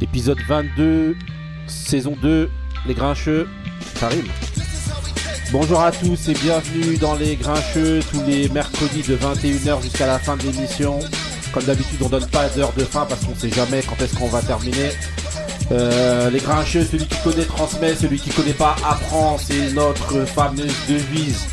Épisode 22, saison 2, les grincheux, ça rime. Bonjour à tous et bienvenue dans les grincheux tous les mercredis de 21h jusqu'à la fin de l'émission. Comme d'habitude, on donne pas d'heure de fin parce qu'on sait jamais quand est-ce qu'on va terminer. Euh, les grincheux, celui qui connaît transmet, celui qui connaît pas apprend, c'est notre fameuse devise.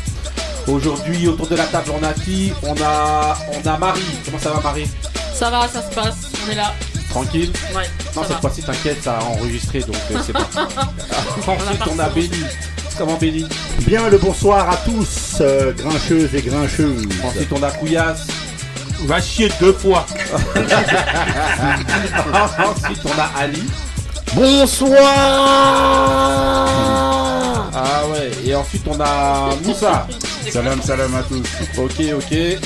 Aujourd'hui, autour de la table, on a qui? On a, on a Marie. Comment ça va, Marie? Ça va, ça se passe, on est là. Tranquille Ouais. Non, cette fois-ci, t'inquiète, ça a enregistré, donc euh, c'est pas. Ensuite, on a Béni. Comment Béni Bien le bonsoir à tous, euh, grincheuses et grincheuses. Ensuite, on a Couillasse. Va chier deux fois. Ensuite, on a Ali. Bonsoir Ah ouais, et ensuite, on a Moussa. Salam, salam à tous. Ok, ok.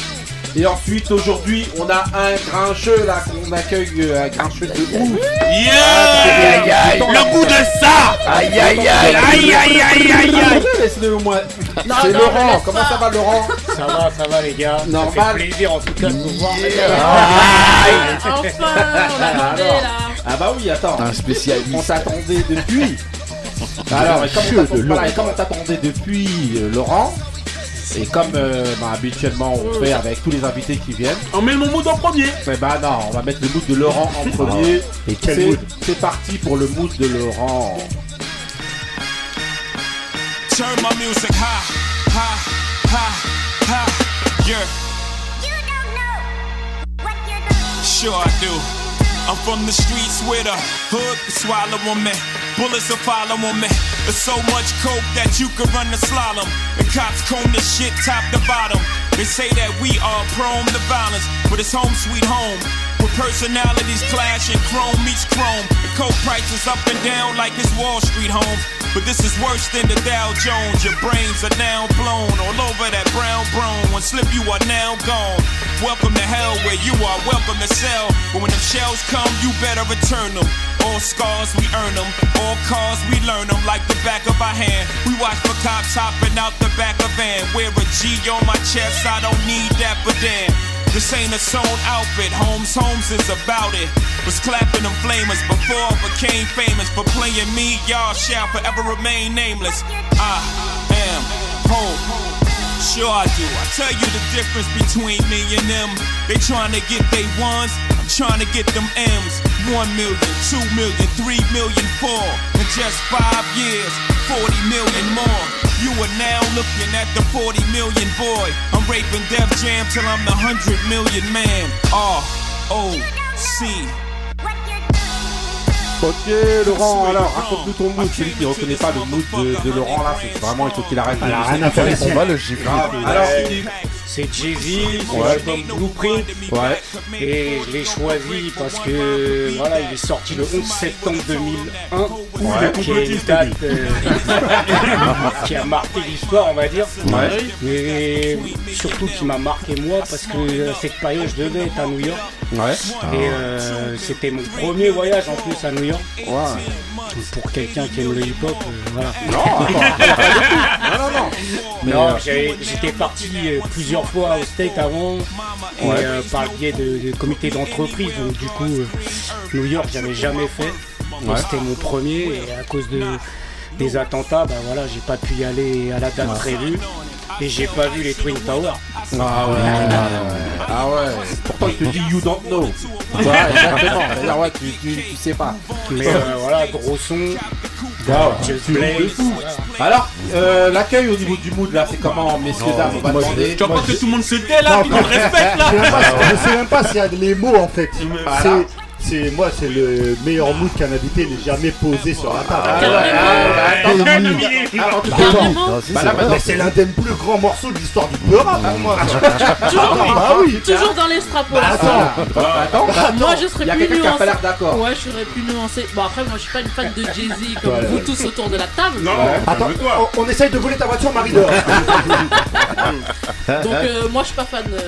Et ensuite, aujourd'hui, on a un grincheux là qu'on accueille, euh, un grincheux de ouf. Yeah Le goût de ça Aïe aïe aïe Aïe aïe aïe aïe aïe Laisse-le au moins. C'est Laurent. Comment ça va, Laurent? Ça va, ça va les gars. Ça Normal. fait plaisir en tout cas de vous voir. Enfin, on a demandé Alors. là. Ah bah oui, attends. Un spécialiste. On t'attendait depuis. Alors, et comme, on t'attendait depuis euh, Laurent, et comme euh, bah, habituellement on fait avec tous les invités qui viennent, On met mon mood en premier. eh bah non, on va mettre le mood de Laurent en premier. Et quel C'est- mood C'est parti pour le mood de Laurent. Turn my music high, high, high, high. Yeah, You don't know what you're doing. sure I do. I'm from the streets where the hood swallow on me. Bullets will follow on me. There's so much coke that you could run the slalom. The cops comb this shit top to bottom. They say that we are prone to violence, but it's home sweet home. With personalities clash and chrome meets chrome. The coke prices up and down like it's Wall Street home. But this is worse than the Dow Jones. Your brains are now blown all over that brown brown. One slip, you are now gone. Welcome to hell where you are welcome to sell. But when them shells come, you better return them. All scars, we earn them. All cars, we learn them like the back of our hand. We watch for cops hopping out the back of van. Wear a G on my chest, I don't need that, but damn. This ain't a sewn outfit, Holmes Holmes is about it. Was clapping them flamers before I became famous. For playing me, y'all shall forever remain nameless. I am home. Sure I do. I tell you the difference between me and them. They trying to get they ones, I'm trying to get them M's. One million, two million, three million, four. In just five years, 40 million more. You are now looking at the 40 million boy. I'm raping Def Jam till I'm the 100 million man. R O C. Ok, Laurent, alors raconte-nous ton mood. Celui qui ne reconnaît pas le mood de, de Laurent là, c'est vraiment il faut qu'il arrête. Il a rien à faire. On va le. Alors, C'est Jay-Z, c'est l'album Blueprint. Ouais. Et je l'ai choisi parce que voilà, il est sorti le 11 septembre 2001. Ouais. Qui est une date euh, qui a marqué l'histoire, on va dire. Ouais. Mais surtout qui m'a marqué moi parce que à cette période je devais être à New York. Ouais. Et euh, c'était mon premier voyage en plus à New York. Pour quelqu'un qui aime le hip-hop, euh, voilà. Non, non, non. Mais, Non, euh, j'étais parti euh, plusieurs fois au State avant, et, Ouais. euh, par le biais de, de comités d'entreprise. Donc du coup, New York, j'avais jamais fait. Ouais. C'était mon premier, et à cause de, des attentats, ben voilà, j'ai pas pu y aller à la date prévue. Et j'ai pas vu les Twin Towers. Ah ouais. Ah ouais. Pourtant il te dit you don't know. Ouais, exactement. C'est-à-dire ouais, tu, tu, tu sais pas. Mais euh, voilà, gros son, Wow. Tu de fou. Alors, euh, l'accueil au niveau du mood là, c'est comment, messieurs dames, on va demander. Tu vois pas que tout le monde se tait là, tout le monde respecte là Je sais même pas- je sais même pas s'il y a les mots en fait. Voilà. C'est, c'est moi, c'est le meilleur mood qu'un invité n'ait jamais posé sur la table. Ah ouais, ah, attends, ah, bah c'est l'un des plus grands morceaux de l'histoire du peur rap pour moi. Toujours, Ah oui. toujours dans l'extrapolation. Attends, attends, Moi, je serais il y a plus quelqu'un qui a pas nuancé. l'air d'accord. Ouais, je serais plus nuancé. Bon, après, moi, je suis pas une fan de Jay-Z comme vous tous autour de la table. Non, attends, on, on essaye de voler ta voiture, Marie-Laure. Donc, euh, moi, je suis pas fan euh,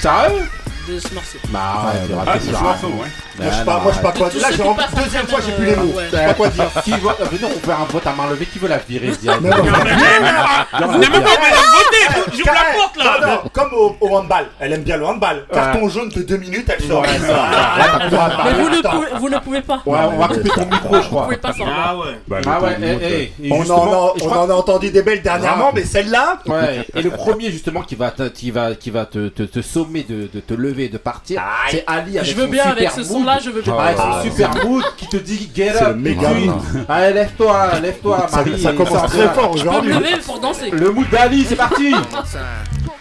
Sérieux? de ce morceau. Bah ouais, Ah, c'est ce morceau, ouais. Moi, je sais pas, moi, je sais pas quoi dire. Là, j'ai en- deuxième fois, j'ai plus les mots. Je sais pas quoi dire. Qui veut, euh, venez, on fait un vote à main levée. Qui veut la virer non, On n'a même pas voter. J'ouvre la porte Non, là. non, comme au, au handball. Elle aime bien le handball. Carton jaune de deux minutes, elle sort. Mais vous ne, pouvez, vous ne pouvez pas. Ouais, on va couper ton micro, je Vous crois. pouvez pas s'en Ah ouais. Bah, Ah ouais, eh, eh, On, en a, entendu des belles dernièrement, mais celle-là, Ouais, et le premier justement qui va te, qui va, qui va te, te, te sommer de, te lever et de partir, c'est Ali avec Je veux son super avec son-là, je veux. Avec son Ah, super mood qui te dit get up, allez lève-toi, lève-toi ça, Marie. ça commence très fort Je peux me aujourd'hui. lever pour danser. Le mood d'Ali, c'est parti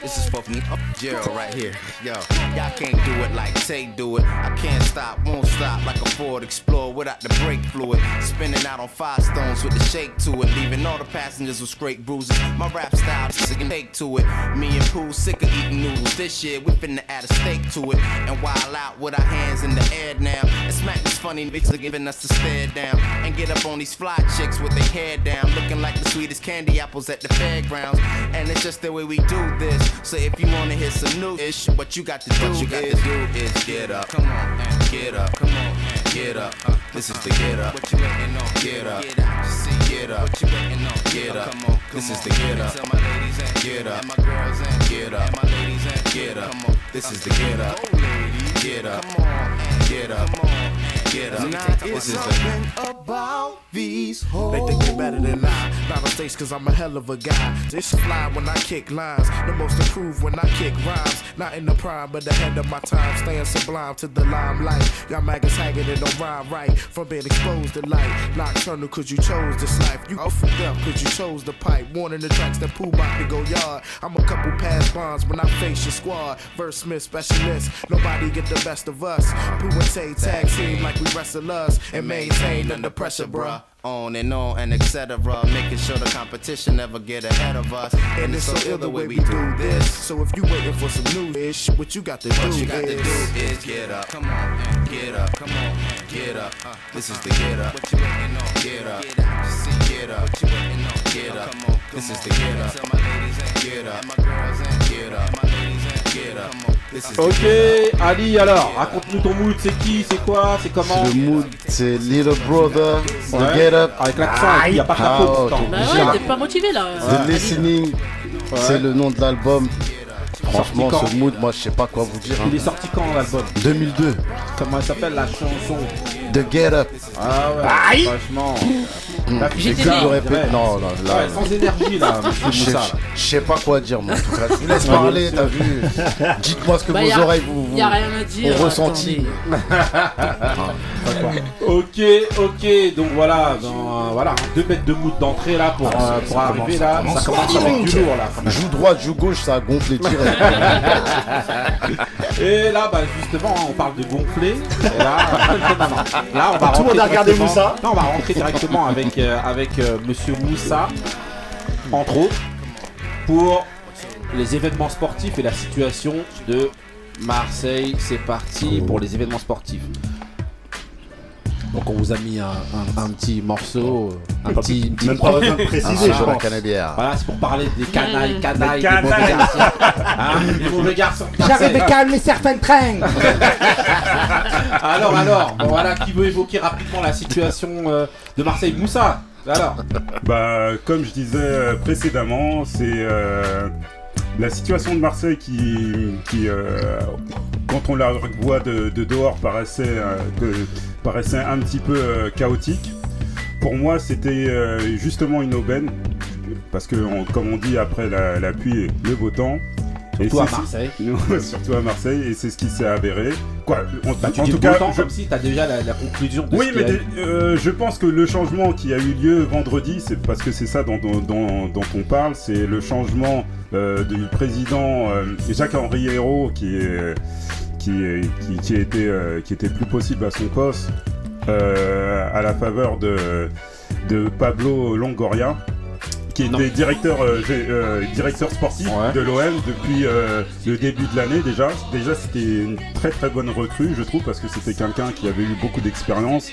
This is for Gerald right here. Yo, y'all can't do it like Tay do it. I can't stop, won't stop like a Ford Explorer without the brake fluid. Spinning out on five stones with the shake to it, leaving all the passengers with straight bruises. My rap style is a take to it. Me and Pooh sick of eating noodles. This year we finna add a steak to it and wild out with our hands in the air now. And smack these funny bitches giving us to stare down and get up on these fly chicks with their hair down, looking like the sweetest candy apples at the fairgrounds. And it's just the way we do this. So if you wanna hear some new ish, what you got to do, you got is, to do is get up. Come on, and get up. Come on, and get up. Uh, this is the get up. What you waiting on? Get up. Get out. See, get up. What you waiting on? Get up. Come on, this is the get up. Tell my ladies and get up. And my girls and get up. And my ladies and get up. Come on, this is the get up. Get up. Come on, get up. Come on, and get up. This is the about these hoes. They think they're better than I. Not mistakes, cause I'm a hell of a guy. This fly when I kick lines. The most improved when I kick rhymes. Not in the prime, but the ahead of my time. Staying sublime to the limelight. Y'all maggots hanging it don't rhyme right. From being exposed to light. Nocturnal, cause you chose this life. You opened up, cause you chose the pipe. Warning the tracks that poo about to go yard. I'm a couple past bonds when I face your squad. Verse Smith specialist. Nobody get the best of us. Pooh and Tay tag team like we And maintain under pressure, bruh. on and on and etc. Making sure the competition never get ahead of us. And it's so ill the way we do this. So if you waiting for some new ish, what you got to do What you got to is do is get up. Come on, get up. Come on, get up. Uh, this is the get up. What you waiting on? Get up. Get up. See, get up. What you waiting on? Get up. Come on, this is the get up. Tell my ladies and get up. And my girls and get up. My ladies and get up. Come on, this is the Ok. Ali, alors, raconte-nous ton mood, c'est qui, c'est quoi, c'est comment Le mood, c'est Little Brother, The Ouais. Get Up, Avec l'accent, il n'y a pas de Ah, capot oh, pourtant. Bah ouais, t'es pas motivé là. The Listening, c'est le nom de l'album. Franchement, ce mood, moi je sais pas quoi vous dire. hein. Il est sorti quand l'album? 2002, Comment elle s'appelle la chanson? The Get Up. Ah ouais, franchement. Là, tu J'étais fais né. ça, Je on répète, dirait. non, là, là, Ouais, sans énergie là, je sais- je sais pas quoi dire, moi en tout cas. Je vous laisse parler, t'as vu Dites-moi ce que Bah, vos a- oreilles vous, vous Y a rien à dire. ont ressenti. attendez. Ok, ok, donc voilà, dans, euh, voilà, deux mètres de mood d'entrée là pour, euh, pour arriver là. Ça commence avec du lourd là. Joue droit, joue gauche, ça a gonflé direct. Et là, bah justement, on parle de gonfler. Et là, non, non. Là, on va Tout le monde a regardé Moussa. Non, on va rentrer directement avec, euh, avec euh, Monsieur Moussa, entre autres, pour les événements sportifs et la situation de Marseille. C'est parti pour les événements sportifs. Donc on vous a mis un, un- un petit morceau, un petit, une petite Même pas besoin de préciser, pense. cannebière. Voilà, c'est pour parler des canailles, canailles, Des des mauvais canailles. garçons. Hein, des mauvais garçons. J'arrive à calmer certains trains. Alors, alors, bon, voilà, qui veut évoquer rapidement la situation euh, de Marseille? Moussa Alors, Bah, comme je disais euh, précédemment, c'est euh, la situation de Marseille qui, qui euh, quand on la voit de, de dehors, paraissait, euh, que- paraissait un petit peu euh, chaotique. Pour moi, c'était euh, justement une aubaine, parce que, on- comme on dit, après la, la pluie, le beau temps. Surtout à Marseille. surtout à Marseille, et c'est ce qui s'est avéré. Quoi, en, Bah, tu en dis tout beau cas, temps je- comme si tu as déjà la, la conclusion de oui, ce mais des- euh, je pense que le changement qui a eu lieu vendredi, c'est parce que c'est ça dont, dont- dont- dont on parle, c'est le changement euh, du président Jacques-Henri Hérault qui, est, euh, qui était plus possible à son poste euh, à la faveur de Pablo Longoria qui Non. était directeur, euh, gé- euh, directeur sportif Ouais. de l'OM depuis euh, le début de l'année déjà. Déjà c'était une très très bonne recrue je trouve parce que c'était quelqu'un qui avait eu beaucoup d'expérience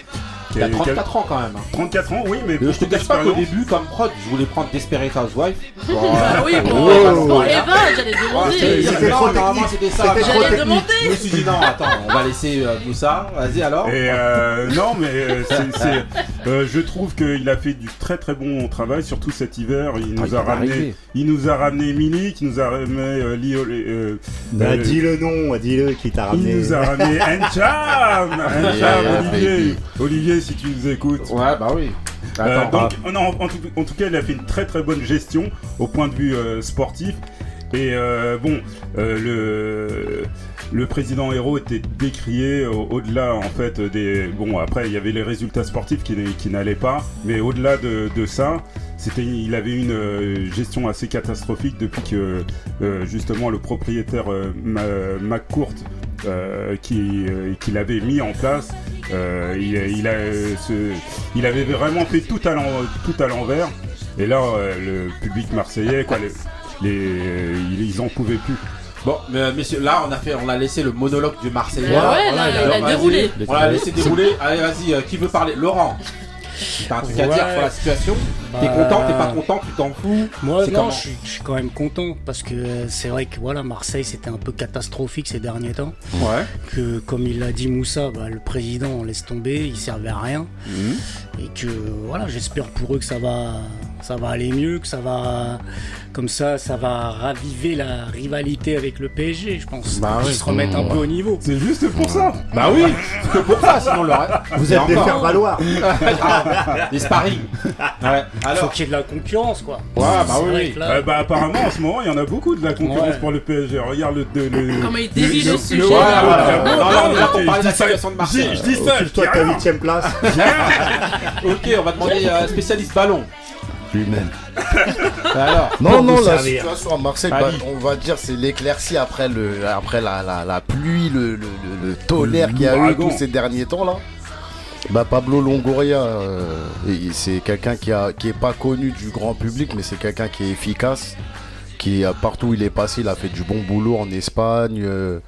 qui Il a a- qui a- 34 ans quand même. hein. 34 ans, oui, mais Je te cache pas qu'au d'expérience. début, comme prod, je voulais prendre Desperate Housewives. Bon, Bah oui, pour, Oh. pour Eva, j'allais Ouais, demander. c'était- C'était non, trop normalement technique. c'était ça. C'était mais- trop J'allais technique. demander. Je me suis dit non, attends, on va laisser euh, Moussa. Vas-y alors. Et euh, non, mais euh, c'est- c'est- euh, je trouve qu'il a fait du très très bon travail, surtout cet hiver. Il Ah, nous il a est ramené, il nous a ramené Milik, il nous a ramené Lio- euh, Bah, euh, dis le nom, dis-le qui t'a il ramené. nous a ramené Encham, Encham, Olivier. Olivier, si tu nous écoutes. Ouais, bah oui. Euh, Attends, donc, non, en, tout, en tout cas, il a fait une très très bonne gestion au point de vue euh, sportif. Et euh, bon, euh, le, le président Héros était décrié au- au-delà en fait des. Bon, après, il y avait les résultats sportifs qui, n'a- qui n'allaient pas, mais au-delà de, de ça, c'était, il avait une euh, gestion assez catastrophique depuis que justement le propriétaire McCourt qui, qui l'avait mis en place. Il, a, il avait vraiment fait tout à, tout à l'envers. Et là, le public marseillais, quoi, les, les- ils, ils en pouvaient plus. Bon, mais, euh, messieurs, là on a fait, on a laissé le monologue du Marseillais. Ouais, ouais, là, il a Alors, vas-y. déroulé. On l'a laissé dérouler. Allez, vas-y, euh, qui veut parler? Laurent. T'as un truc à dire sur la situation? T'es Bah, content, t'es pas content, tu t'en fous? Moi, non, comment? je suis, je suis quand même content parce que euh, c'est vrai que voilà, Marseille c'était un peu catastrophique ces derniers temps. Ouais. Que comme il l'a dit Moussa, bah, le président on laisse tomber, il servait à rien. Mhm. Et que voilà, j'espère pour eux que ça va, ça va aller mieux, que ça va, comme ça, ça va raviver la rivalité avec le PSG, je pense. Bah Qu'ils oui. se remettent un Mmh, peu au niveau. C'est juste pour ça. Bah oui, c'est que pour ça, sinon le. Vous êtes des encore. faire-valoir. Ah, Des sparring. Ouais. Il faut Alors. qu'il y ait de la concurrence, quoi. Ouais, bah C'est oui, là- Euh, bah, apparemment, en ce moment, il y en a beaucoup de la concurrence Ouais. pour le PSG. Regarde le. de- le Comment il dévie le sujet, je dis ça-. Je dis ça, de ta huitième place. Ok, on va demander à un spécialiste ballon. Lui-même. Alors. Non, non, la servir. situation à Marseille, bah, on va dire c'est l'éclaircie après, le, après la, la, la pluie, le, le, le- le tonnerre qu'il y a eu tous ces derniers temps là. Bah, Pablo Longoria, euh, c'est quelqu'un qui, a, qui est pas connu du grand public, mais c'est quelqu'un qui est efficace, qui euh, partout où il est passé, il a fait du bon boulot en Espagne, euh,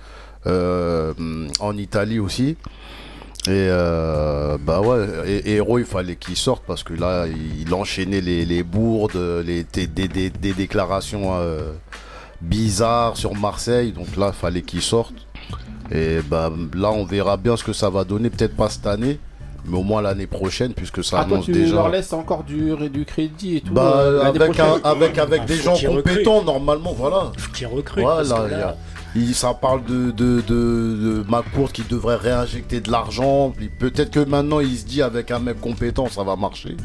euh, en Italie aussi. Et euh, bah ouais, et, il fallait qu'il sorte parce que là, il enchaînait les, les bourdes, les, des, des- des- des déclarations euh, bizarres sur Marseille. Donc là, il fallait qu'il sorte. Et bah là, on verra bien ce que ça va donner. Peut-être pas cette année, mais au moins l'année prochaine, puisque ça Ah, toi, annonce tu déjà. leur laisses encore du, du crédit et tout Bah, euh, avec, un- prochaine avec, avec des gens recrute. compétents, normalement, voilà. Voilà, que là- il ça parle de, de, de, de qui devrait réinjecter de l'argent. Peut-être que maintenant il se dit avec un mec compétent ça va marcher.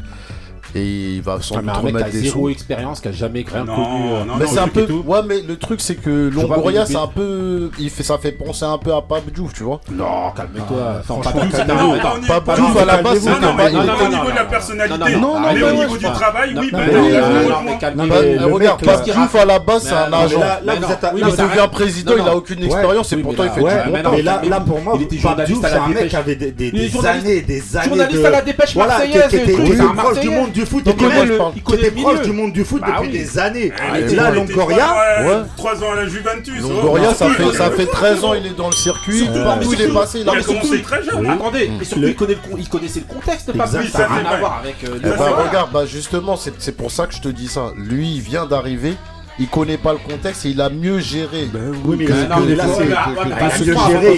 Et il va sans Ah, doute un remettre des zéro sous. expérience, qui a jamais rien Non, connu. euh, non, Mais c'est un peu. Ouais, mais le truc c'est que Longoria c'est un peu. Il fait, ça fait penser un peu à Pape Diouf, tu vois. Non, calme-toi. Un- est Pape. Diouf Non, à la base c'est Non, non, mais un- non, au non, niveau non, de la non, personnalité, non, non, non, mais au niveau du travail, oui, regarde, Pape Diouf à la base c'est un agent. Il devient président, Non, il non. a aucune expérience et pourtant il fait mais temps. non, Mais là, là pour moi, il était journaliste à c'est la un mec Dépêche. qui avait des, années, des années journaliste à la Dépêche marseillaise, qui était, un proche du monde du foot, était, connaît le- qui il connaît était le proche du monde du foot Bah depuis oui. des années. Ah, là, Longoria, trois- Ouais. Trois ans à la Juventus. oh. Longoria ça Non, fait, non, ça fait non, 13 ans il est dans le circuit, Surtout, partout mais il est surtout, passé, il Il a surtout- commencé très jeune. Attendez, et surtout, Le- il, connaît le con- il connaissait le contexte, ça n'a rien à voir avec euh, Eh ben, regarde, bah justement, c'est c'est pour ça que je te dis ça. Lui, il vient d'arriver, il connaît pas le contexte et il a mieux géré. Oui, mais Mais là, là, a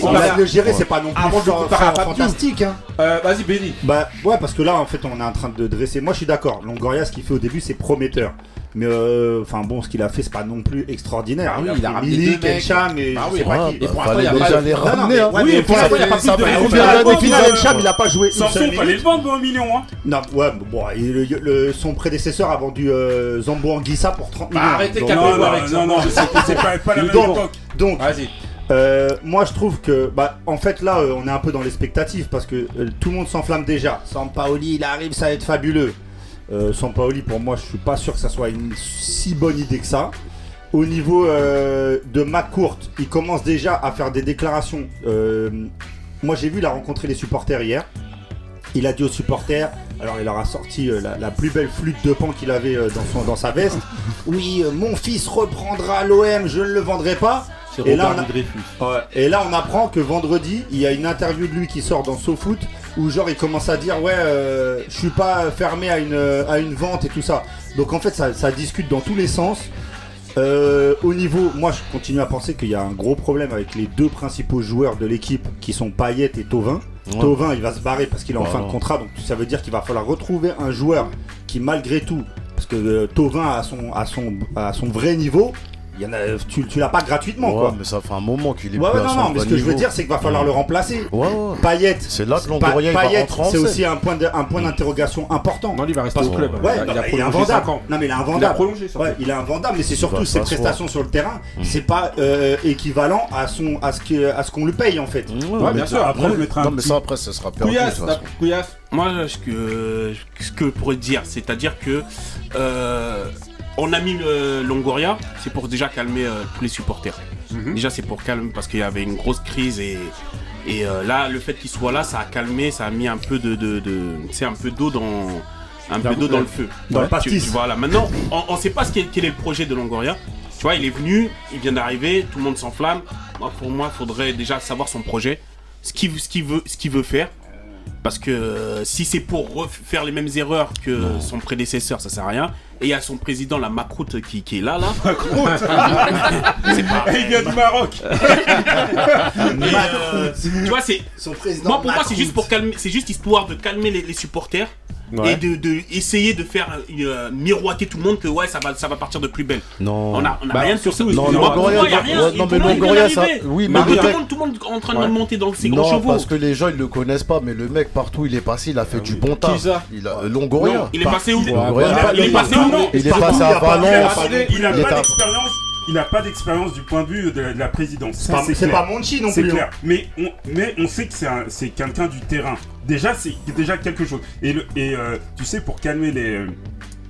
comparer- le gérer, c'est pas non plus fantastique. Hein. Euh, Vas-y, Benny. Bah ouais, parce que là, en fait, on est en train de dresser. Moi, je suis d'accord. Longoria, ce qu'il fait au début, c'est prometteur. Mais euh, enfin bon, ce qu'il a fait, c'est pas non plus extraordinaire. Bah oui, il a ramené Milik, et Bah je oui, pas Ah, qui. Et pour bah, l'instant, il a pas les ramener. mais- hein. Oui, mais pour l'instant, il a pas plus de combien d'années Encham, il a pas joué fout, fallait le vendre pour un million. Hein. Non, ouais, bon, son prédécesseur a vendu euh, Zambo Anguissa pour 30 Bah, millions. arrêtez, Non, avec non, ça. non, non, c'est c'est pas pas la même Donc, époque. donc Vas-y. Euh, moi je trouve que bah en fait là euh, on est un peu dans l'expectative parce que euh, tout le monde s'enflamme déjà. Sampaoli il arrive ça va être fabuleux. Euh, Sampaoli pour moi je suis pas sûr que ça soit une si bonne idée que ça. Au niveau euh, de McCourt, il commence déjà à faire des déclarations. Euh, moi j'ai vu il a rencontré les supporters hier. Il a dit aux supporters, alors il leur a sorti euh, la, la plus belle flûte de pan qu'il avait euh, dans, son, dans sa veste. Oui, mon fils reprendra l'OM, je ne le vendrai pas. Et là, a-. Et là, on apprend que vendredi, il y a une interview de lui qui sort dans SoFoot où genre il commence à dire ouais, euh, je suis pas fermé à une, à une vente et tout ça. Donc en fait, ça, ça discute dans tous les sens. Euh, au niveau, moi je continue à penser qu'il y a un gros problème avec les deux principaux joueurs de l'équipe qui sont Payet et Tovin. Ouais. Tovin il va se barrer parce qu'il est en Ouais. fin de contrat, donc ça veut dire qu'il va falloir retrouver un joueur qui malgré tout, parce que euh, Tovin son, son, à son vrai niveau, il y en a, tu, tu l'as pas gratuitement Ouais, quoi. mais ça fait un moment qu'il est Ouais, plus ouais, à non, son non, mais ce que je veux dire, c'est qu'il va falloir le remplacer. Ouais, ouais. Payet, C'est là que Pa- Longoria il va Payet, rentrer en c'est aussi un point de- un point d'interrogation important. Non, lui, il va rester au club. Ouais, il a, il a il 5 invendable. Non, mais il est Il a invendable. prolongé surtout. Ouais, il est invendable, mais c'est va surtout ses prestations sur le terrain. C'est pas euh, équivalent à son à ce que- à ce qu'on lui paye en fait. Ouais, bien sûr. Après, Non, mais ça après, ça sera perdu. Couillasse. Moi, ce que, ce que je pourrais dire, c'est-à-dire que euh, on a mis le Longoria, c'est pour déjà calmer euh, tous les supporters. Déjà, c'est pour calmer parce qu'il y avait une grosse crise et, et euh, là, le fait qu'il soit là, ça a calmé, ça a mis un peu de, de, de c'est un peu d'eau dans un peu d'eau dans le feu. Dans le Tu- pastis. tu- voilà. Maintenant, on, ne sait pas ce qu'est- quel est le projet de Longoria. Tu vois, il est venu, il vient d'arriver, tout le monde s'enflamme. Moi, pour moi, il faudrait déjà savoir son projet, ce qu'il ce qu'il veut, ce qu'il veut faire. Parce que euh, si c'est pour refaire les mêmes erreurs que son prédécesseur, ça sert à rien. Et il y a son président, la Macroute, qui, qui est là, là. c'est pas. Il vient du Maroc Et, euh, tu vois, c'est. Son président. Moi, pour moi, c'est juste pour calmer, c'est juste histoire de calmer les, les supporters Ouais. et de, de essayer de faire euh, miroiter tout le monde que ouais, ça va, ça va partir de plus belle. Non. On a, on a Bah, rien sur ça. Non, pour Longoria, rien. non, Et mais Longoria, ça. Oui, mais tout, le monde, tout le monde en train de Ouais. monter dans ses Non, chevaux. parce que les gens ils le connaissent pas, mais le mec partout il est passé, il a fait du bon Qui taf. ça Il a euh, Longoria. Non, il est passé où Il est passé où non il est passé à Valence. il a pas d'expérience. Il n'a pas d'expérience du point de vue de la, de la présidence. C'est Ça, pas- c'est Monchi non C'est plus. hein. clair. Mais on, mais on sait que c'est un- c'est quelqu'un du terrain. Déjà, c'est déjà quelque chose. Et, le, et euh, tu sais, pour calmer les, euh,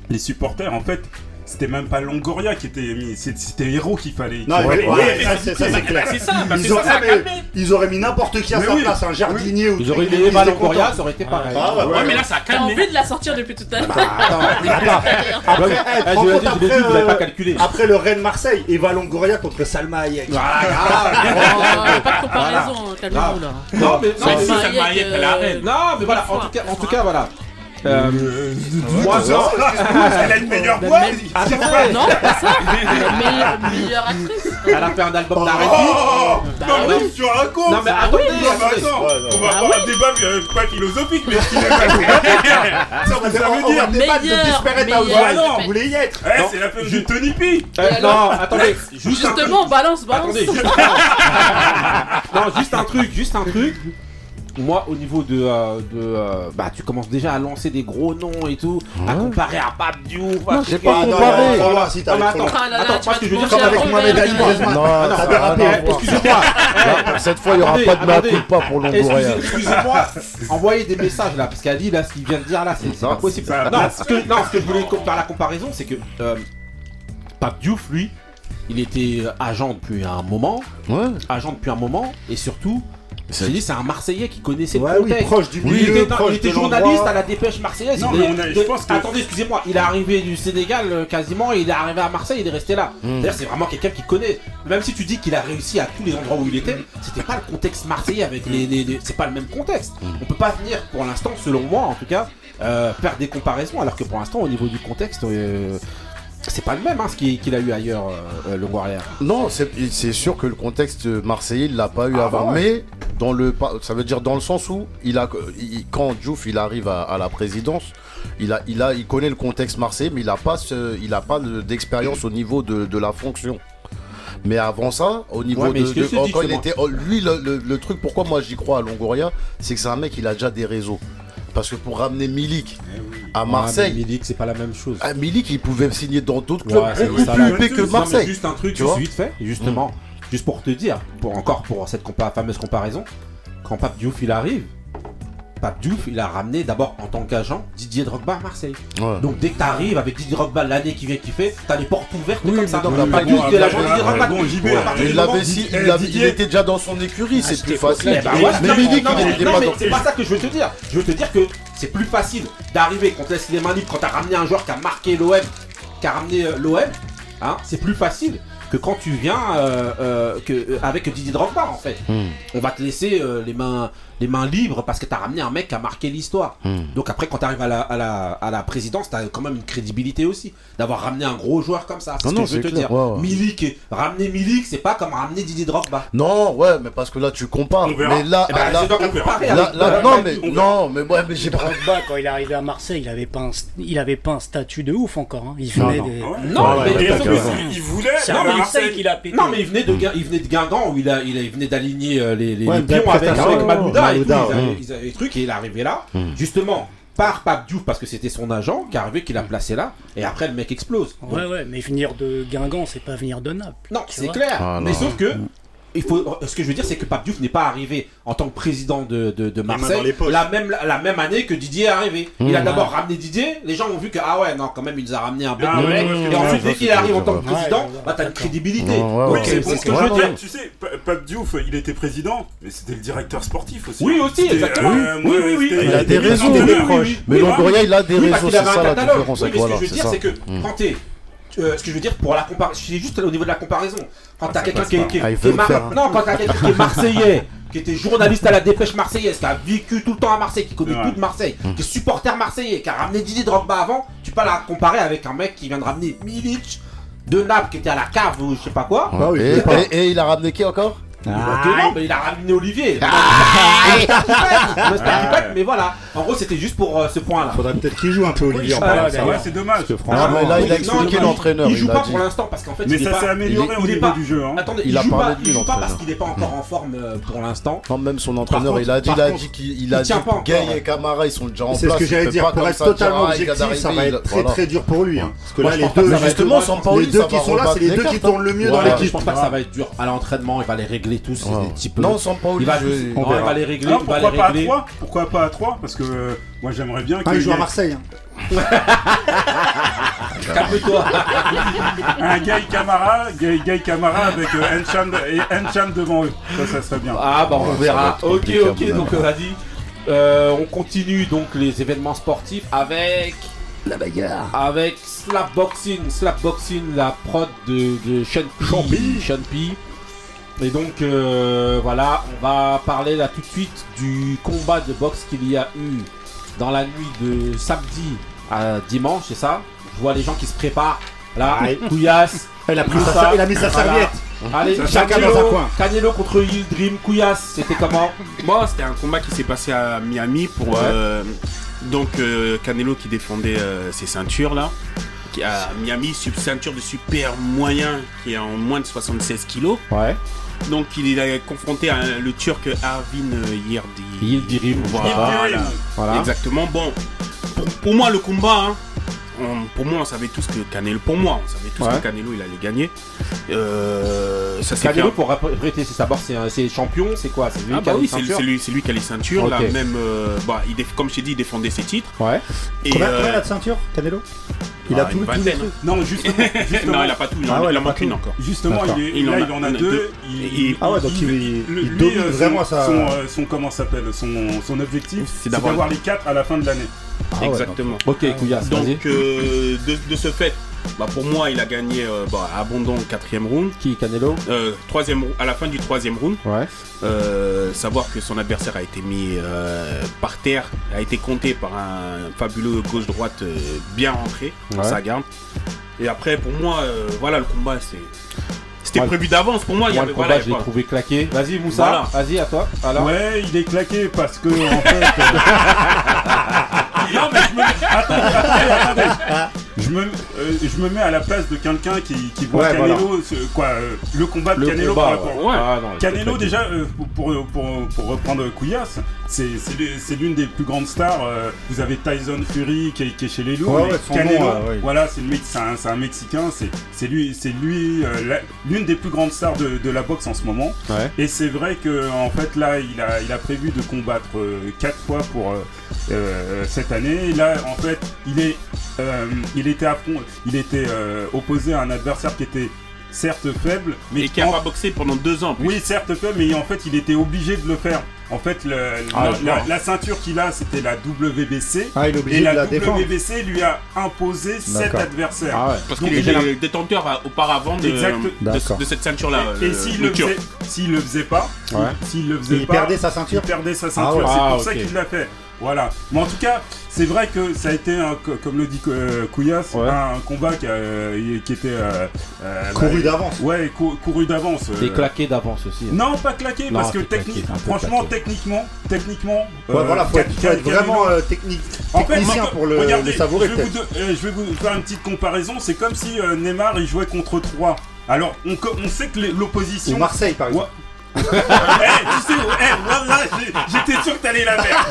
les supporters, en fait, c'était même pas Longoria qui était mis. C'était Héros qu'il fallait. Non, mais- ouais, Ouais, ça, c'est- ça, c'est clair. Ça, bah, Ils, auraient, ça, mais ils auraient mis n'importe qui à Mais sa oui. place, un jardinier ou Ils auraient mis Eva Longoria, ça aurait été pareil. Ah ouais, Ouais, mais là, ça a T'as calmé. envie de la sortir depuis tout à l'heure. Attends, attends. Après, ah, euh, le Rennes Marseille, Eva Longoria contre Salma Hayek. Oh, pas de comparaison, calmez-vous là. Non, mais, Salma Hayek, elle a euh, arrêté. non, mais voilà, tout cas, en tout cas, voilà. Euh, moi, non. Elle a une meilleure voix. Non, pas ça. La meilleure, meilleure actrice. elle a fait un album d'arrêt. Oh Bah Non, mais que tu racontes Non, mais ça attendez, Non, mais attends, on va Bah avoir oui. un débat euh, pas philosophique, mais ce qu'il a pas Ça, on va dire. débattre de Desperate. Housewives. Ah non. Vous voulez y être Eh, Non. c'est la femme de Tony P. Euh, non, attendez. Justement, balance, balance. Non, juste un truc, juste un truc. Moi, au niveau de, euh, de euh, bah, tu commences déjà à lancer des gros noms et tout, à comparer à Pape Diouf. Non, à j'ai pas tout. comparé. Attends, Ah attends, tu moi, ce que je veux dire, Comme avec Mohamed Ali. Non, Ah non, ça ah, dérapé. non, excusez-moi. Non, Cette fois il y aura pas de mea culpa pour Longoria. Excusez- Excusez-moi, envoyez des messages là, parce qu'elle dit là ce qu'il vient de dire là, c'est pas possible. Non, ce que, non, ce que je voulais faire la comparaison, c'est que euh, Pape Diouf, lui, il était agent depuis un moment, Ouais. agent depuis un moment, et surtout, C'est- dit c'est un Marseillais qui connaissait Ouais, le oui, contexte. proche du il milieu, était, non, proche il était de journaliste à la dépêche marseillaise. Non, il mais est- on a- je de- pense que- Attendez, excusez-moi, il est arrivé du Sénégal euh, quasiment, il est arrivé à Marseille, il est resté là. Mm. C'est-à-dire, c'est vraiment quelqu'un qui connaît. Même si tu dis qu'il a réussi à tous les endroits où il était, c'était pas le contexte marseillais avec les. les- les- c'est pas le même contexte. On peut pas venir, pour l'instant, selon moi en tout cas, euh, faire des comparaisons, alors que pour l'instant, au niveau du contexte. euh, c'est pas le même hein, ce qu'il qu'il a eu ailleurs, euh, euh, le Warrior. Non, c'est c'est sûr que le contexte marseillais, il l'a pas eu Ah, avant. bah Mais dans le, pa- ça veut dire dans le sens où il a, il- quand Diouf il arrive à, à la présidence, il a, il a, il connaît le contexte marseillais, mais il a pas, ce- il a pas de- d'expérience au niveau de, de la fonction. Mais avant ça, au niveau Ouais, mais de, que quand il justement. était, oh, lui, le, le- le truc, pourquoi moi j'y crois à Longoria, c'est que c'est un mec, il a déjà des réseaux. Parce que pour ramener Milik à Marseille, Milik, c'est pas la même chose. à Milik, il pouvait signer dans d'autres clubs. Ouais, beaucoup plus huppés que Non, Marseille. juste un truc, Tu juste vite fait, justement, juste pour te dire, pour encore pour cette compa- fameuse comparaison, quand Pape Diouf il arrive, Pape Diouf il a ramené d'abord en tant qu'agent Didier Drogba à Marseille. Ouais. Donc dès que t'arrives avec Didier Drogba l'année qui vient qui fait, t'as les portes ouvertes Oui, comme ça. mais Pape Diouf l'agent Didier Drogba. il, était déjà dans son écurie, c'est plus facile. Ouais, mais c'est pas ça que je veux te dire. Je veux te dire que c'est plus facile d'arriver qu'on te laisse les mains libres quand t'as ramené un joueur qui a marqué l'OM, qui a ramené euh, l'OM. Hein, c'est plus facile que quand tu viens euh, euh, que, euh, avec Didier Drogba en fait. Hmm. On va te laisser euh, les, mains, les mains libres parce que t'as ramené un mec qui a marqué l'histoire. Hmm. Donc après, quand t'arrives à la, à, la, à la présidence, t'as quand même une crédibilité aussi d'avoir ramené un gros joueur comme ça. C'est Non, ce que non, je veux te clair, dire. ouais, ouais. Milik, et- ramener Milik, c'est pas comme ramener Didier Drogba. Non, ouais, mais parce que là tu compares. Mais là, Eh ben, là, je dois comparer là- là- non, mais on non, mais ouais, mais j'ai pas. Drogba, quand il est arrivé à Marseille, il avait pas un, il avait pas un statut de ouf encore. hein. Il venait non. de. Ah ouais. Non, ouais, mais- il- voulait. C'est non, à mais Marseille Marseille- qu'il a pété. Non, mais il venait de, Guin- il venait de Guingamp où il, venait d'aligner euh, les, pions avec, prestation. Malouda et tout. Malouda, Ils avaient, ouais. ils avaient des trucs et il est arrivé là, Mm. justement, par Pape Diouf parce que c'était son agent qui est arrivé, qui l'a placé là. Et après, le mec explose. Ouais, ouais, mais venir de Guingamp, c'est pas venir de Naples. Non, c'est clair. Ah, mais sauf que. Il faut, ce que je veux dire, c'est que Pape Diouf n'est pas arrivé en tant que président de, Marseille les poches. la même, la même année que Didier est arrivé. Il a Mmh. d'abord ramené Didier, les gens ont vu que, ah ouais, non, quand même, il nous a ramené un bête Ah ouais, ouais, et ouais, ensuite, dès qu'il arrive en tant que président, bah, t'as une crédibilité. C'est ce que je veux dire. Tu sais, Pa- Pape Diouf, il était président, mais c'était le directeur sportif aussi. Oui, aussi, C'était, exactement. euh, Oui, oui, oui. Il a des raisons. Mais Longoria, il a des raisons, c'est ça un la catalogue. différence. Oui, avec mais ce que je veux dire, c'est que quand t'es. Euh, ce que je veux dire pour la comparaison, c'est juste au niveau de la comparaison. Quand t'as ça quelqu'un qui est, qui est- Ah, il qui veut est le mar- faire, hein. non, quand t'as quelqu'un qui est marseillais, qui était journaliste à la dépêche marseillaise, qui a vécu tout le temps à Marseille, qui connaît Ouais. tout de Marseille, Mm. qui est supporter marseillais, qui a ramené Didier Drogba avant, tu peux pas la comparer avec un mec qui vient de ramener Milic de Naples, qui était à la cave ou je sais pas quoi. Oui, pas- et- et il a ramené qui encore? Bah, mais il a ramené Olivier. Mais voilà. En gros, c'était juste pour euh, ce point-là. Faudrait peut-être qu'il joue un peu Olivier en Ah, parlant de ça. d'ailleurs. Ouais, c'est dommage. Parce que Ah, franchement, mais là, il a Oui, expliqué il- l'entraîneur. Il joue a pas dit. pour l'instant parce qu'en fait, Mais il est ça pas- s'est amélioré il au il est niveau pas- du jeu. hein. Attendez, Il il, a joue parlé pas, de lui, il joue pas parce qu'il est pas encore en forme euh, pour l'instant. Non, même son entraîneur, contre- il a dit, par il a contre, dit qu'il il il a dit tient pas encore, Gay ouais. et Camara, ils sont déjà en place. c'est ce que il j'allais dire. pas Pour comme être ça, totalement il objectif, ça va d'arriver, être très voilà. très dur pour lui. hein. Parce que Moi, là, je les pense pas deux, que ça va être Justement, dur. Sampaoli, les deux ça qui sont là, c'est les deux cartes, qui hein. tournent le mieux dans Voilà. Je l'équipe. pense pas que ça va être dur. À l'entraînement, il va les régler tous. Ouais. des types. Non, Sampaoli, il va, je- tous- on non, il verra. va les régler. Alors il va les pourquoi pas à régler. 3 Pourquoi pas à 3 Parce que euh, moi j'aimerais bien Ah, qu'il il joue à Marseille. hein. Calme-toi. un Gay Camara, Gay, Gay Camara avec euh, et devant eux. Ça, ça serait bien. Ah bah on Ouais, verra. Ok, à ok. Donc avis. vas-y. Euh, on continue donc les événements sportifs avec La bagarre. avec Slapboxing, Slapboxing, la prod de, de Sean P. Sean P. Et donc euh, voilà, on va parler là tout de suite du combat de boxe qu'il y a eu dans la nuit de samedi à dimanche, c'est ça? Je vois les gens qui se préparent. Là. Couillasse. Il a, pris sa, il a mis sa Voilà. serviette. Allez, chacun Canelo, dans un coin. Canelo contre Yildirim Couillasse, c'était comment? Moi, c'était un combat qui s'est passé à Miami pour Ouais. euh, donc euh, Canelo qui défendait euh, ses ceintures là. Qui à Miami, ceinture de super moyen qui est en moins de 76 kilos. Ouais. Donc il est confronté à le Turc Arvin Yildirim. Yildirim, Voilà. Voilà. Exactement. Bon, pour, pour moi le combat, hein, on- pour moi on savait tous que Canelo, pour moi on savait tous Ouais. que Canelo il allait gagner. Euh, ça. Canelo, pour répéter ses sabords, c'est champion, c'est quoi? C'est lui Ah qui a bah les oui, lui, lui qui a les ceintures là, Ok. même euh, bah, il déf- comme je t'ai dit, il défendait ses titres. Ouais. Et Combien, euh, combien il a de ceinture, Canelo? Il a ah, tout, trucs. Non, justement, justement, non, il a pas tout, il en, Ah ouais, il il en a manque pas une tout. encore. justement il, est, Il là en a- il en a il en a deux. Il, Ah ouais, donc il- domine euh, vraiment son, son, euh, son- comment ça s'appelle son, son objectif, C'est d'avoir les quatre à la fin de l'année. Ah ouais, Exactement. Ok, vas-y. Donc euh, de, de ce fait, bah, pour moi il a gagné euh, bah, abondant au quatrième round. Qui Canelo Euh, troisième, à la fin du troisième round, Ouais. euh, savoir que son adversaire a été mis euh, par terre, a été compté par un fabuleux gauche-droite euh, bien rentré dans Ouais. sa garde. Et après, pour moi, euh, voilà, le combat, c'est. C'était prévu d'avance. Pour moi, il y avait le combat, voilà, je l'ai voilà. trouvé claqué. Vas-y, Moussa, Voilà. vas-y, à toi. Alors Ouais, il est claqué parce que en fait. euh, non mais je me euh, je me mets à la place de quelqu'un qui, qui voit Ouais, Canelo, ce- quoi, euh, le combat de Le Canelo combat, par rapport. ouais. Ah, non, Canelo déjà euh, pour, pour, pour, reprendre Couillasse, c'est l'une- des plus grandes stars. vous avez Tyson Fury qui est, qui est chez les lourds. Ouais, Canelo, nom, voilà, c'est un, un mexicain, c'est lui, lui l'une des plus grandes stars de, de la boxe en ce moment. Et c'est vrai que en fait là, il a, il a prévu de combattre euh, quatre fois pour cette année. Et là, en fait, il est, il était affront- il était euh, opposé à un adversaire qui était certes faible, mais Et qui a en- pas boxé pendant deux ans. oui, certes faible, mais en fait, il était obligé de le faire. En fait, le- Ah, la, ceinture qu'il a, c'était la WBC. Ah, il est obligé et de la. WBC lui a imposé 7 D'accord. adversaires. Ah ouais. Parce qu'il était l'impression- détenteur euh, auparavant de, Exact. de, D'accord. de cette ceinture-là. Et, euh, et s'il le le, faisait, s'il le faisait pas, Ouais. s'il le faisait Il pas, perdait sa ceinture il perdait sa ceinture. Ah ouais. C'est Ah, pour ça qu'il l'a fait. Voilà. Mais en tout cas, c'est vrai que ça a été, un- co- comme le dit euh, Couillasse, Ouais. un combat qui, a- qui était euh, euh, Couru bah, d'avance. Ouais, cou- couru d'avance. Euh, claqué d'avance aussi. hein. Non, pas claqué, Non, parce que technique, franchement, claqué. techniquement, techniquement. Ouais, euh, voilà, faut être, faut être Canelo- vraiment euh, technique, En fait, pour le, regardez, le savourer je vais, vous, peut-être. de- euh, je vais vous faire une petite comparaison. C'est comme si euh, Neymar il jouait contre 3. Alors, on, co- on sait que l'opposition. Marseille par exemple. Eh, tu sais, eh, voilà, j'étais sûr que t'allais la faire.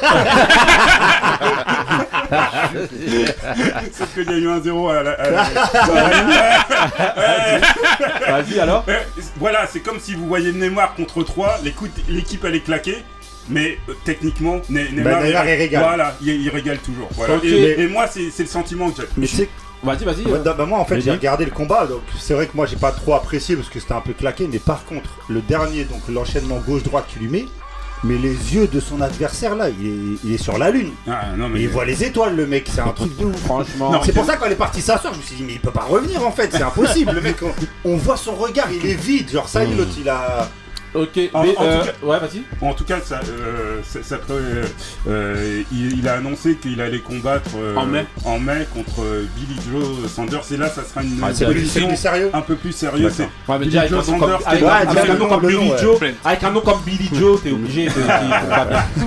Sauf qu'il y a eu un 0 à la. Vas-y alors. eh, voilà, c'est comme si vous voyez Neymar contre 3, l'écoute- l'équipe elle est claquée. Mais euh, techniquement, Ne- Neymar, Neymar, il régale. Voilà, il, il régale toujours. Voilà. Et, et moi, c'est c'est le sentiment que j'ai. Mais tu sais, Vas-y, vas-y. Ouais, euh. bah, moi en fait j'ai regardé le combat donc c'est vrai que moi j'ai pas trop apprécié parce que c'était un peu claqué mais par contre le dernier donc l'enchaînement gauche droite qu'il lui met mais les yeux de son adversaire là il est, il est sur la lune Ah, non, mais il voit les étoiles le mec c'est un truc de ouf Franchement. Non, c'est pour ça quand elle est partie s'asseoir je me suis dit mais il peut pas revenir en fait c'est impossible le mec on, on voit son regard il est vide genre ça y est l'autre il a Ok, En- mais en tout euh, cas- ouais, vas-y. En tout cas, ça, euh, ça- ça peut, euh, il, il a annoncé qu'il allait combattre euh, En mai. en mai contre Billy Joe Sanders. Et là, ça sera une Ah, un peu plus sérieuse. Ouais, Billy avec Joe un nom comme, Sanders, avec, un nom Billy. Joe, avec un nom comme Billy Joe, t'es obligé de.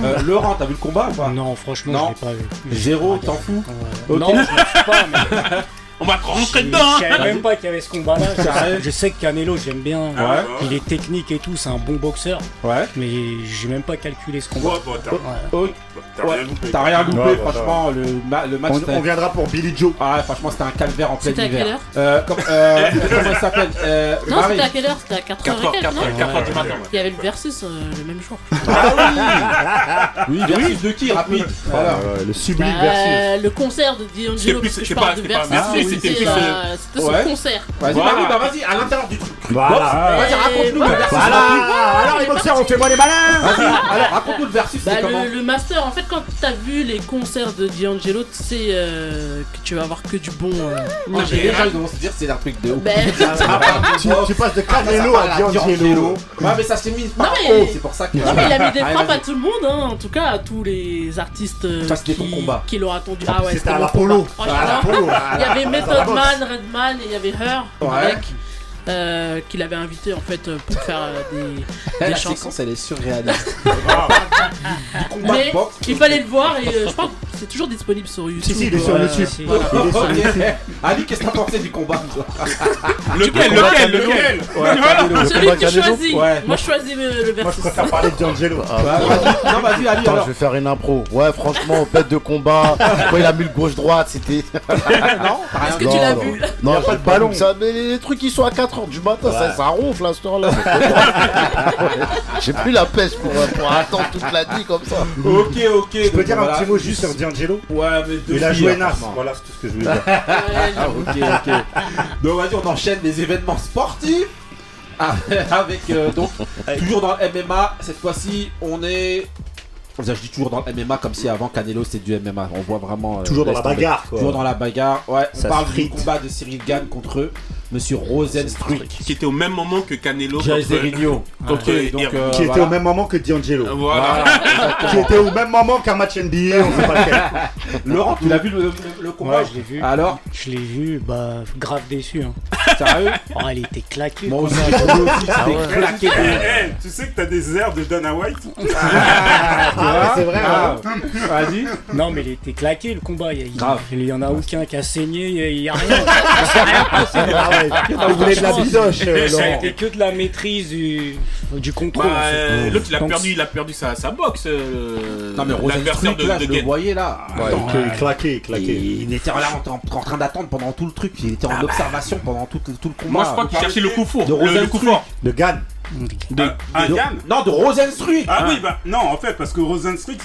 Euh, Laurent, t'as vu le combat ou pas? Non, franchement, Non. je l'ai pas vu. Zéro, t'en fous. Non, je ne suis pas, mais On va te rentrer je dedans. hein. savais même pas qu'il y avait ce combat-là. Je sais que Canelo, j'aime bien. Ah, ouais. Il est technique et tout, c'est un bon boxeur. Ouais. Mais j'ai même pas calculé ce combat. Ouais, t'as- Ouais. Oh, t'as ouais. rien loupé. T'as rien loupé, Ouais, bah, franchement. Le, ma- le match. on, viendra pour Billy Joe Ah ouais, franchement, c'était un calvaire en plein C'était à hiver. quelle heure euh, comme, euh, Comment il s'appelle euh, Non, c'était à quelle heure C'était à 4h 4 heures, 4 heures, 4 heures du matin. ouais. Il y avait le versus le même jour. Oui, versus de qui Rapide. Voilà. Le sublime Bah, versus le concert de D'Angelo, je parle pas- pas versus, c'était son Ouais. concert. Vas-y, Voilà. Bah vas-y, à l'intérieur du truc. voilà Vas-y, raconte-nous voilà. le versus. voilà alors les boxeurs on fait moi les malins Vas-y, alors raconte-nous le versus, Bah, c'est comment le, le master, en fait, quand t'as vu les concerts de D'Angelo, tu sais euh, que tu vas avoir que du bon. euh, en Ah, général. ils vont se dire c'est un truc de ouf. Ben, tu, passes de Canelo à D'Angelo Ouais, mais ça s'est mis par c'est pour ça que. Non mais il a mis des frappes à tout le monde, hein, en tout cas à tous les artistes euh, Ça, c'était ton qui, combat. qui l'auraient attendu. Ah ouais, c'était à l'Apollo l'Apollo il y avait Dans la Method boxe. Man, Redman et il y avait Her Ouais. avec euh, qu'il avait invité en fait euh, pour faire euh, des, La des chansons. séquence elle est surréaliste. Mais il fallait le voir et euh, je crois que c'est toujours disponible sur YouTube. si si il est sur euh, YouTube si. il est sur Ok. YouTube Ali, qu'est-ce que t'as pensé du combat toi Lequel, lequel, lequel Celui que tu Canelo choisis. Ouais. Moi je choisis le, le moi je versus. préfère parler de D'Angelo Ah, Bah, vas-y. Non, vas-y, Ali, alors. je vais faire une impro. Ouais, franchement, bête de combat. Quand il a mis le gauche-droite, c'était. Non, t'as rien Est-ce que tu l'as non. vu Non, Y a j'ai pas de ballon. Ça, mais les trucs qui sont à 4h du matin, ça, ça ronfle à cette heure-là. J'ai plus la pêche pour, pour attendre toute la nuit comme ça. Ok, ok. je peux dire voilà. un petit mot juste sur D'Angelo Ouais, mais deux il a joué hein, Nas voilà c'est tout ce que je voulais dire Ah, ok, ok. Donc vas-y, on enchaîne les événements sportifs. Ah, avec euh, donc toujours dans le MMA. Cette fois-ci, on est. Je dis toujours dans le MMA comme si avant Canelo c'était du MMA. On voit vraiment. euh, toujours dans la bagarre quoi Toujours dans la bagarre. Ouais, on Ça parle du combat de Cyril Gann contre Monsieur Rosenstruik. Qui était au même moment que Canelo. Contre- Ouais, donc. et- euh, qui était voilà. au même moment que D'Angelo Voilà. qui était au même moment qu'un match NBA on sait pas lequel Laurent, tu l'as vu le, le- le combat Ouais, je l'ai vu. Alors, Je l'ai vu, bah, grave déçu. Hein. sérieux Oh, elle était claquée. Moi aussi, Ah ouais. claqué. Eh, tu sais que t'as des airs de Dana White ah ouais, c'est vrai Ah, hein. Vas-y. Non, mais il était claqué le combat. Il Grave. il y en a aucun qui a saigné, il y a- il y a rien. Passé. Ah voulez de la bidoche euh, Ça a Laurent été que de la maîtrise du, du contrôle. Bah, en fait. euh, L'autre il a Donc, perdu, il a perdu sa, sa boxe. euh, Non mais l'adversaire Rosenstruik là, je le voyais là. Ouais, Attends, il est claqué claqué il, il était là en, en- en train d'attendre pendant tout le truc. Il était en observation pendant tout, tout le combat. Moi je crois qu'il cherchait le coup four. De Le, le coup fort. de Gann De, Un De- Gann Non, de Rosenstruik. Ah oui, bah non, en fait, parce que Rosenstruik,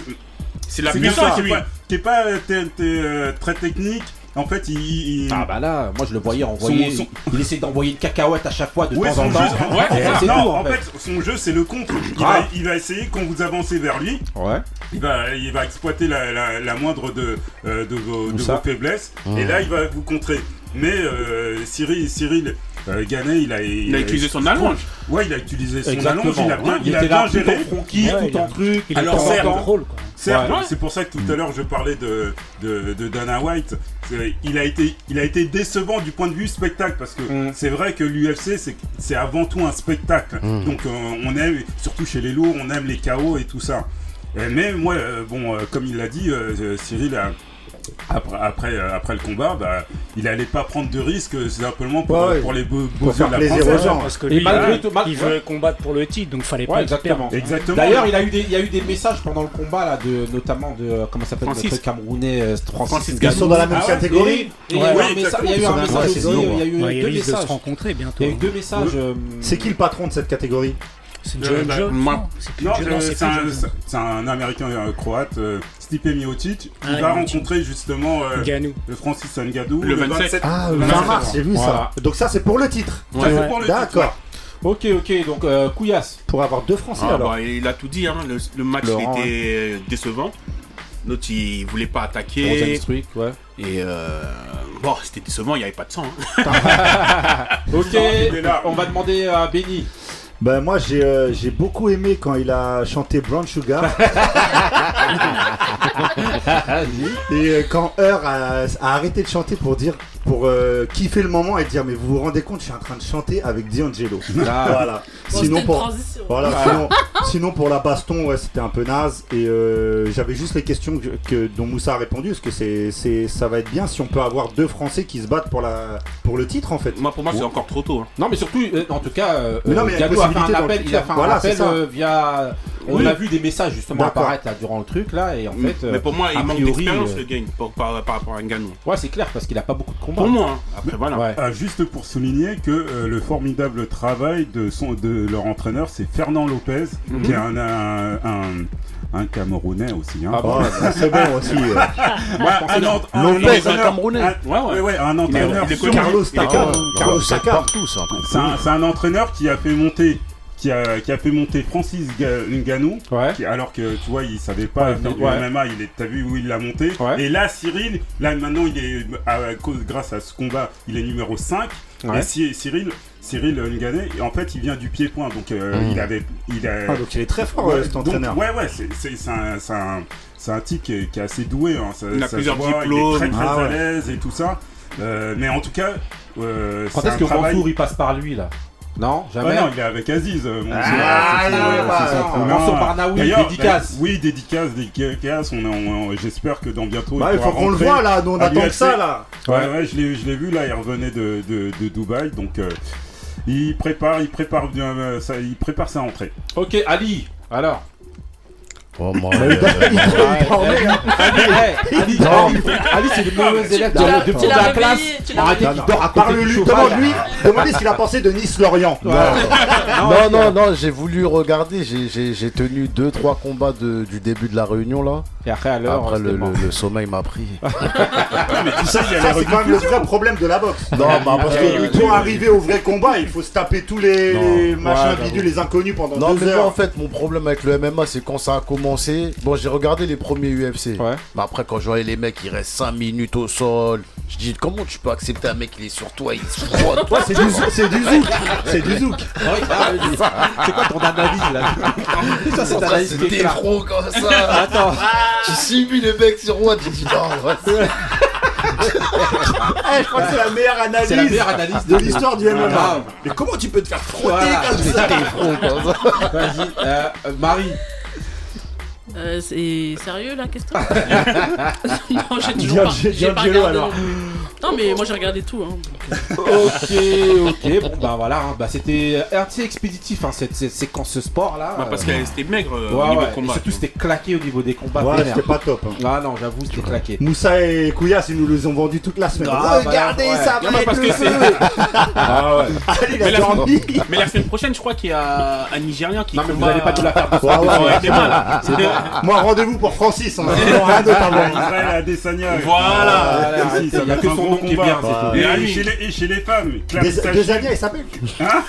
c'est la c'est puissance quelqu'un qui lui. est pas, qui est pas, euh, t- t- euh, très technique. En fait, il. il- Ah bah là, moi je le voyais envoyer. Son- Il essaie d'envoyer une cacahuète à chaque fois de Ouais, temps en temps. jeu, ouais, Et enfin, c'est non, tout, en fait, son jeu c'est le contre. Il va, Grave. il va essayer quand vous avancez vers lui, Ouais. il va, il va exploiter la, la- la moindre de, euh, de, vos, de vos faiblesses Mmh. et là il va vous contrer. Mais euh, Cyril, Cyril euh, Ganet, il a, Il a utilisé son allonge. Ouais, il a utilisé son Exactement. allonge, il a bien, il, il a bien géré. en franqui, Ouais, tout il a- en truc. Il a Alors, certes, Ouais. c'est pour ça que tout à l'heure je parlais de, de, de Dana White. Il a, été, il a été décevant du point de vue spectacle parce que Mm. c'est vrai que l'UFC c'est- avant tout un spectacle. Mm. Donc euh, on aime, surtout chez les lourds, on aime les chaos et tout ça. Mais moi, euh, bon, euh, comme il l'a dit, Cyril, a- après, après, euh, après le combat, bah, il allait pas prendre de risques euh, simplement pour, Ouais, ouais. pour les beaux, Pour beaux faire yeux de la plaisir aux gens. Parce que Et lui, malgré il, tout- mal- il veut combattre pour le titre, donc fallait Ouais, pas exactement. D'ailleurs, il a eu des, il y a eu des messages pendant le combat là, de notamment de euh, comment ça s'appelle notre Camerounais euh, Francis, Francis Ils sont dans la même Ah catégorie. Et il y a Ouais, eu un message- il y a eu un message il y a deux messages. Il y a eu deux messages. euh, C'est qui le patron de cette catégorie? C'est John Jones non C'est c'est c'est un, c'est- c'est américain euh, croate, euh, Stipe Miocic. Il Ah, va Miocic. rencontrer justement euh, le Francis Ngannou Le 27. Ah, le le 20 27 mars, j'ai vu Voilà. ça. Donc ça, c'est pour le titre. Ouais. c'est D'accord. Ok, ok, donc euh, Couillasse. Pour avoir deux Français Ah, alors. bah, il a tout dit, hein. le, le match Laurent, il était décevant. L'autre il voulait pas attaquer. Rosenstruik, ouais. Et euh, bon, c'était décevant, il n'y avait pas de sang. hein. Ok, là. on va demander à Benny. Ben moi j'ai euh, j'ai beaucoup aimé quand il a chanté Brown Sugar. Et euh, quand Heur a, a arrêté de chanter pour dire pour euh, kiffer le moment et dire mais vous vous rendez compte je suis en train de chanter avec D'Angelo. Ah. voilà. Bon, Sinon pour voilà sinon, sinon pour la baston ouais c'était un peu naze et euh, j'avais juste les questions que, que- dont Moussa a répondu parce que c'est c'est ça va être bien si on peut avoir deux Français qui se battent pour la pour le titre en fait. Moi, pour moi, c'est encore trop tôt. hein. Non, mais surtout, euh, en tout cas, euh, Mais non, mais il y a Gado a fait un appel, il a fait un Voilà, appel euh, via. On Oui. a vu des messages justement apparaître là durant le truc là, et en fait. euh, mais pour moi, il a manque d'expérience, euh, le game, par, par, par rapport à Ngannou. Ouais, c'est clair parce qu'il a pas beaucoup de combats. Pour moi, hein. après voilà. Ouais. Ah, juste pour souligner que euh, le formidable travail de, son, de leur entraîneur, c'est Fernand Lopez, Mhm. qui est un, un, un, un Camerounais aussi. Hein. Ah bon bah, c'est bon aussi. euh. Ouais, un, un Lopez, un Camerounais. un- Ouais, ouais. ouais, ouais, un entraîneur. Carlos. Carlos un un, c'est un entraîneur qui a fait monter, qui a, qui a fait monter Francis Ga- Ngannou, Ouais. qui- alors que tu vois, il savait pas Ouais, faire du ouais. MMA. Il est, t'as vu où il l'a monté. Ouais. Et là, Cyril, là maintenant, il est à cause, grâce à ce combat, il est numéro 5. Ouais. Et Cy- Cyril, Cyril Ngannou, en fait, il vient du pied-point, donc euh, Mm. il avait, il a, Ah, donc il est très fort euh, cet donc, entraîneur. ouais, ouais, c'est, c'est, c'est un, c'est un, c'est un type qui est, qui est assez doué. Hein, ça, Il a ça plusieurs voit, diplômes. Il est très très Ah à ouais. l'aise et tout ça. Euh, mais en tout cas, euh, Quand c'est est-ce un que travail... Mansour il passe par lui là? Non, Ah jamais. non, il est avec Aziz. euh, Mansour, Ah, non, non, Barnaoui, dédicace. bah, Oui, dédicace, dédicace. On, on- on- J'espère que dans bientôt. Bah, il faut qu'on le voit là, nous on attend que ça là. Ouais, ouais, je l'ai, je l'ai vu là, il revenait de, de, de Dubaï, donc euh, il prépare, il prépare bien, euh, ça, il prépare sa rentrée. Ok, Ali. Alors. Oh, moi, euh, il. Ali, Ali, c'est le mauvais élève de, de, la classe. Arrêtez Non, non. dort à côté du Parle-lui, chauffage. demande-lui, ce qu'il a pensé de Nice-Lorient. Non, non, non, j'ai voulu regarder. J'ai- J'ai j'ai tenu 2-3 combats de- du début de la réunion là. Et après, à l'heure, Après, c'était le, sommeil m'a pris. mais tout ça, il y a Ça, les c'est quand même le vrai problème de la boxe. Non, bah, parce que- pour arriver au vrai combat, il faut se taper tous les, Non. machins bidules, les inconnus pendant Non, deux mais moi, en heures. fait, mon problème avec le MMA, c'est quand ça a commencé. Bon, j'ai regardé les premiers UFC. Ouais. Mais après, quand je voyais les mecs, ils restent 5 minutes au sol. Je dis, comment tu peux accepter un mec, il est sur toi, il se frotte Ouais, c'est du, c'est du zouk. C'est du zouk. C'est quoi ton analyse là Ça, c'est ta analyse C'est des fronts comme ça. Attends, tu simules les mecs sur moi, tu dis non. ouais. Eh, je crois que c'est la meilleure analyse, c'est la meilleure analyse de l'histoire du MMA. Grave. Mais comment tu peux te faire frotter Voilà, comme ça. Vas-y, euh, Marie. Euh, c'est sérieux la question Non, j'ai toujours pas. J'ai pas regardé alors. Non mais moi j'ai regardé tout. Hein. Ok, ok, bon bah voilà, hein. bah, c'était assez expéditif hein, cette, cette séquence ce sport là. Bah, parce qu'elle était maigre euh, Ouais, au niveau ouais, et combat. surtout c'était claqué au niveau des combats. Ouais, c'était pas top. hein. Ah non, j'avoue, c'était claqué. Moussa et Kouyas, ils nous les ont vendus toute la semaine. Ah, Regardez, ouais. ça Non, va mais être le feu. Ah ouais. Il Mais la, dormi. mais la semaine prochaine, je crois qu'il y a un Nigérien qui Non mais vous combat- allez pas tout la faire. Moi, rendez-vous pour Francis. On a rien d'autre à voir. Voilà. Ça Il y a que son gros combat. Et, Ah chez les, et chez les femmes, Des. Ania, il s'appelle Hein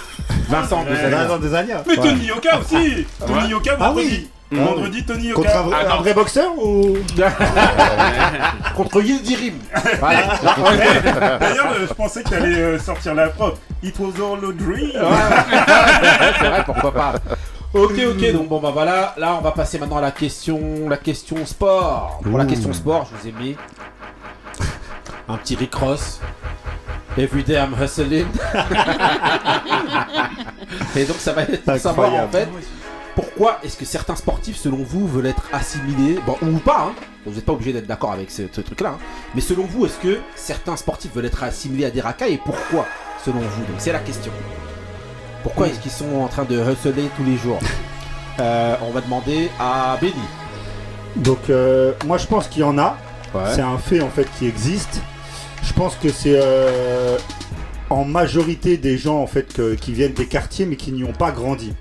Vincent, années. Vincent Desania. Mais Tony Yoka aussi Tony Yoka Ah vendredi oui. Vendredi, Tony Contre un Yoka Ah, non. un vrai boxeur ou? Contre Yildirim. Voilà. D'ailleurs, euh, je pensais que t'allais euh, sortir la preuve. It was all a dream c'est vrai, pourquoi pas. Ok, ok, donc bon bah voilà, là on va passer maintenant à la question, la question sport. Pour la question sport, je vous ai mis un petit Rick Ross. Everyday I'm hustling. Et donc ça va être savoir en fait pourquoi est-ce que certains sportifs selon vous veulent être assimilés, bon ou pas, hein, vous n'êtes pas obligé d'être d'accord avec ce, ce truc-là, hein, mais selon vous est-ce que certains sportifs veulent être assimilés à des racailles et pourquoi selon vous? Donc c'est la question. Pourquoi est-ce qu'ils sont en train de hustler tous les jours? Euh, On va demander à Benny. Donc, euh, moi, je pense qu'il y en a. C'est un fait en fait qui existe. Je pense que c'est euh, en majorité des gens en fait que- qui viennent des quartiers mais qui n'y ont pas grandi.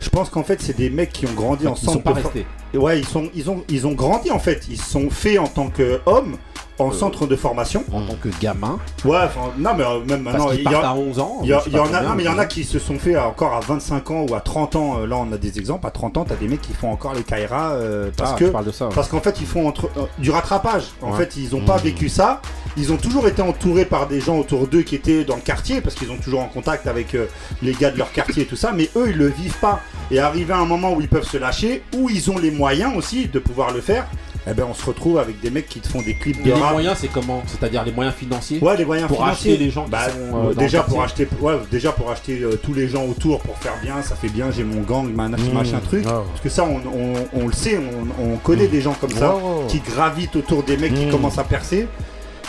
Je pense qu'en fait c'est des mecs qui ont grandi en Ils sont pas restés. Ouais, ils sont ils ont ils ont grandi en fait. Ils sont faits en tant qu'hommes en centre de formation. En tant que gamin. Ouais, enfin non mais euh, même maintenant il y a- à 11 ans. il y, a- je sais il y pas en a, combien, non, mais il y en a qui se sont fait encore à 25 ans ou à 30 ans. euh, Là, on a des exemples. À 30 ans, t'as des mecs qui font encore les Kaira euh, parce Ah, que tu parles de ça. ouais. parce qu'en fait, ils font entre, euh, du rattrapage. En Ouais. fait, ils ont pas vécu ça. Ils ont toujours été entourés par des gens autour d'eux qui étaient dans le quartier parce qu'ils ont toujours en contact avec euh, les gars de leur quartier et tout ça. Mais eux, ils le vivent pas. Et arrivé à un moment où ils peuvent se lâcher, où ils ont les moyens aussi de pouvoir le faire, eh ben, on se retrouve avec des mecs qui te font des clips Et de les rap. moyens, c'est comment C'est-à-dire les moyens financiers Ouais, les moyens Pour financiers. acheter les gens qui Bah, sont, euh, le déjà pour acheter, ouais, déjà pour acheter euh, tous les gens autour pour faire bien, ça fait bien. J'ai mon gang, machin, Mmh. machin truc. Ah. Parce que ça, on, on- on le sait, on, on connaît des gens comme ça ouais. qui gravitent autour des mecs qui Mm. commencent à percer.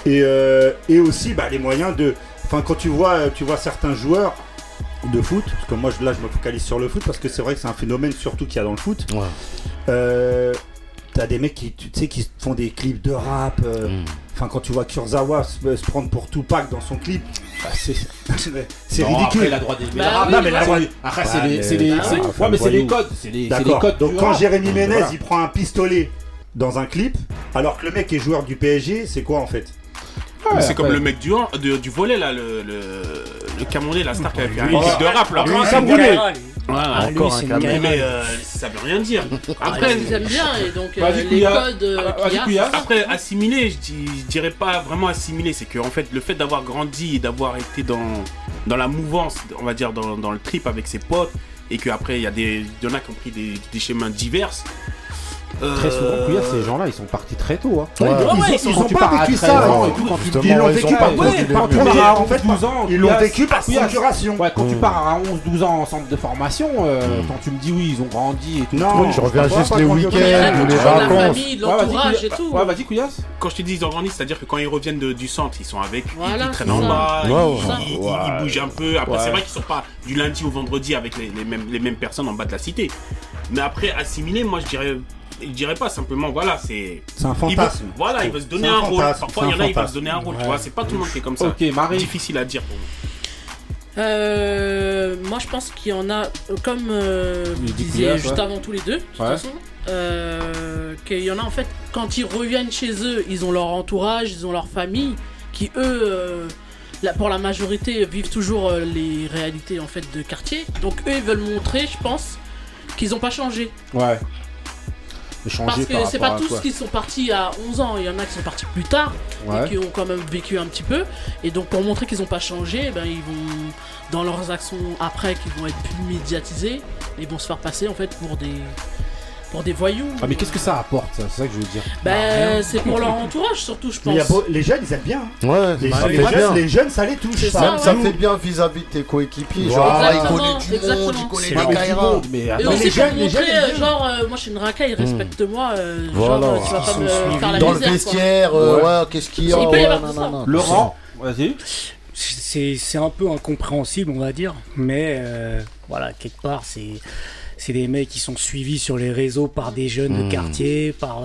Et, euh, et aussi bah, les moyens de. Enfin, quand tu vois, tu vois certains joueurs de foot, parce que moi je- là je me focalise sur le foot parce que c'est vrai que c'est un phénomène surtout qu'il y a dans le foot. Ouais. Euh, T'as des mecs qui, tu sais, qui font des clips de rap. euh, Mm. Enfin, quand tu vois Kurzawa se, se prendre pour Tupac dans son clip, bah, c'est ridicule. Après. Bah la rap. oui, non, mais la voix- Après, c'est les, mais- c'est les, Ah c'est- oui. ouais, mais c'est les Voyou. codes, c'est les, codes. Donc quand. Jérémy Ménez Voilà. il prend un pistolet dans un clip, alors que le mec est joueur du PSG, c'est quoi en fait? Ouais, c'est comme le mec du, du volet là, le, le, le Camerounais, la star qui avait fait un de rap là. lui, Ah, ça lui, brûlait. ah, lui. Ah, lui, Encore c'est un. Mais, euh, ça veut rien dire. Après, Après, ils aiment bien et donc euh, Vas-y, les codes euh, Ah, y a. Kouya. Après, assimiler, je, dis- je dirais pas vraiment assimiler, c'est que en fait, le fait d'avoir grandi et d'avoir été dans, dans la mouvance, on va dire, dans, dans le trip avec ses potes, et qu'après, il y, a des- il y en a qui ont pris des, des chemins divers. Très souvent, Kouya, ces gens-là, ils sont partis très tôt. Hein. Ouais. ils, ouais, ont, ils sont- ils quand ont tu pas pars à vécu 13 ça. ans et Ils- tout, quand tu Justement, Ils l'ont vécu ont par pas contre, vécu par les contre, mêmes. en fait, 12 ans, ils l'ont vécu par procuration. Ouais, quand tu Mm. pars à 11-12 ans en centre de formation, euh, quand tu me dis oui, ils ont grandi et tout. Non, Je reviens juste les week-ends ou les ont de la vacances. l'entourage Kouya. et tout. Ouais, vas-y, Kouyas. Quand je te dis ils ont grandi, c'est-à-dire que quand ils reviennent de- du centre, ils sont avec, ils- traînent en ça. bas, ils, bougent un peu. Après, c'est vrai qu'ils sont pas du lundi au vendredi avec les, les mêmes, les mêmes personnes en bas de la cité. Mais après, assimiler, moi je dirais, je dirais pas simplement, voilà, c'est. C'est un fantasme. voilà, ils veulent se donner un, un rôle. Parfois, il y en a, ils veulent se donner un rôle, tu Ouais. vois. C'est pas tout le monde qui est comme ça. Ok, Marie. Difficile à dire pour moi. Euh, moi, je pense qu'il y en a, euh, comme euh, vous Il disiez juste ouais. avant tous les deux, de toute Ouais. façon, euh, qu'il y en a en fait, quand ils reviennent chez eux, ils ont leur entourage, ils ont leur famille, qui eux, euh, la- pour la majorité, vivent toujours euh, les réalités en fait de quartier. Donc eux, ils veulent montrer, je pense, qu'ils n'ont pas changé. Ouais. Changer Parce que c'est pas tous quoi qui sont partis à 11 ans, il y en a qui sont partis plus tard et qui ont quand même vécu un petit peu. Et donc pour montrer qu'ils n'ont pas changé, eh ben, ils vont, dans leurs actions après, qui vont être plus médiatisées, ils vont se faire passer en fait pour des, pour des voyous. Ah, mais qu'est-ce que ça apporte, ça? C'est ça que je veux dire. Bah, c'est pour leur entourage surtout, je Mais il y a pense. beau- les jeunes, ils aiment bien. hein. Ouais, Les, ça les fait jeunes, bien. les jeunes, ça les touche. C'est ça. ça, fait bien vis-à-vis de tes coéquipiers. Voilà. Genre, ah, il connaît du monde, il connaît C'est les vrai. Kaira. Mais Et attends, aussi les pour jeunes- les montrer, jeunes, euh, genre, euh, moi je suis une racaille, respecte-moi. euh, Voilà. Genre, euh, tu vas pas Ils me faire la Dans le misère. vestiaire, euh, ouais, qu'est-ce qu'il y a? Il peut y ouais, avoir non, tout non, ça. non. Laurent, vas-y. C'est c'est un peu incompréhensible, on va dire, mais euh, voilà, quelque part, c'est c'est des mecs qui sont suivis sur les réseaux par des jeunes de Hmm. quartier, par,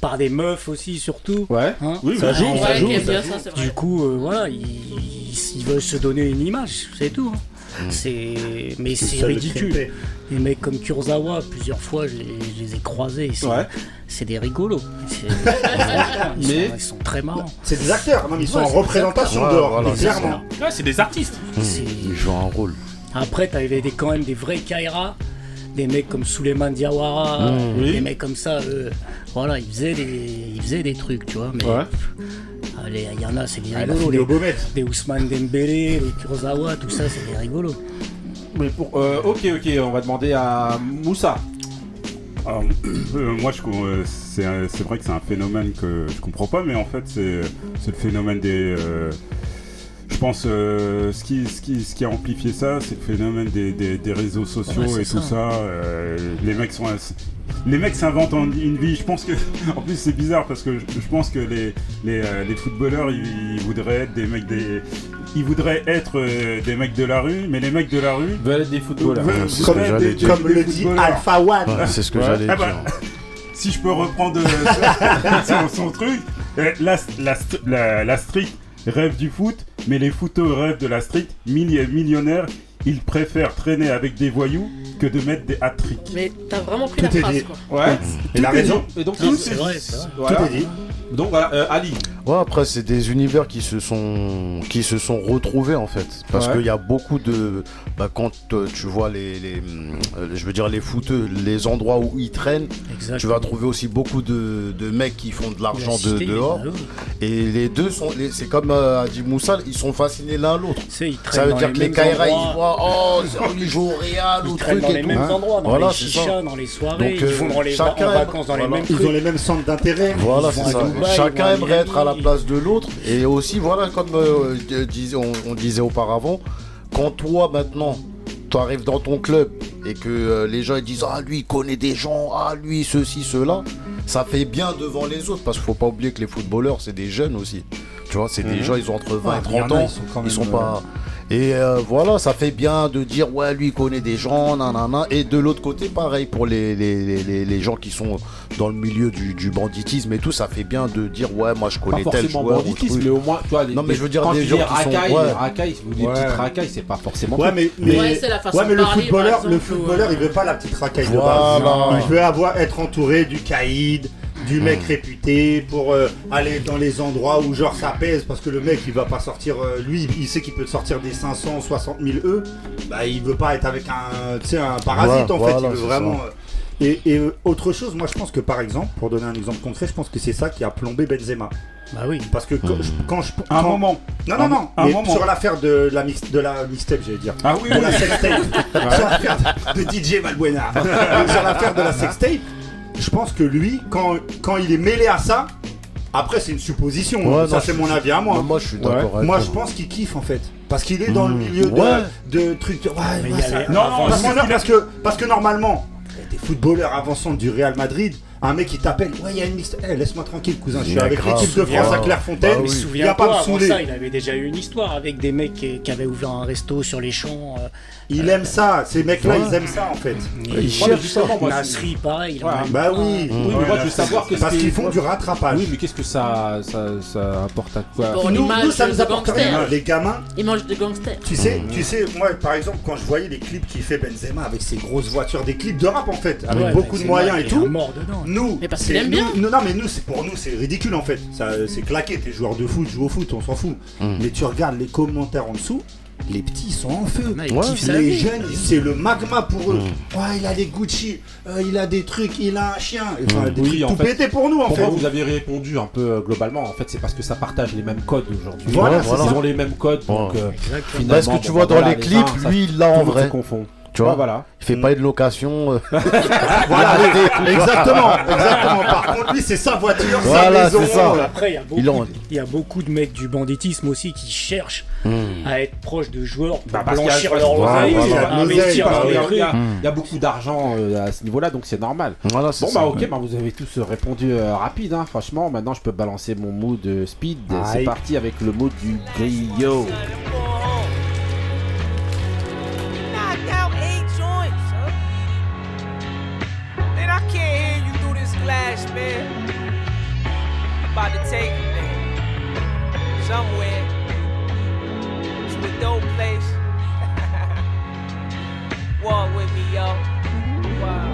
par des meufs aussi, surtout. Ouais. hein. Oui, Ça joue, ça joue. Du coup, euh, voilà, ils, ils- ils veulent se donner une image, c'est tout. hein. C'est mais C'est le ridicule. tromper. Des mecs comme Kurzawa, plusieurs fois, je les, je les ai croisés. Ouais. c'est des rigolos. C'est- ils, Mais- sont, ils sont très marrants. C'est des acteurs. Non, mais ils sont en représentation dehors. Voilà, c'est clairement. Ouais, c'est des artistes. C'est- Il joue un rôle. Après, t'avais des, quand même des vrais Kaira, des mecs comme Suleiman Diawara, Mmh. des Oui. mecs comme ça, eux, voilà, ils faisaient, des, ils faisaient des trucs, tu vois. Mais Ouais. allez, il y en a, c'est des Ah, rigolos. Les, des Ousmane Dembélé, les Kurzawa, tout ça, c'est des rigolos. Mais pour, euh, ok, ok, on va demander à Moussa. Alors, euh, moi, euh, c'est vrai que c'est un phénomène que je comprends pas, mais en fait, c'est c'est le phénomène des. Je pense euh, ce, qui, ce, qui, ce qui a amplifié ça, c'est le phénomène des, des- des réseaux sociaux Ouais, et tout ça. euh, les mecs sont. Les mecs s'inventent en- une vie. Je pense que, en plus, c'est bizarre parce que je, pense que les, les, euh, les footballeurs, ils, ils voudraient être des mecs des. Ils voudraient être des mecs de la rue, mais les mecs de la rue. Veulent être des footballeurs. veulent- ce que des- dire. Comme des le dit. Alpha One. Ouais, c'est ce que Ouais. j'allais Ah dire. bah, si je peux reprendre son, son truc, la, la, la, la street rêve du foot, mais les footeux rêvent de la street. Milli- millionnaires, ils préfèrent traîner avec des voyous que de mettre des hat-tricks. Mais t'as vraiment pris Tout la est phrase dit. quoi. Ouais. Est raison. Et donc, c'est vrai, c'est vrai. voilà. Tout est dit. Donc voilà, euh, Ali. Ouais, après c'est des univers qui se sont qui se sont retrouvés en fait, parce Ouais. qu'il y a beaucoup de bah, quand euh, tu vois les, les euh, je veux dire les footeux, les endroits où ils traînent, tu vas trouver aussi beaucoup de, de mecs qui font de l'argent de dehors, et les deux sont, les- c'est comme euh, a dit Moussa, ils sont fascinés l'un l'autre. Ça veut dire que les Kaira ils voient oh c'est- ils jouent au Real Ils ou traînent truc dans et les tout. mêmes Hein. endroits, dans Voilà, les c'est chichas, ça. dans les soirées, Donc, ils euh, vont dans les chacun en vacances dans voilà. les mêmes Ils trucs. ont les mêmes centres d'intérêt. Voilà, c'est ça. Dubaï, Chacun aimerait être à la place de l'autre. Et aussi, voilà, comme euh, euh, on disait auparavant, quand toi maintenant, tu arrives dans ton club et que euh, les gens ils disent Ah, lui, il connaît des gens, ah, lui, ceci, cela, ça fait bien devant les autres. Parce qu'il faut pas oublier que les footballeurs, c'est des jeunes aussi. Tu vois, c'est des gens, ils ont entre 20 Ouais, et il y en 30 a, ans. ils sont Ils sont pas. Et euh, voilà, ça fait bien de dire ouais, lui il connaît des gens, nanana. Et de l'autre côté, pareil pour les, les, les, les- les gens qui sont dans le milieu du, du banditisme et tout, ça fait bien de dire ouais, moi je Pas connais tel joueur. ou banditisme, truc. mais au moins, tu vois, les, Non, mais je veux dire quand des gens qui sont- racaille, ouais. racaille, vous dites Ouais. petite racaille, c'est pas forcément. Ouais, mais, mais, Ouais, c'est la façon ouais, mais de le parler, footballeur, le footballeur, il veut pas la petite racaille de base. Il veut avoir être entouré du caïd, du mec réputé pour euh, aller dans les endroits où genre ça pèse parce que le mec il va pas sortir euh, lui il sait qu'il peut sortir des 500 60 000 E bah il veut pas être avec un tu sais un parasite Ouais, en fait il veut vraiment euh, et, et, euh, autre chose moi je pense que par exemple pour donner un exemple concret je pense que c'est ça qui a plombé Benzema Bah oui. parce que quand, Hmm. je, quand je Un quand- moment. non non non un moment. sur l'affaire de la mix, de la mixtape j'allais dire Ah oui, de oui. la sextape sur l'affaire de DJ Valbuena sur l'affaire de la sextape je pense que lui quand, quand il est mêlé à ça après c'est une supposition Ouais, hein. non, ça c'est mon avis à moi Moi, je suis d'accord avec moi je pense qu'il kiffe en fait parce qu'il est dans le Mmh. milieu de, Ouais. de trucs ouais, Mais ouais, il y ça- avait- Non, non, a- parce que parce que normalement des footballeurs avançants du Real Madrid un mec qui t'appelle ouais il y a une liste Eh, laisse-moi tranquille cousin je suis avec l'équipe de France à. Clairefontaine Bah oui. il y a pas à me saouler ça, il avait déjà eu une histoire avec des mecs qui, qui avaient ouvert un resto sur les champs. euh, il aime ça ces mecs là Ouais. ils aiment ça en fait Ils Ouais, mais cherchent ça. justement, moi, Nasri, pareil. Ouais. bah oui Oui, mais moi je veux savoir que parce qu'ils font du rattrapage Oui, mais qu'est-ce que ça, ça, ça apporte à quoi Pour nous, nous, ça nous apporte rien les gamins Ils mangent des gangsters. Tu sais, tu sais, moi par exemple quand je voyais les clips qu'il fait Benzema avec ses grosses voitures, des clips de rap en fait, avec beaucoup mais de moyens et tout. Nous, Mais parce c'est- qu'il aime nous- bien. nous- non mais nous c'est pour nous c'est ridicule en fait. Ça c'est claqué, t'es joueur de foot, joue au foot, on s'en fout. Mm. Mais tu regardes les commentaires en dessous, les petits ils sont en feu. Ouais, Les jeunes, c'est le magma pour eux. Mm. Ouais, il a des Gucci, euh, il a des trucs, il a un chien. Enfin, Mm. des Oui, trucs en tout fait. pété pour nous en Pour fait. moi, vous avez répondu un peu euh, globalement. En fait, c'est parce que ça partage les mêmes codes aujourd'hui. Voilà, voilà. Ils ont les mêmes codes, donc euh, finalement. Parce que tu bon, vois dans voilà, les clips, lui il l'a en vrai. confond. Tu vois, voilà. il fait pas de location. euh, Voilà, exactement, exactement. Par contre, lui, c'est sa voiture, Voilà, sa maison. ça. Après, il y, a beaucoup, Il en- il y a beaucoup de mecs du banditisme aussi qui cherchent Hmm. à être proches de joueurs pour Bah, blanchir leur oseille, investir Parce dans Il y, les a, trucs. il y a- Hmm. il y a beaucoup d'argent euh, à ce niveau-là, donc c'est normal. Voilà, c'est Bon ça. bah ok, bah, vous avez tous répondu euh, rapide, hein. franchement. Maintenant, je peux balancer mon mood euh, speed. C'est parti avec le mood du griot. Man, I can't hear you through this glass, man. About to take you, man. Somewhere. To a dope place. Walk with me, yo. Wow.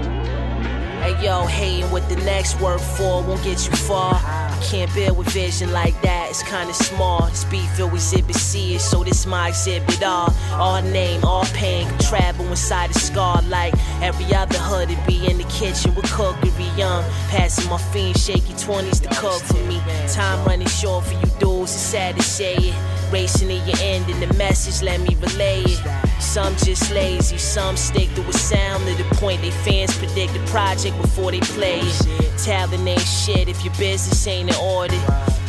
Hey yo, hating what the next word for won't get you far. I can't build with vision like that, it's kinda small. This beef exhibit is so this my exhibit R. All name, all pain, travel inside a scar like every other hood. It be in the kitchen with cookery young. Passing my fiend shaky 20s to cook for me. Time running short for you dudes, it's sad to say it. Racing to your end and the message, let me relay it. Some just lazy, some stick to a sound to the point they fans predict the project before they play it. Talent ain't shit if your business ain't in order.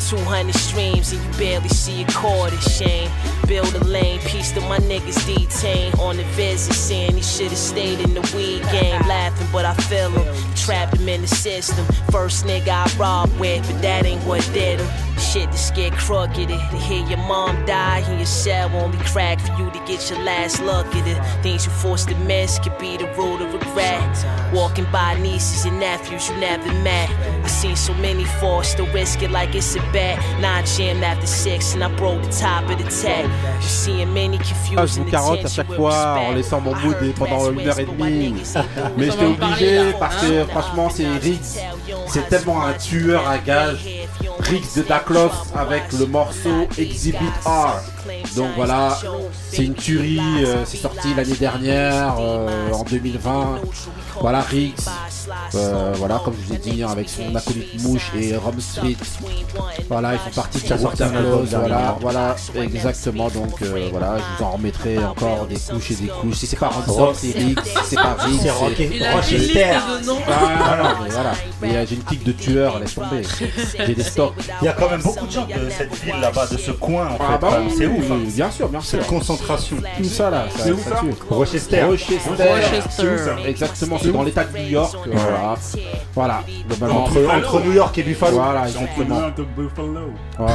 200 streams and you barely see a quarter. Shame. Build a lane, piece to my niggas detained on the visit, saying he should've stayed in the weed game. Laughing, but I feel him. Trapped him in the system. First nigga I robbed with, but that ain't what did him. Shit to get crooked. To hear your mom die in your cell only crack for you to get your last look at it. Things you forced to miss could be the root of regret. Walking by nieces and nephews you never met. I seen so many forced to risk it like it's a bet. Nine jammed after six and I broke the top of the tech. You seeing many Ah, je confusing vous carotte à chaque fois en laissant mon mood et pendant une heure et demie. Mais j'étais obligé parce que franchement c'est Riggs. C'est tellement un tueur à gage. Riggs de Daklos avec le morceau Exhibit R. Donc voilà, c'est une tuerie, euh, c'est sorti l'année dernière, euh, en 2020. Voilà Riggs, euh, voilà comme je vous ai dit, hein, avec son acolyte Mouche et Rom Street. Voilà, ils font partie de album Voilà, voilà, exactement. Donc voilà, je vous en remettrai encore des couches et des couches. Si c'est pas Ransom, c'est Riggs. Si c'est pas Riggs, C'est Rochester. noms. ah, non, mais voilà. Mais euh, j'ai une clique de tueurs, laisse tomber. J'ai des stocks. Il y a quand même beaucoup de gens de cette ville là-bas, de ce coin en fait. Ah bah quand même. Oui. Bien sûr, bien sûr. Cette concentration. Tout ça là, ça, C'est où ça ça tue. Rochester. Rochester. Rochester. Exactement, c'est dans l'état de New York. Voilà. Voilà. Entre, entre New York et Buffalo. Voilà, exactement.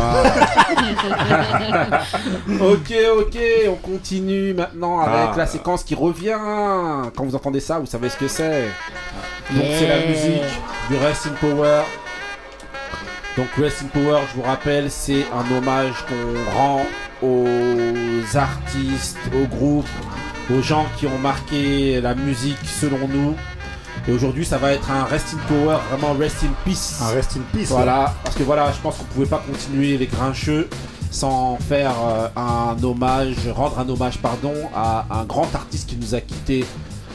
Ok, ok, on continue maintenant avec Ah. la séquence qui revient. Quand vous entendez ça, vous savez ce que c'est. Donc c'est la musique du Rest in Power. Donc Rest in Power, je vous rappelle, c'est un hommage qu'on rend aux artistes, aux groupes, aux gens qui ont marqué la musique selon nous. Et aujourd'hui, ça va être un Rest in Power, vraiment Rest in Peace. Un rest in peace. là. Voilà, parce que voilà, je pense qu'on pouvait pas continuer les grincheux sans faire euh, un hommage, rendre un hommage, pardon, à un grand artiste qui nous a quitté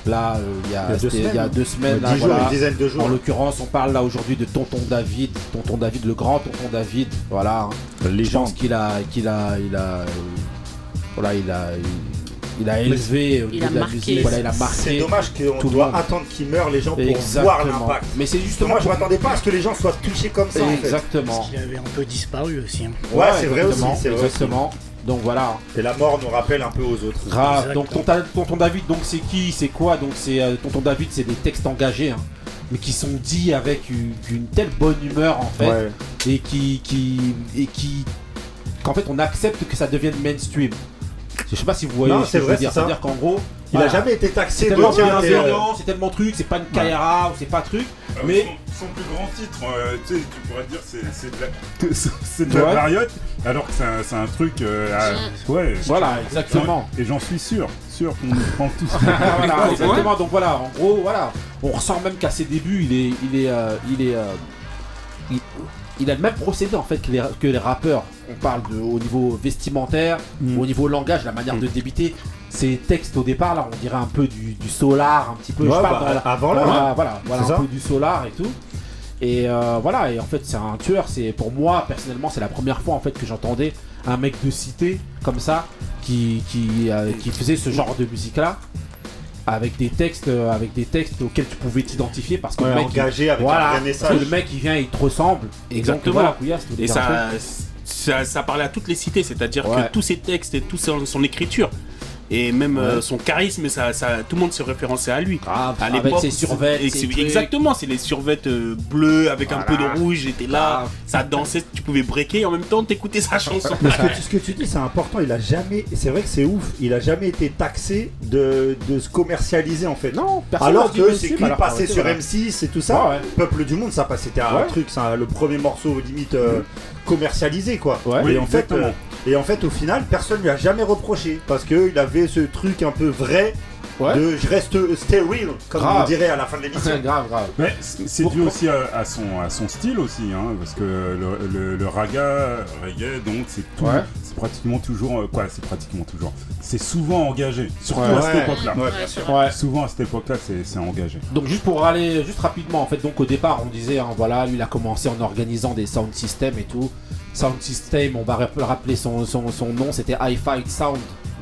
là euh, il, y a, Il y a deux y a semaines. deux semaines. là, Dix jours, voilà. une dizaine de jours. En l'occurrence, on parle là aujourd'hui de Tonton David, Tonton David, le grand Tonton David. Voilà, hein. je Légende. pense qu'il a, qu'il a, il a, euh, voilà, il a, il, il a élevé au Il niveau a de la marqué. musique. Voilà, il a C'est marqué. dommage qu'on doit monde. attendre qu'il meure les gens pour Exactement. voir l'impact. Mais c'est justement Moi, je m'attendais pas à ce que les gens soient touchés comme ça. en fait. Exactement. Parce qu'il avait un peu disparu aussi. hein. Ouais, c'est vrai aussi, exactement, c'est vrai. Donc voilà. Et la mort nous rappelle un peu aux autres. Grave. Donc tonton, tonton David, donc c'est qui, c'est quoi? Donc c'est euh, tonton David, c'est des textes engagés, hein, mais qui sont dits avec une, une telle bonne humeur en fait, Ouais. et qui, qui, et qui, qu'en fait on accepte que ça devienne mainstream. Je sais pas si vous voyez Non, ce c'est que je vrai, veux dire. C'est-à-dire qu'en gros, Il voilà, a jamais été taxé de tellement euh, c'est tellement truc, c'est pas une Kaira ou c'est pas truc, Euh, mais son, son plus grand titre, euh, tu sais, tu pourrais dire c'est c'est de la, c'est de la Ouais. mariotte, alors que c'est un, c'est un truc, euh, à- ouais. voilà, exactement. Et j'en suis sûr, sûr qu'on nous prend tous. voilà, exactement. Donc voilà, en gros, voilà, on ressent même qu'à ses débuts, il est, il est, euh, il est, euh, il, il a le même procédé en fait que les, que les rappeurs. On parle de, au niveau vestimentaire, Mm. au niveau langage, la manière de débiter. Ces textes au départ, là, on dirait un peu du, du solar, un petit peu. Ouais, je parle bah, la- avant là, voilà, ouais. voilà, voilà, C'est un ça. peu du solar et tout. Et euh, voilà, et en fait, c'est un tueur. C'est pour moi personnellement, c'est la première fois en fait que j'entendais un mec de cité comme ça qui qui, euh, qui faisait ce genre de musique là. avec des textes, euh, avec des textes auxquels tu pouvais t'identifier parce que Ouais, le mec, engagé il, avec un voilà, message. parce que le mec il vient, il te ressemble. Et Exactement. Donc, voilà, et un ça, ça, ça parlait à toutes les cités, c'est-à-dire Ouais. que tous ses textes et toute son, son écriture et même euh, son charisme, ça, ça, tout le monde se référençait à lui. à avec l'époque, ses trucs. exactement, c'est les survêtes euh, bleues avec un peu de rouge. J'étais là, Grave. ça dansait, tu pouvais breaker et en même temps t'écoutais sa chanson. Mais ce que, tu, ce que tu dis, c'est important. Il a jamais, c'est vrai que c'est ouf. Il a jamais été taxé de, de se commercialiser en fait. Non, personne Alors que ses clips alors, passaient sur voilà. M6 et tout ça. Ouais, ouais. Peuple du monde, ça passait. C'était un truc, ça, le premier morceau limite euh, commercialisé quoi. Ouais. et en fait, euh, et en fait, au final, personne lui a jamais reproché parce que il avait ce truc un peu vrai. Ouais. De je reste stay real, comme Grave. on dirait à la fin de l'émission. grave, grave. Mais c'est c'est dû aussi à, à son, à son style aussi, hein, parce que le, le, le raga, reggae, donc c'est tout, Ouais. C'est pratiquement toujours, euh, quoi, c'est pratiquement toujours, c'est souvent engagé, surtout Ouais. à cette époque-là. Ouais, bien sûr. Ouais. Souvent à cette époque-là, c'est c'est engagé. Donc juste pour aller juste rapidement en fait donc au départ on disait hein, voilà lui il a commencé en organisant des sound systems et tout sound system on va rap- rappeler son, son, son nom c'était Hi-Fi Sound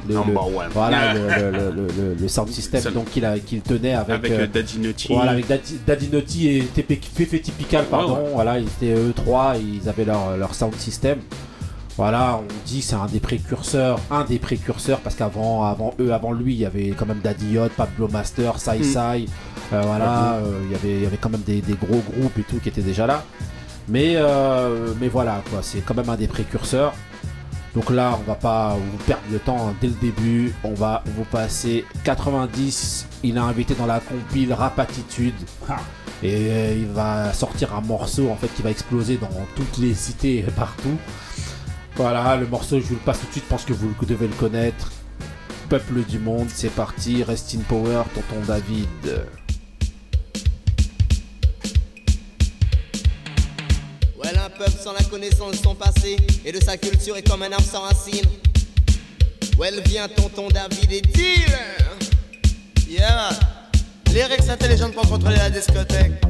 le, le- Number one. voilà le, le, le, le- le sound system donc qu'il tenait avec, Avec euh, euh, Daddy Nutty. voilà avec Daddy, Daddy Naughty et TP Fefe Typical pardon Ouais, ouais. voilà ils étaient eux trois ils avaient leur, leur sound system voilà, on dit c'est un des précurseurs, un des précurseurs parce qu'avant avant eux, avant lui, il y avait quand même Daddy Yacht, Pablo Master, Sai Mm. Sai, euh, voilà, euh, il y avait il y avait quand même des, des gros groupes et tout qui étaient déjà là. Mais euh, mais voilà quoi, c'est quand même un des précurseurs. Donc là, on va pas vous perdre le temps hein, dès le début. On va vous passer 90. Il a invité dans la compile Rap Attitude. Ah. Et il va sortir un morceau en fait qui va exploser dans toutes les cités et partout. Voilà, le morceau, je vous le passe tout de suite, je pense que vous devez le connaître. Peuple du monde, c'est parti. Rest in power, tonton David. Ouais, un peuple sans la connaissance de son passé et de sa culture est comme un arbre sans racines. Ouais, vient tonton David et dealer. Yeah, man. Lyrics intelligents pour contrôler la discothèque.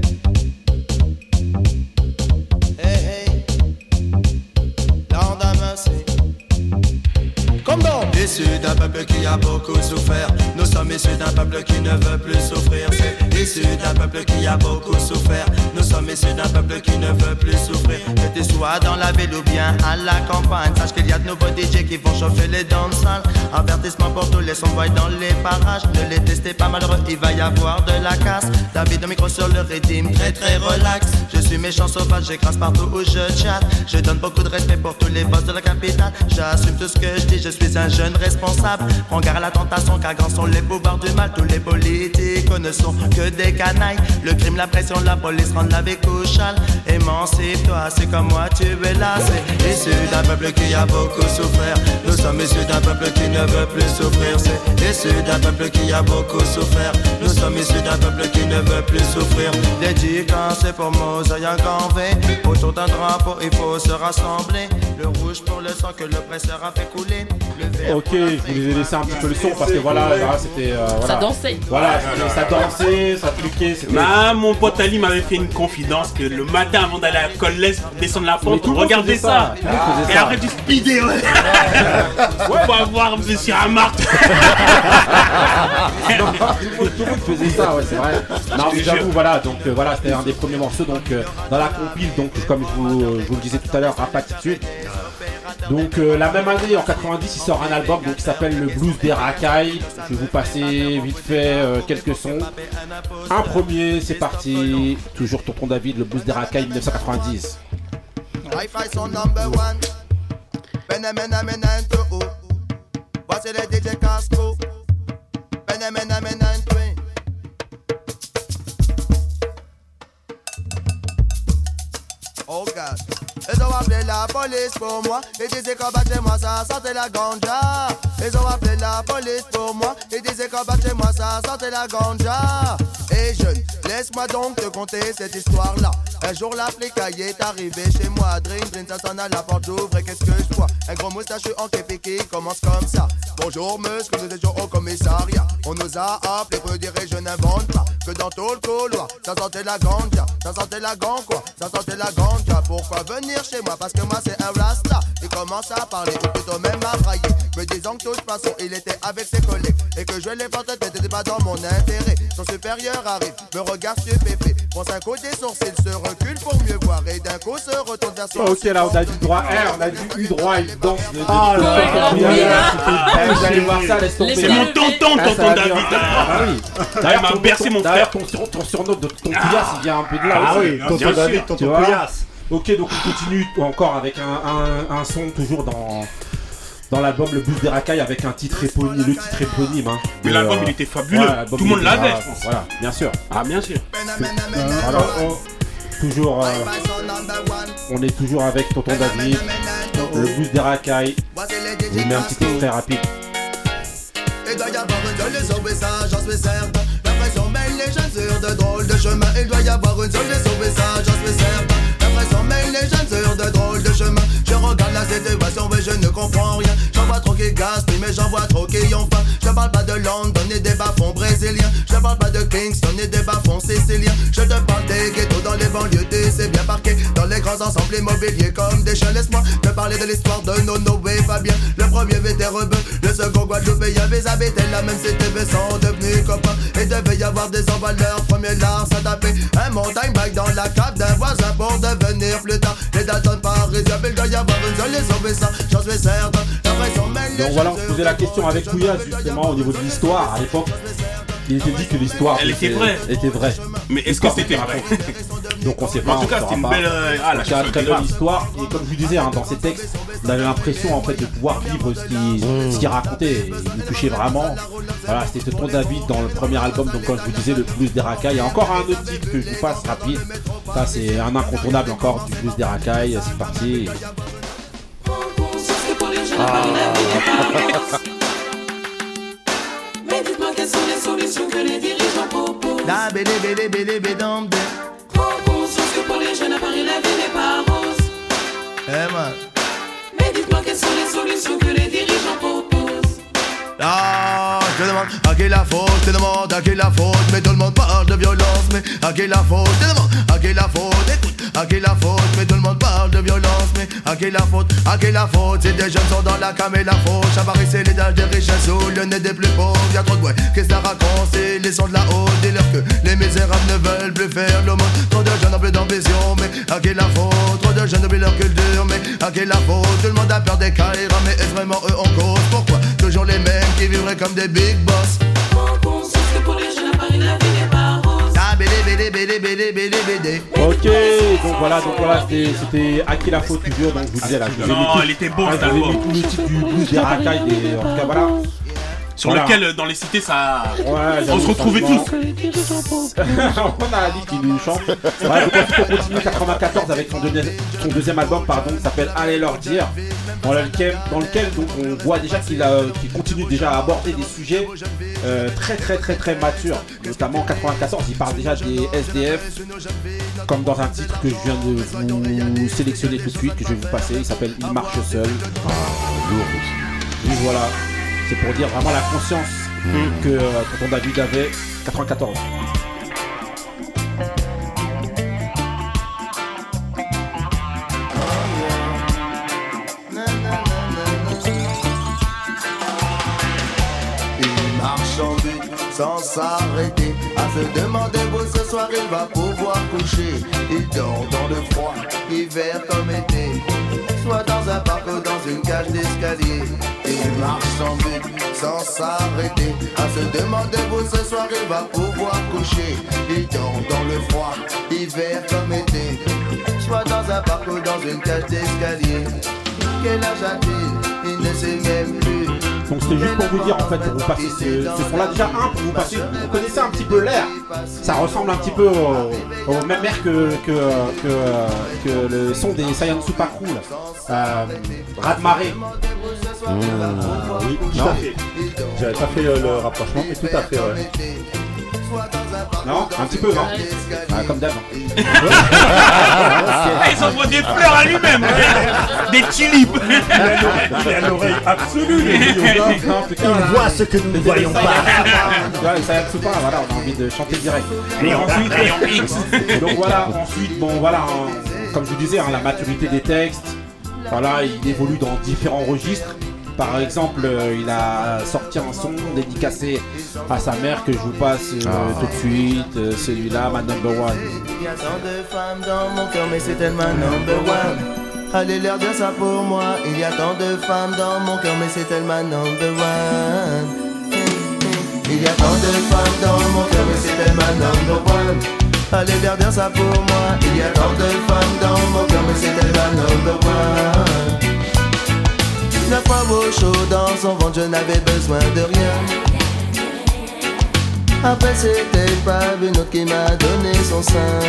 say. Comme dans Issus d'un peuple qui a beaucoup souffert. Nous sommes issus d'un peuple qui ne veut plus souffrir. C'est d'un peuple qui a beaucoup souffert. Nous sommes issus d'un peuple qui ne veut plus souffrir. Que tu sois dans la ville ou bien à la campagne Sache qu'il y a de nouveaux DJ qui vont chauffer les danses Avertissement pour tous les sons dans les parages. Ne les testez pas malheureux, il va y avoir de la casse. David au micro sur le rythme, très très relax. Je suis méchant sauvage, j'écrase partout où je chatte. Je donne beaucoup de respect pour tous les boss de la capitale. J'assume tout ce que je dis, je suis un jeune responsable. Prends garde à la tentation car grands sont les pouvoirs du mal. Tous les politiques ne sont que des canailles. Le crime, la pression, la police rendent la vie couchale. Émancipe-toi, c'est comme moi tu es là. C'est issu d'un peuple qui a beaucoup souffert. Nous sommes issus d'un peuple qui ne veut plus souffrir. C'est issu d'un peuple qui a beaucoup souffert. Nous sommes issus d'un peuple qui ne veut plus souffrir. Dédicacé pour Mosaï en V Autour d'un drapeau il faut se rassembler. Le rouge pour le sang que l'oppresseur a fait couler. Le Ok, je vous ai laissé un petit peu le son parce que voilà, là, c'était. euh, voilà. Ça dansait. Voilà, ça dansait, ça cliquait. c'était- Bah, mon pote Ali m'avait fait une confidence que le matin avant d'aller à l'école l'Est, descendre la pente, regardez ça. Et après tu speedais, ouais. Faut avoir monsieur Amart. Tout, le monde, tout le monde faisait ça, ouais, c'est vrai. Non, mais j'avoue, voilà, donc euh, voilà, c'était un des premiers morceaux, donc euh, dans la compile, donc comme je vous, euh, je vous le disais tout à l'heure, Rap Attitude. Donc euh, la même année, en 90, il sort un album qui s'appelle Le Blues des Racailles. Je vais vous passer vite fait euh, quelques sons. Un premier, c'est parti. Toujours Tonton David, Le Blues des Racailles 1990. Hi-Fi son number one. Benemena menento. Voici le DJ Castro. Benemena menento. Oh. Ils ont appelé la police pour moi. Ils disaient de chez moi ça sentait la ganja. Ils ont appelé la police pour moi. Ils disaient de chez moi ça sentait la ganja. Et jeune, laisse-moi donc te conter cette histoire-là. Un jour la flicaille est arrivée chez moi. Dream, dream, ça sonne à la porte, j'ouvre et qu'est-ce que je vois? Un gros moustachu en képi qui commence comme ça. Bonjour monsieur, nous étions au commissariat. On nous a appelé pour dire et je n'invente pas. Que dans tout le couloir, ça sentait la ganja. Ça sentait la ganja, quoi? Ça sentait la ganja. Pourquoi venir chez moi Parce que moi c'est un rasta. Il commence à parler, ou plutôt même à brailler. Me disant que de toute façon il était avec ses collègues. Et que je l'ai porté, n'était pas dans mon intérêt. Son supérieur arrive, me regarde stupéfait. Prend un coup des sourcils, se recule pour mieux voir. Et d'un coup se retourne vers son Oh, ok, là, on a du droit, eh, on a du, eu droit à une danse de. de Ah, là, Eh, Vous allez voir ça, laisse tomber. C'est mon tonton, Ah, tonton. David. Ah oui. Il D'ailleurs, m'a bercé mon D'ailleurs, frère. ton, sur- ton surnom de ton couillasse, il vient un peu de là Ah oui, tonton David, tonton couillasse. Ok, donc on continue encore avec un, un, un son toujours dans, dans l'album Le Blues des Racailles avec un titre éponyme, le titre éponyme. Hein, Mais De, l'album, euh, il était fabuleux. l'album, Tout le monde l'avait, je pense. Voilà, bien sûr. Ah, bien sûr. Alors, on- toujours, euh, on est toujours avec Tonton David, le Blues des Racailles. Je vous mets un petit extrait rapide. Il doit y avoir une solution, mais ça, j'en suis certain. La pression mène les jeunes sur de drôles de chemins. Il doit y avoir une solution, mais ça, j'en suis certain. Les jeunes sur de drôles de chemins. Je regarde la situation, mais je ne comprends rien. J'en vois trop qui gaspillent, mais j'en vois trop qui ont faim. Je parle pas de London et des bas-fonds brésiliens. Je parle pas de Kingston et des bas-fonds siciliens. Je te parle des ghettos dans les banlieues, c'est bien parqué. Dans les grands ensembles immobiliers comme des chiens. Laisse-moi te parler de l'histoire de Nono et Fabien. Le premier était le second Guadeloupéen. Ils habitaient la même cité, mais sont devenus copains. Et devait y avoir des leur premier lard ça tapait. Un montagne bike dans la cape d'un voisin pour devenir plus tard. Les Dalton parisiens, mais il doit y avoir une solution, mais ça, j'en suis certain. La pression mène les Donc voilà, on se posait la question avec Couillasse justement au niveau de l'histoire à l'époque. Il était dit que l'histoire était vraie. était vraie. Mais est-ce que c'était était vrai. Donc on sait pas. En tout cas, c'était une pas. belle, euh, ah, la c'est très belle histoire. Et comme je vous disais, hein, dans ces textes, on avait l'impression en fait de pouvoir vivre ce qu'il ce qu'il racontait. Et il nous touchait vraiment. Voilà, c'était Tonton David dans le premier album. Donc comme je vous disais, le blues des racailles. Il y a encore un autre titre que je vous passe rapide. Ça c'est un incontournable encore du blues des racailles. C'est parti. Mais dites-moi quelles sont les solutions que les dirigeants proposent. La pour les jeunes à Paris la vie n'est pas rose. Eh man. Mais dites-moi quelles sont les solutions que les dirigeants proposent? Ah, je demande à qui la faute, je demande à qui la faute, mais tout le monde parle de violence, mais à qui la faute, je demande à qui la faute, écoute, à qui la faute, mais tout le monde parle de violence, mais à qui la faute, à qui la faute, si des jeunes sont dans la cam et la fauche, à Paris c'est l'étage des riches sous le nez des plus pauvres, y'a trop de bruit, qu'est-ce que ça raconte, c'est les sons de la haute, dis-leur que les misérables ne veulent plus faire le monde, trop de jeunes ont plus d'ambition, mais à qui la faute, trop de jeunes oublient leur culture, mais à qui la faute, tout le monde a peur des caïras, mais est-ce vraiment eux en cause, pourquoi, toujours les mêmes qui vivraient comme des big boss. Ok, donc voilà, donc voilà, c'était à qui la faute toujours, donc je vous disais là. je vous ai Non, mis tout- il était beau, Ah, cet je vous ai mis album. tout le titre du blues des racailles, des- en tout cas voilà. Sur Voilà. lequel, euh, dans les cités, ça. Ouais, on se retrouvait tous. on a Ali qui nous chante. Donc on continue 94 avec son, deuxi- son deuxième album pardon, qui s'appelle Allez leur dire, dans lequel, dans lequel donc, on voit déjà qu'il a- qu'il continue déjà à aborder des sujets euh, très très très très matures. Notamment en 94, il parle déjà des SDF, comme dans un titre que je viens de vous sélectionner tout de suite, que je vais vous passer, il s'appelle Il marche seul. lourd aussi. Et voilà, c'est pour dire vraiment la conscience que euh, Tonton David avait 94. Il marche en but sans s'arrêter. À se demander où ce soir il va pouvoir coucher. Il dort dans le froid, hiver comme été. Soit dans un parc ou dans une cage d'escalier. Il marche sans but, sans s'arrêter. À se demander où ce soir il va pouvoir coucher. Il dort dans le froid, hiver comme été. Soit dans un parc ou dans une cage d'escalier. Quel âge a-t-il? Il ne sait même plus. Donc c'était juste pour vous dire en fait pour vous passer ce, ce son là déjà un pour vous passer vous connaissez un petit peu l'air ça ressemble un petit peu au, au même air que, que, que, que le son des Saiyan Super Cool euh, Radmaré Oui, tout à fait. J'avais pas fait euh, le rapprochement, mais tout à fait, ouais. Non Un petit peu, non Ah, Comme d'hab. Ah, Ils envoient des fleurs à lui-même. Des tulipes. Il a l'oreille absolue, le Rio. Non, putain, Il là. voit ce que nous ne voyons pas. Ouais, ça aide pas, voilà, on a envie de chanter direct. Et ensuite, donc voilà, ensuite, bon voilà, hein, comme je vous disais, hein, la maturité des textes, voilà, il évolue dans différents registres. Par exemple, euh, il a sorti un son dédicacé à sa mère que je vous passe euh, Ah. tout de suite, euh, celui-là, ma number one. Il y a tant de femmes dans mon cœur, mais c'est tellement number one. Allez leur dire ça pour moi. Il y a tant de femmes dans mon cœur, mais c'est tellement number one. Il y a tant de femmes dans mon cœur, mais c'est tellement number one. Allez leur dire ça pour moi. Il y a tant de femmes dans mon cœur, mais c'est tellement number one. Neuf fois au chaud dans son ventre, je n'avais besoin de rien. Après c'était pas une autre qui m'a donné son sein.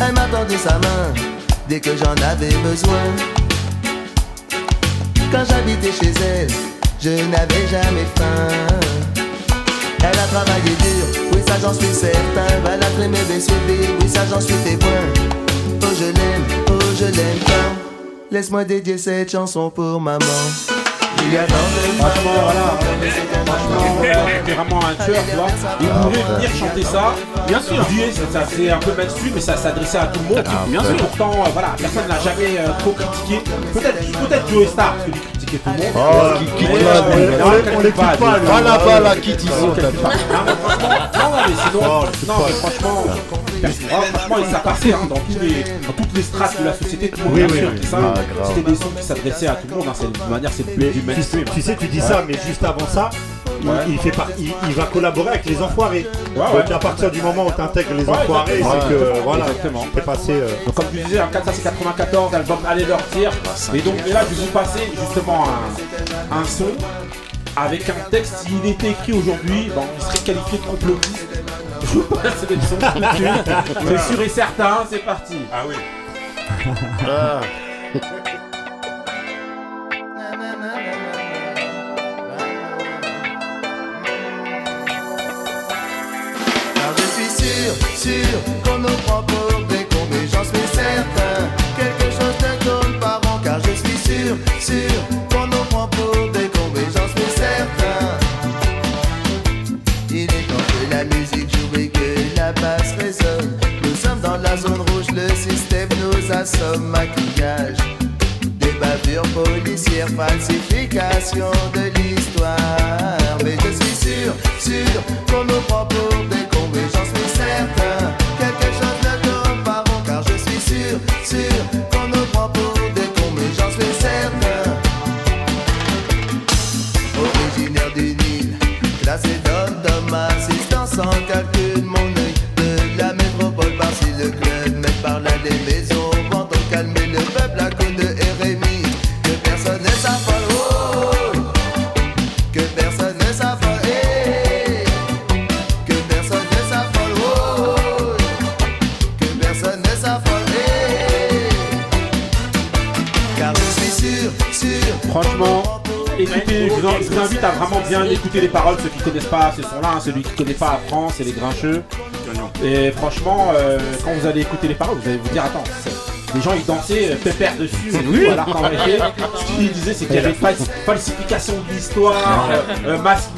Elle m'a tendu sa main dès que j'en avais besoin. Quand j'habitais chez elle, je n'avais jamais faim. Elle a travaillé dur, oui ça j'en suis certain. Elle a pris mes blessures, oui ça j'en suis témoin. Oh je l'aime, oh je l'aime tant Laisse-moi dédier cette chanson pour maman Il y a tant de Franchement, voilà, franchement, c'est vraiment un tueur, tu vois. Il pourrait venir chanter ça. Bien sûr, ça c'est un peu mainstream, mais ça s'adressait à tout le monde. Ah, bien sûr. Pourtant, euh, voilà, personne n'a jamais euh, trop critiqué. Peut-être, peut-être Joe Star, parce que critiquait tout le monde. Oh, qui quitte là, On on l'écoute pas. Va là-bas, là, quitte t'aime pas. Non, mais franchement, sinon, non, mais franchement, ah, franchement, ça passait hein, dans, les, toutes les strates de la société, tout le monde. Ah. C'était des sons qui s'adressaient à tout le monde, hein, c'est, de manière, c'est le tu sais, tu dis ça, mais juste avant ça, il, Ouais. il fait par- il, il va collaborer avec les enfoirés. Ouais, Donc à partir du moment où tu intègres les Ouais, enfoirés, c'est que Ouais. voilà, Exactement. t'es passé. euh, Donc comme je disais, en 4 ça c'est 94, l'album Allez leur tir. Et donc et là je vais vous passer justement un, un son avec un texte, s'il était écrit aujourd'hui, bon, il serait qualifié de complotiste. Je vous passe le son tout de suite. C'est sûr et certain, c'est parti. Ah oui. Ah. sûr, sûr qu'on nous prend pour des mais j'en suis certain. Quelque chose ne tourne pas rond, car je suis sûr, sûr qu'on nous prend pour des mais j'en suis certain. Il est temps que la musique joue et que la basse résonne. Nous sommes dans la zone rouge, le système nous assomme, maquillage. Des bavures policières, falsification de l'histoire. Mais je suis sûr, sûr qu'on nous prend pour des bien écouter les paroles, ceux qui connaissent pas ce son-là, hein, celui qui connaît pas à France, c'est les grincheux. Et franchement, euh, quand vous allez écouter les paroles, vous allez vous dire, attends, les gens ils dansaient euh, pépère dessus, alors qu'en réalité, ce qu'ils disaient c'est qu'il y avait fal- falsification de l'histoire, euh, euh, mas-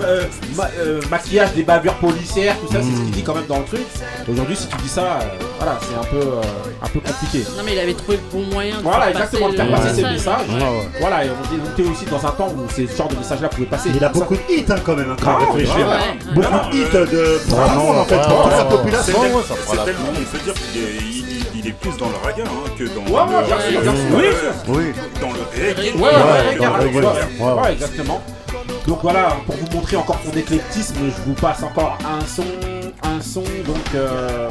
ma- maquillage des bavures policières, tout ça, c'est ce qu'il dit quand même dans le truc. Aujourd'hui, si tu dis ça, voilà, c'est un peu, euh, un peu compliqué. Non mais il avait trouvé le bon moyen de Voilà, faire exactement, de faire passer ces message. messages. Voilà, et on était aussi dans un temps où ces genres de messages-là pouvaient passer. Il a beaucoup de hits hein, quand même, hein, quand réfléchit. grave, hein. ouais. Beaucoup de hits de en fait, ouais, pour toute ouais, la ouais. population. C'est ouais, tellement, on peut dire qu'il est, il, plus dans le raga hein, que dans Ouais, ouais, le, sûr, bien sûr. oui, Oui. dans le reggae. Ouais, ouais, ouais, dans le carrément, reggae. ouais, Ouais, ouais. ouais, exactement. Donc voilà, pour vous montrer encore son éclectisme, je vous passe encore un son, un son donc euh,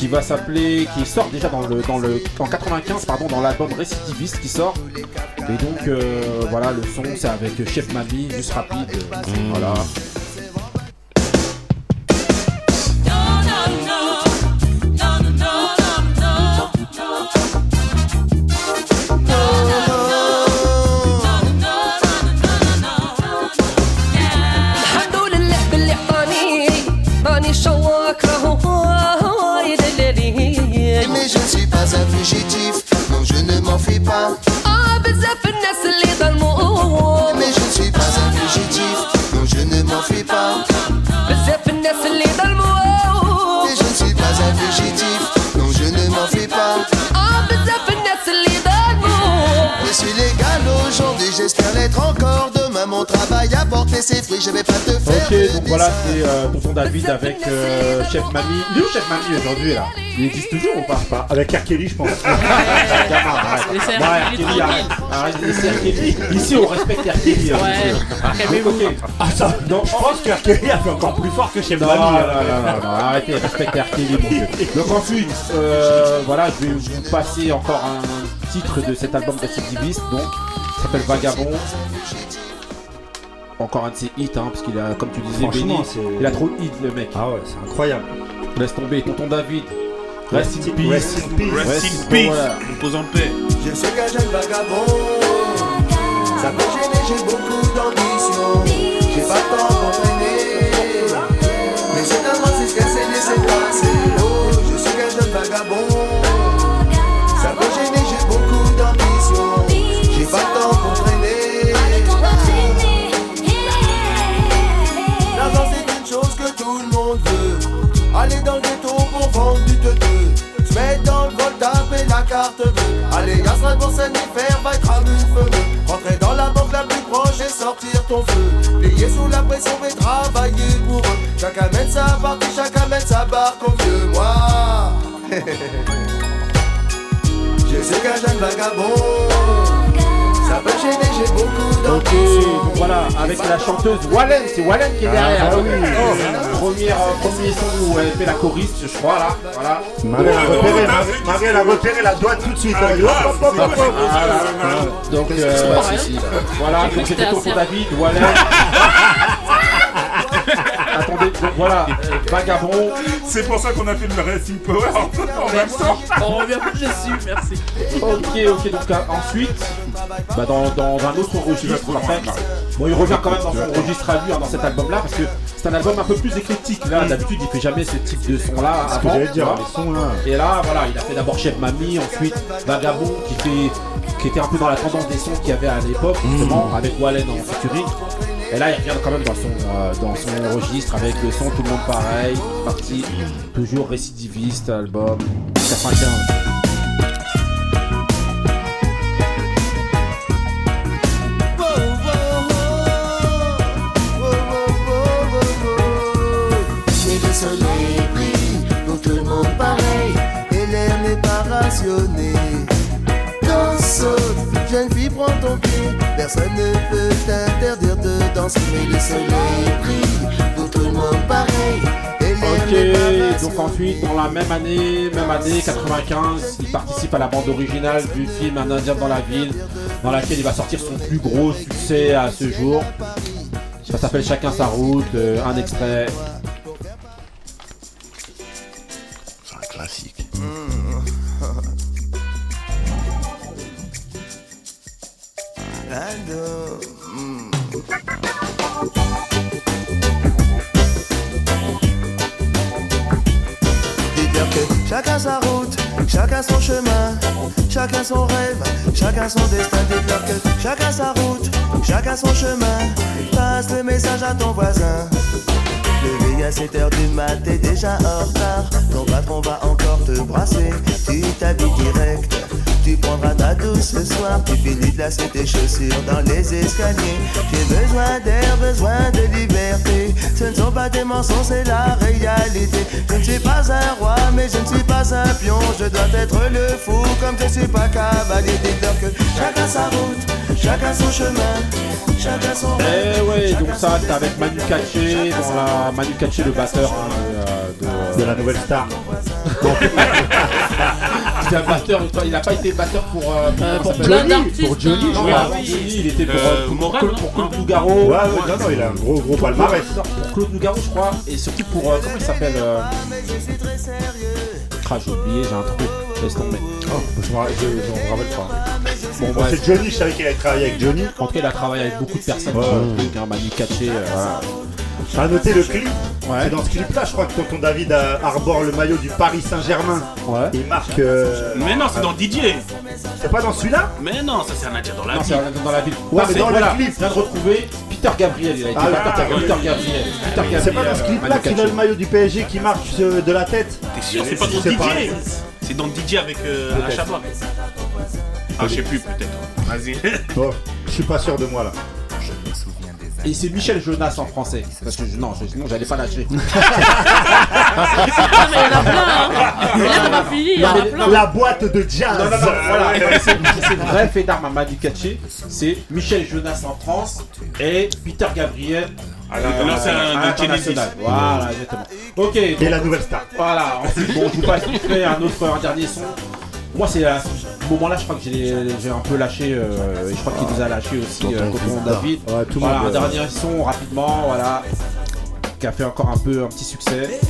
qui va s'appeler, qui sort déjà dans le, dans le, en 95 pardon, dans l'album Récidiviste qui sort. Et donc euh, voilà, le son c'est avec Chef Mami, juste rapide, voilà. A porté ses fruits, je vais pas te faire Ok, de donc voilà, c'est euh, tonton David avec euh, Chef Mamie. Il est où Chef Mamie aujourd'hui là? Il existe toujours ou pas? Pas Avec R. Kelly, je pense. Arrête. Laissez Non, R. R. Kelly Kelly, arrête. Arrête de laisser R. Kelly. Ici, on respecte R. Kelly. hein. Ouais, calmez-vous. Ok. Ah, ça, non, je pense que R. Kelly a fait encore plus fort que chez Non, Mamie. non, hein. non, non, non, arrêtez, respectez R. Kelly, mon dieu. Donc ensuite, euh, voilà, je vais vous passer encore un titre de cet album récidiviste, donc, qui s'appelle Vagabond. Encore un de ses hits, hein, parce qu'il a, comme tu disais, Franchement, Benny, c'est- il a trop de hits, le mec. Ah ouais, c'est incroyable. Laisse tomber, tonton David. Rest in peace. Rest in peace. Rest in in- peace. voilà. Repose en paix. Je sais qu'un jeune vagabond, ça peut gêner, j'ai beaucoup d'ambition. J'ai pas le temps d'entraîner, mais c'est un c'est ce qu'elle s'est laissé passer. Oh, je suis qu'un jeune vagabond, Aller dans le ghetto pour vendre du teuteux. Se mettre dans le vol, taper la carte bleue. Aller à Strasbourg, Saint-Nifer, va cramer une feu. Rentrer dans la banque la plus proche et sortir ton feu. Plier sous la pression et travailler pour eux. Chacun mène sa partie, chacun mène sa barque au mieux. Moi, je sais qu'un jeune vagabond. Ça peut gêner, j'ai beaucoup Ok, d'ambition. donc voilà, avec la chanteuse Wallen, c'est Wallen qui est derrière. Ah, oui. oh, première, euh, premier son où elle fait la choriste, je crois là. Voilà. Marie a repéré, Marie- Marie, elle a repéré la douane tout de suite. Elle a dit, hop, hop, hop, hop, hop. Voilà. Donc, euh, là? voilà, donc que c'était assez- David, Wallen. Voilà, euh, Vagabond. C'est pour ça qu'on a fait le Racing Power en même Merci. temps. On revient plus dessus, merci. Ok, ok, donc euh, ensuite, bah, dans, dans un autre registre, en fait, bon, il revient quand même dans son registre à lui, hein, dans cet album-là, parce que c'est un album un peu plus éclectique. Là, d'habitude, il fait jamais ce type de son-là. Ce que avant, j'allais tu dire, vois. les sons là. Et là, voilà, il a fait d'abord Chef Mamie, ensuite Vagabond, qui fait, qui était un peu dans la tendance des sons qu'il y avait à l'époque, justement, avec Wallen en featuring. Et là, il revient quand même dans son, euh, dans son registre avec le son Tout le monde pareil, parti toujours récidiviste, album 95. Et prends ton pied Personne ne peut t'interdire de danser Mais le soleil brille pour tout le monde pareil Et l'air n'est pas Ok, donc ensuite, dans la même année, même année 95, il participe à la bande originale du film Un Indien dans la ville, dans laquelle il va sortir son plus gros succès à ce jour. Ça s'appelle Chacun sa route, euh, un extrait. Que chacun sa route, chacun son chemin, chacun son rêve, chacun son destin. Dites-leur que chacun sa route, chacun son chemin. Passe le message à ton voisin. Levé à 7h du mat, t'es déjà en retard. Ton patron va encore te brasser. Tu t'habilles direct. Tu prendras ta douce ce soir. Tu finis de lasser tes chaussures dans les escaliers. J'ai besoin d'air, besoin de liberté. Ce ne sont pas des mensonges, c'est la réalité. Je ne suis pas un roi, mais je ne suis pas un pion. Je dois être le fou, comme je suis pas cavalier. Dites-leur que chacun sa route, chacun son chemin, chacun son. Eh ouais, donc ça c'est avec Manu Katché, dans la Manu Katché le batteur hein, de, euh, de- De la nouvelle star. C'est un batteur, il a pas été batteur pour, euh, Euh, comment pour ça s'appelle plein d'artistes, Pour Johnny, hein. non, oui. Johnny, il était pour, Euh, pour, Claude- pour Claude Nougaro. Ouais, ouais, non, non, il a un gros, gros Pour palmarès. Claude- pour Claude Nougaro, je crois, et surtout pour, euh, comment il s'appelle euh... Ah, j'ai oublié, j'ai un truc, laisse tomber. Oh, je m'en rappelle pas. Bon, Bon, c'est Johnny, je savais qu'il avait travaillé avec Johnny. En tout cas, il a travaillé avec beaucoup de personnes. Ouais. truc, hein, Manu Katché, euh. À noter le clip. C'est dans ce clip-là, je crois que tonton David euh, arbore le maillot du Paris Saint-Germain. Ouais. Il marque. euh, Mais non, c'est dans DJ. C'est pas dans celui-là Mais non, ça c'est un Nadia dans la Non, vie. c'est dans- la ville. Ouais, mais dans le voilà, clip. Je viens de retrouver Peter Gabriel. Il a été Ah, battu ah. Peter Gabriel. Peter Gabriel. C'est pas dans ce clip-là qu'il a le maillot du PSG qui marque euh, de la tête T'es sûr, c'est pas dans pas- C'est dans DJ avec euh. Achabak. Ah, je sais plus, peut-être. Vas-y. Bon, je suis pas sûr de moi là. Et c'est Michel Jonas en français. Parce que je- non, je- sinon j'allais pas lâcher. Ah, mais il y en a plein, hein. Mais là, t'as pas fini, il y en a Non, mais- plein. La boîte de jazz Non, non, non, voilà. C'est c'est le vrai fait d'armes à Manu Katché. C'est Michel Jonas en France et Peter Gabriel. à la- Là, c'est un à de l'international. Genesis. Voilà, exactement. Ok. Et donc- la nouvelle star. Voilà, ensuite, bon, je vous passe vite fait un autre, un dernier son. Moi, c'est à ce moment-là, je crois que j'ai un peu lâché, euh, et je crois qu'il nous a lâché aussi, euh. David. Ouais, tout le voilà, monde, un euh, dernier son rapidement, voilà, qui a fait encore un peu un petit succès.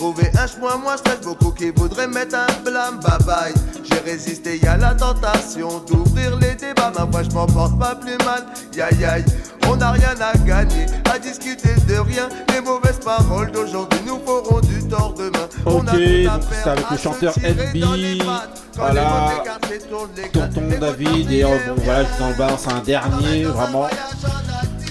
Trouvé un chemin, moi stress beaucoup qui voudrait mettre un blâme, bye bye. J'ai résisté, a la tentation d'ouvrir les débats, ma voix je m'en porte pas plus mal, yaï yaï. On n'a rien à gagner, à discuter de rien. Les mauvaises paroles d'aujourd'hui nous feront du tort demain. On Ok, a tout à donc faire, c'est avec à le chanteur tirer dans les NB, voilà, Tonton David, et bon, voilà, je vous en balance un dernier, vraiment.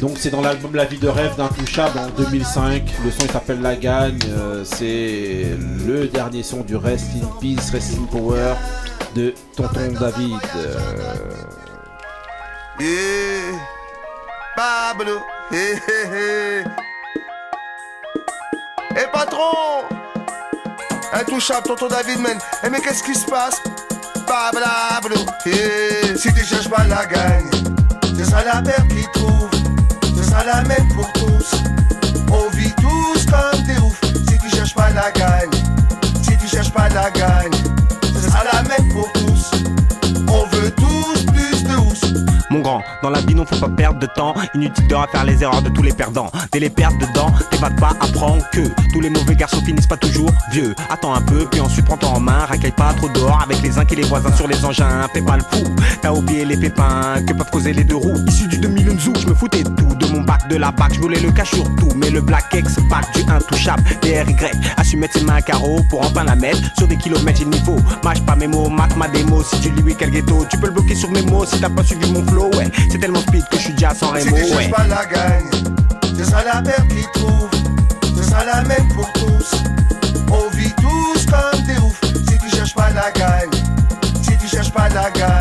Donc c'est dans l'album La vie de rêve d'Intouchable en 2005. Le son il s'appelle La Gagne. euh, c'est le dernier son du Rest in Peace, Rest in Power de Tonton David. euh, Yeah. Pablo. Hé hé hé. Eh patron Intouchable, tonton David, man. Eh mais qu'est-ce qui se passe? Pablo. Eh, si tu cherches pas la gagne, c'est ça la perte qui trouve. Ça la pour tous. On vit tous comme des oufs. Si tu cherches pas la gagne, si tu cherches pas la gagne, Dans la vie non faut pas perdre de temps. Inutile de refaire les erreurs de tous les perdants. Dès les perdre dedans, t'évades pas, apprends que Tous les mauvais garçons finissent pas toujours vieux. Attends un peu, puis ensuite prends-toi en main. Racaille pas trop dehors avec les uns et les voisins sur les engins. Fais pas le fou, t'as oublié les pépins Que peuvent causer les deux roues. Issu du 2000 Nzou, je me foutais tout. De mon bac, de la bac, je voulais le cash sur tout Mais le black X, bac du intouchable DRY, a su mettre ses mains à carreau Pour enfin la mettre sur des kilomètres j'ai le niveau Mâche pas mes mots, mate ma démo Si tu lui quel ghetto, tu peux le bloquer sur mes mots. Si t'as pas suivi mon flow, ouais C'est tellement speed que je suis déjà sans Si rémo, tu cherches ouais pas la gagne, c'est ça la perte qui trouve. C'est ça la même pour tous. On vit tous comme des oufs. Si tu cherches pas la gagne, si tu cherches pas la gagne,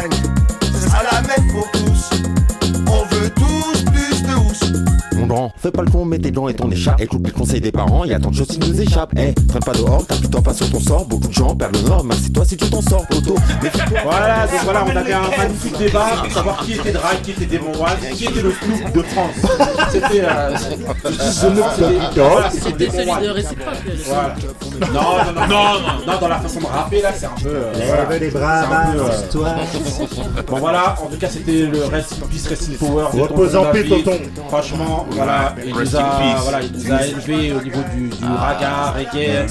Fais pas le con, mets tes dents et ton écharpe. Écoute les conseils des parents, y a tant de choses qui nous échappent. Eh, traîne pas dehors, t'appuie-toi pas sur ton sort. Beaucoup de gens perdent le nord, merci toi si tu t'en sors, auto. Voilà, donc voilà, on avait un magnifique débat pour savoir qui était Drake, qui était Demon qui était le Snoop de France. C'était. Euh, c'était- celui de réciproque. Voilà. Non, non, non, non, non, dans la façon de rapper là, c'est un peu. euh, Lève les bras, euh, toi. Bon voilà, en tout cas c'était le Rest in Peace, Rest in Power. Repose en paix, tonton. Franchement, voilà, il nous a, voilà, il nous a élevé au niveau du, du raga, reggae,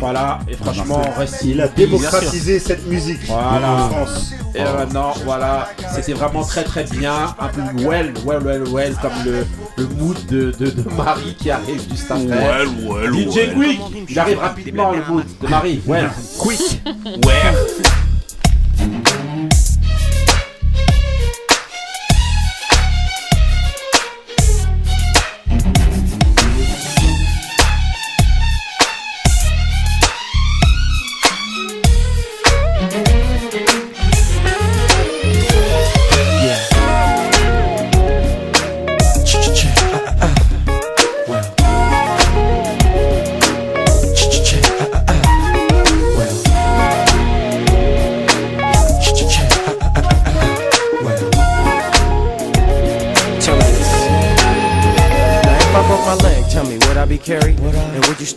voilà, et franchement, Rest in Il a démocratisé cette musique Voilà. en France. Et maintenant, voilà, c'était vraiment très très bien, un peu well, well, well, well, comme le, le mood de, de, de Marie qui arrive juste après. Well, well, DJ well. Quick, il arrive rapidement le mood de Marie, well, quick. Ouais. Well.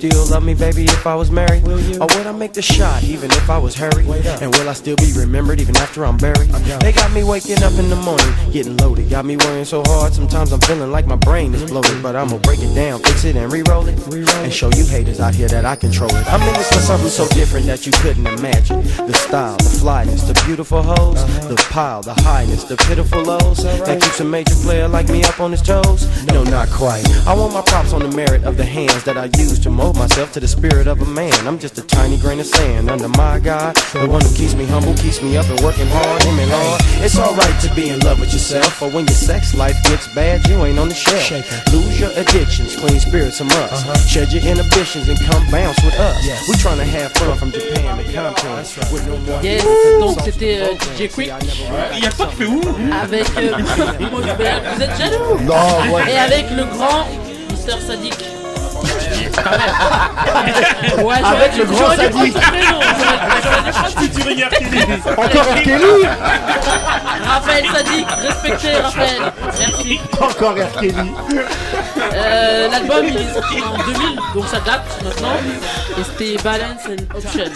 And would you still love me, baby, if I was married? Will you? Or would I make the shot even if I was hurried? And will I still be remembered even after I'm buried? I'm They got me waking up in the morning, getting loaded. Got me worrying so hard, sometimes I'm feeling like my brain is bloated. But I'ma break it down, fix it, and re-roll it. And show you haters out here that I control it. I'm in this for something so different that you couldn't imagine. The style, the flyness, the beautiful hoes, uh-huh. the pile, the highness, the pitiful lows. That keeps a major player like me up on his toes? No, not quite. I want my props on the merit of the hands that I use to mold myself to the spirit of a man. I'm just a tiny grain of sand under my God. The one who keeps me humble, keeps me up and working hard, him and hard. It's alright to be in love with yourself, but when your sex life gets bad, you ain't on the shelf. Lose your addictions, clean spirits a must. Shed your inhibitions and come bounce with us. We're trying to have fun from Japan to Compton. With no more Yes, donc c'était euh, DJ Quick. Il y a pas qui fait ouh Avec euh, Vous êtes jaloux Non, ouais. Et avec le grand Mister Sadik. Ouais, Avec dû- le grand j'aurais- dû prénom. Encore. Kelly Raphaël Sadik, respectez Raphaël. Merci. Encore R. Kelly Euh, L'album il est sorti en 2000, donc ça date maintenant. Et c'était Balance and Options.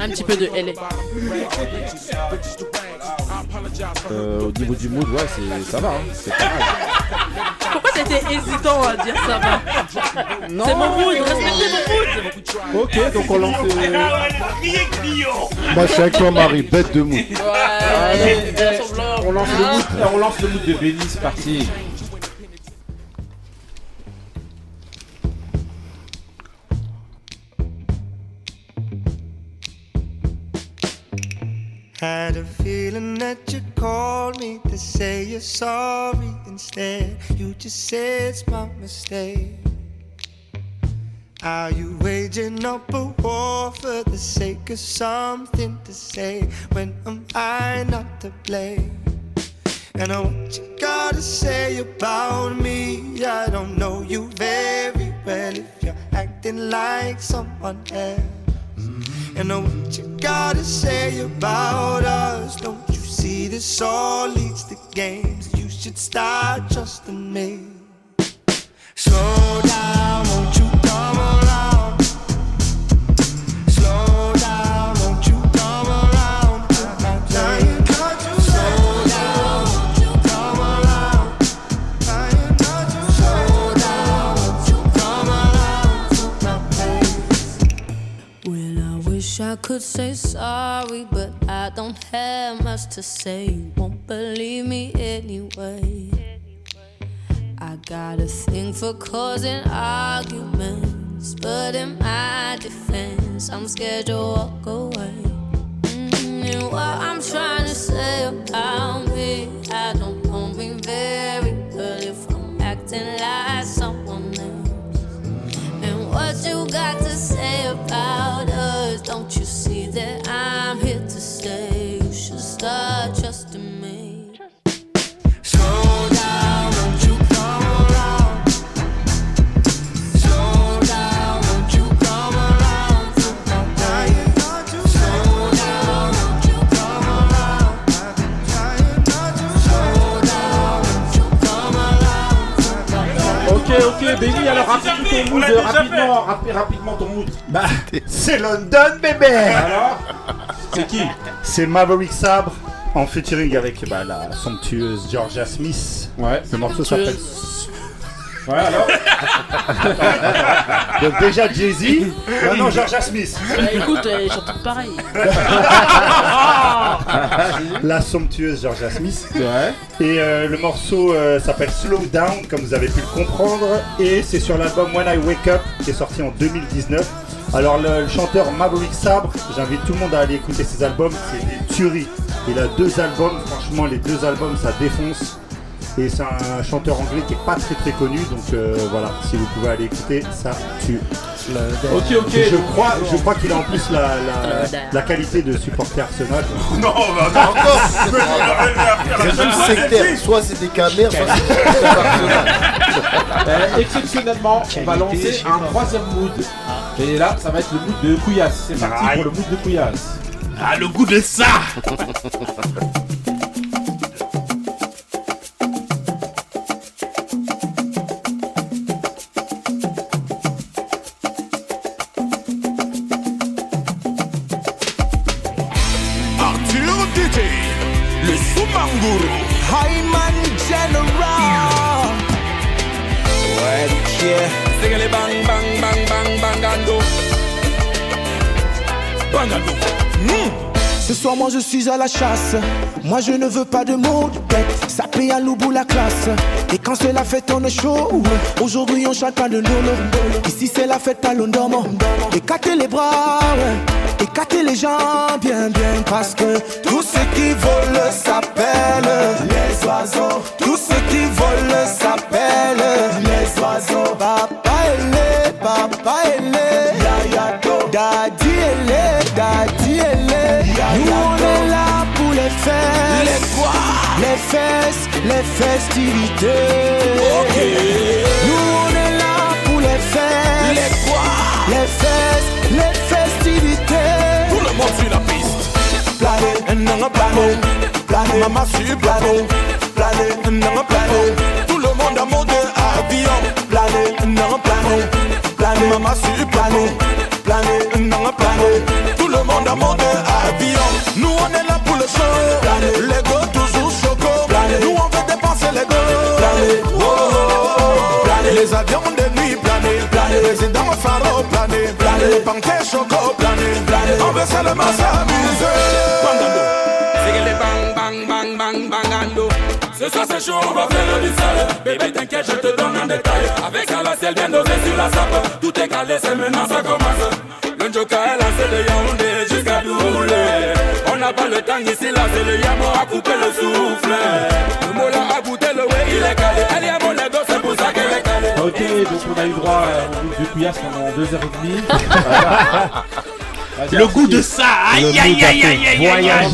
Un petit peu de LA. Euh, au niveau du mood, ouais, c'est- ça va. hein, C'est pas mal. Pourquoi t'étais hésitant à dire ça va C'est mon mood, respectez mon mood Ok, donc on lance. euh, Moi, je suis avec toi, Marie, bête de. Ouais, euh, semblant. on lance le mood, on lance le mood de Benny, c'est parti. Had a feeling that you called me to say you're sorry. Instead, you just said it's my mistake. Are you waging up a war for the sake of something to say? When am I not to blame? And I what you gotta say about me. I don't know you very well if you're acting like someone else. And know what you gotta say about us. Don't you see this all leads to games? You should start trusting me. Slow down, won't you I could say sorry, but I don't have much to say. You won't believe me anyway. I got a thing for causing arguments, but in my defense, I'm scared to walk away. Mm, and what I'm trying to say about me, I don't know me very well if I'm acting like someone else. And what you got to say about us? Rapidement rapi- rapidement ton mood. Bah, c'est London, bébé Alors C'est qui C'est Maverick Sabre en featuring avec bah, la somptueuse Georgia Smith. Ouais. Le morceau s'appelle. Ouais, alors Donc déjà Jay-Z. Non, Georgia Smith. Bah, écoute, euh, sont tous pareils. la somptueuse Georgia Smith. Ouais. Et euh, le morceau euh, s'appelle Slow Down, comme vous avez pu le comprendre. Et c'est sur l'album When I Wake Up, qui est sorti en 2019. Alors le, le chanteur Maverick Sabre, j'invite tout le monde à aller écouter ses albums, c'est des tueries. Il a deux albums, franchement les deux albums ça défonce. Et c'est un chanteur anglais qui est pas très très connu, donc euh, voilà, si vous pouvez aller écouter, ça tue. Ok, ok. Je crois, je crois qu'il a en plus la, la, la qualité de supporter Arsenal. Non, bah, non. Encore C'est. Soit c'est des camères, soit c'est Arsenal. Euh, exceptionnellement, on va lancer un troisième mood. Et là, ça va être le mood de Couillasse. C'est parti Aïe. pour le mood de Couillasse. Ah, le goût de ça Bangando. Ce soir, moi je suis à la chasse. Moi je ne veux pas de mots de tête. Ça paye à l'oubou la classe. Et quand c'est la fête, on est chaud. Aujourd'hui, on chacun de nous. Ici, c'est la fête à l'ondomo. Écartez les bras, ouais. Écartez les jambes, bien, bien. Parce que tous ceux qui volent s'appellent les oiseaux. Tous ceux qui volent s'appellent les oiseaux. Papa et les, papa et les. Daddy et les, daddy et les. Nous on est là pour les fesses. Les quoi? Les fesses, les festivités. Nous on est là pour les fesses. Les quoi? Les fesses, les festivités. Tout le monde sur la piste. Planer, non planer. Planer, maman sur planer. Planer, non planer. Tout le monde en mode avion. Planer, non planer. Planer, maman sur planer. Planer, non planer. Tout le monde en mode avion. Nous on est là pour le show. Les go toujours choco. Nous on veut dépenser les go. Oh, oh, oh. Les avions de nuit planer. Les résidents pharaons planer. Les banquets choco planer. On veut seulement s'amuser. C'est les bang Ce soir c'est chaud, on va faire du sale. Bébé t'inquiète, je te donne un détail. Avec un lacet bien dosé sur la sape. Tout est calé, c'est maintenant ça commence. Le Joker est lancé de Yaoundé jusqu'à Doulé. On n'a pas le temps ici, là c'est le Yamo à couper le souffle. Le Mola a goûté le way, il est calé. Elle y a mon ego, c'est pour ça qu'elle est calée. Ok, donc on a eu droit à un groupe de couillasse pendant 2h30. Le goût de ça, aïe aïe aïe aïe aïe aïe. Aïe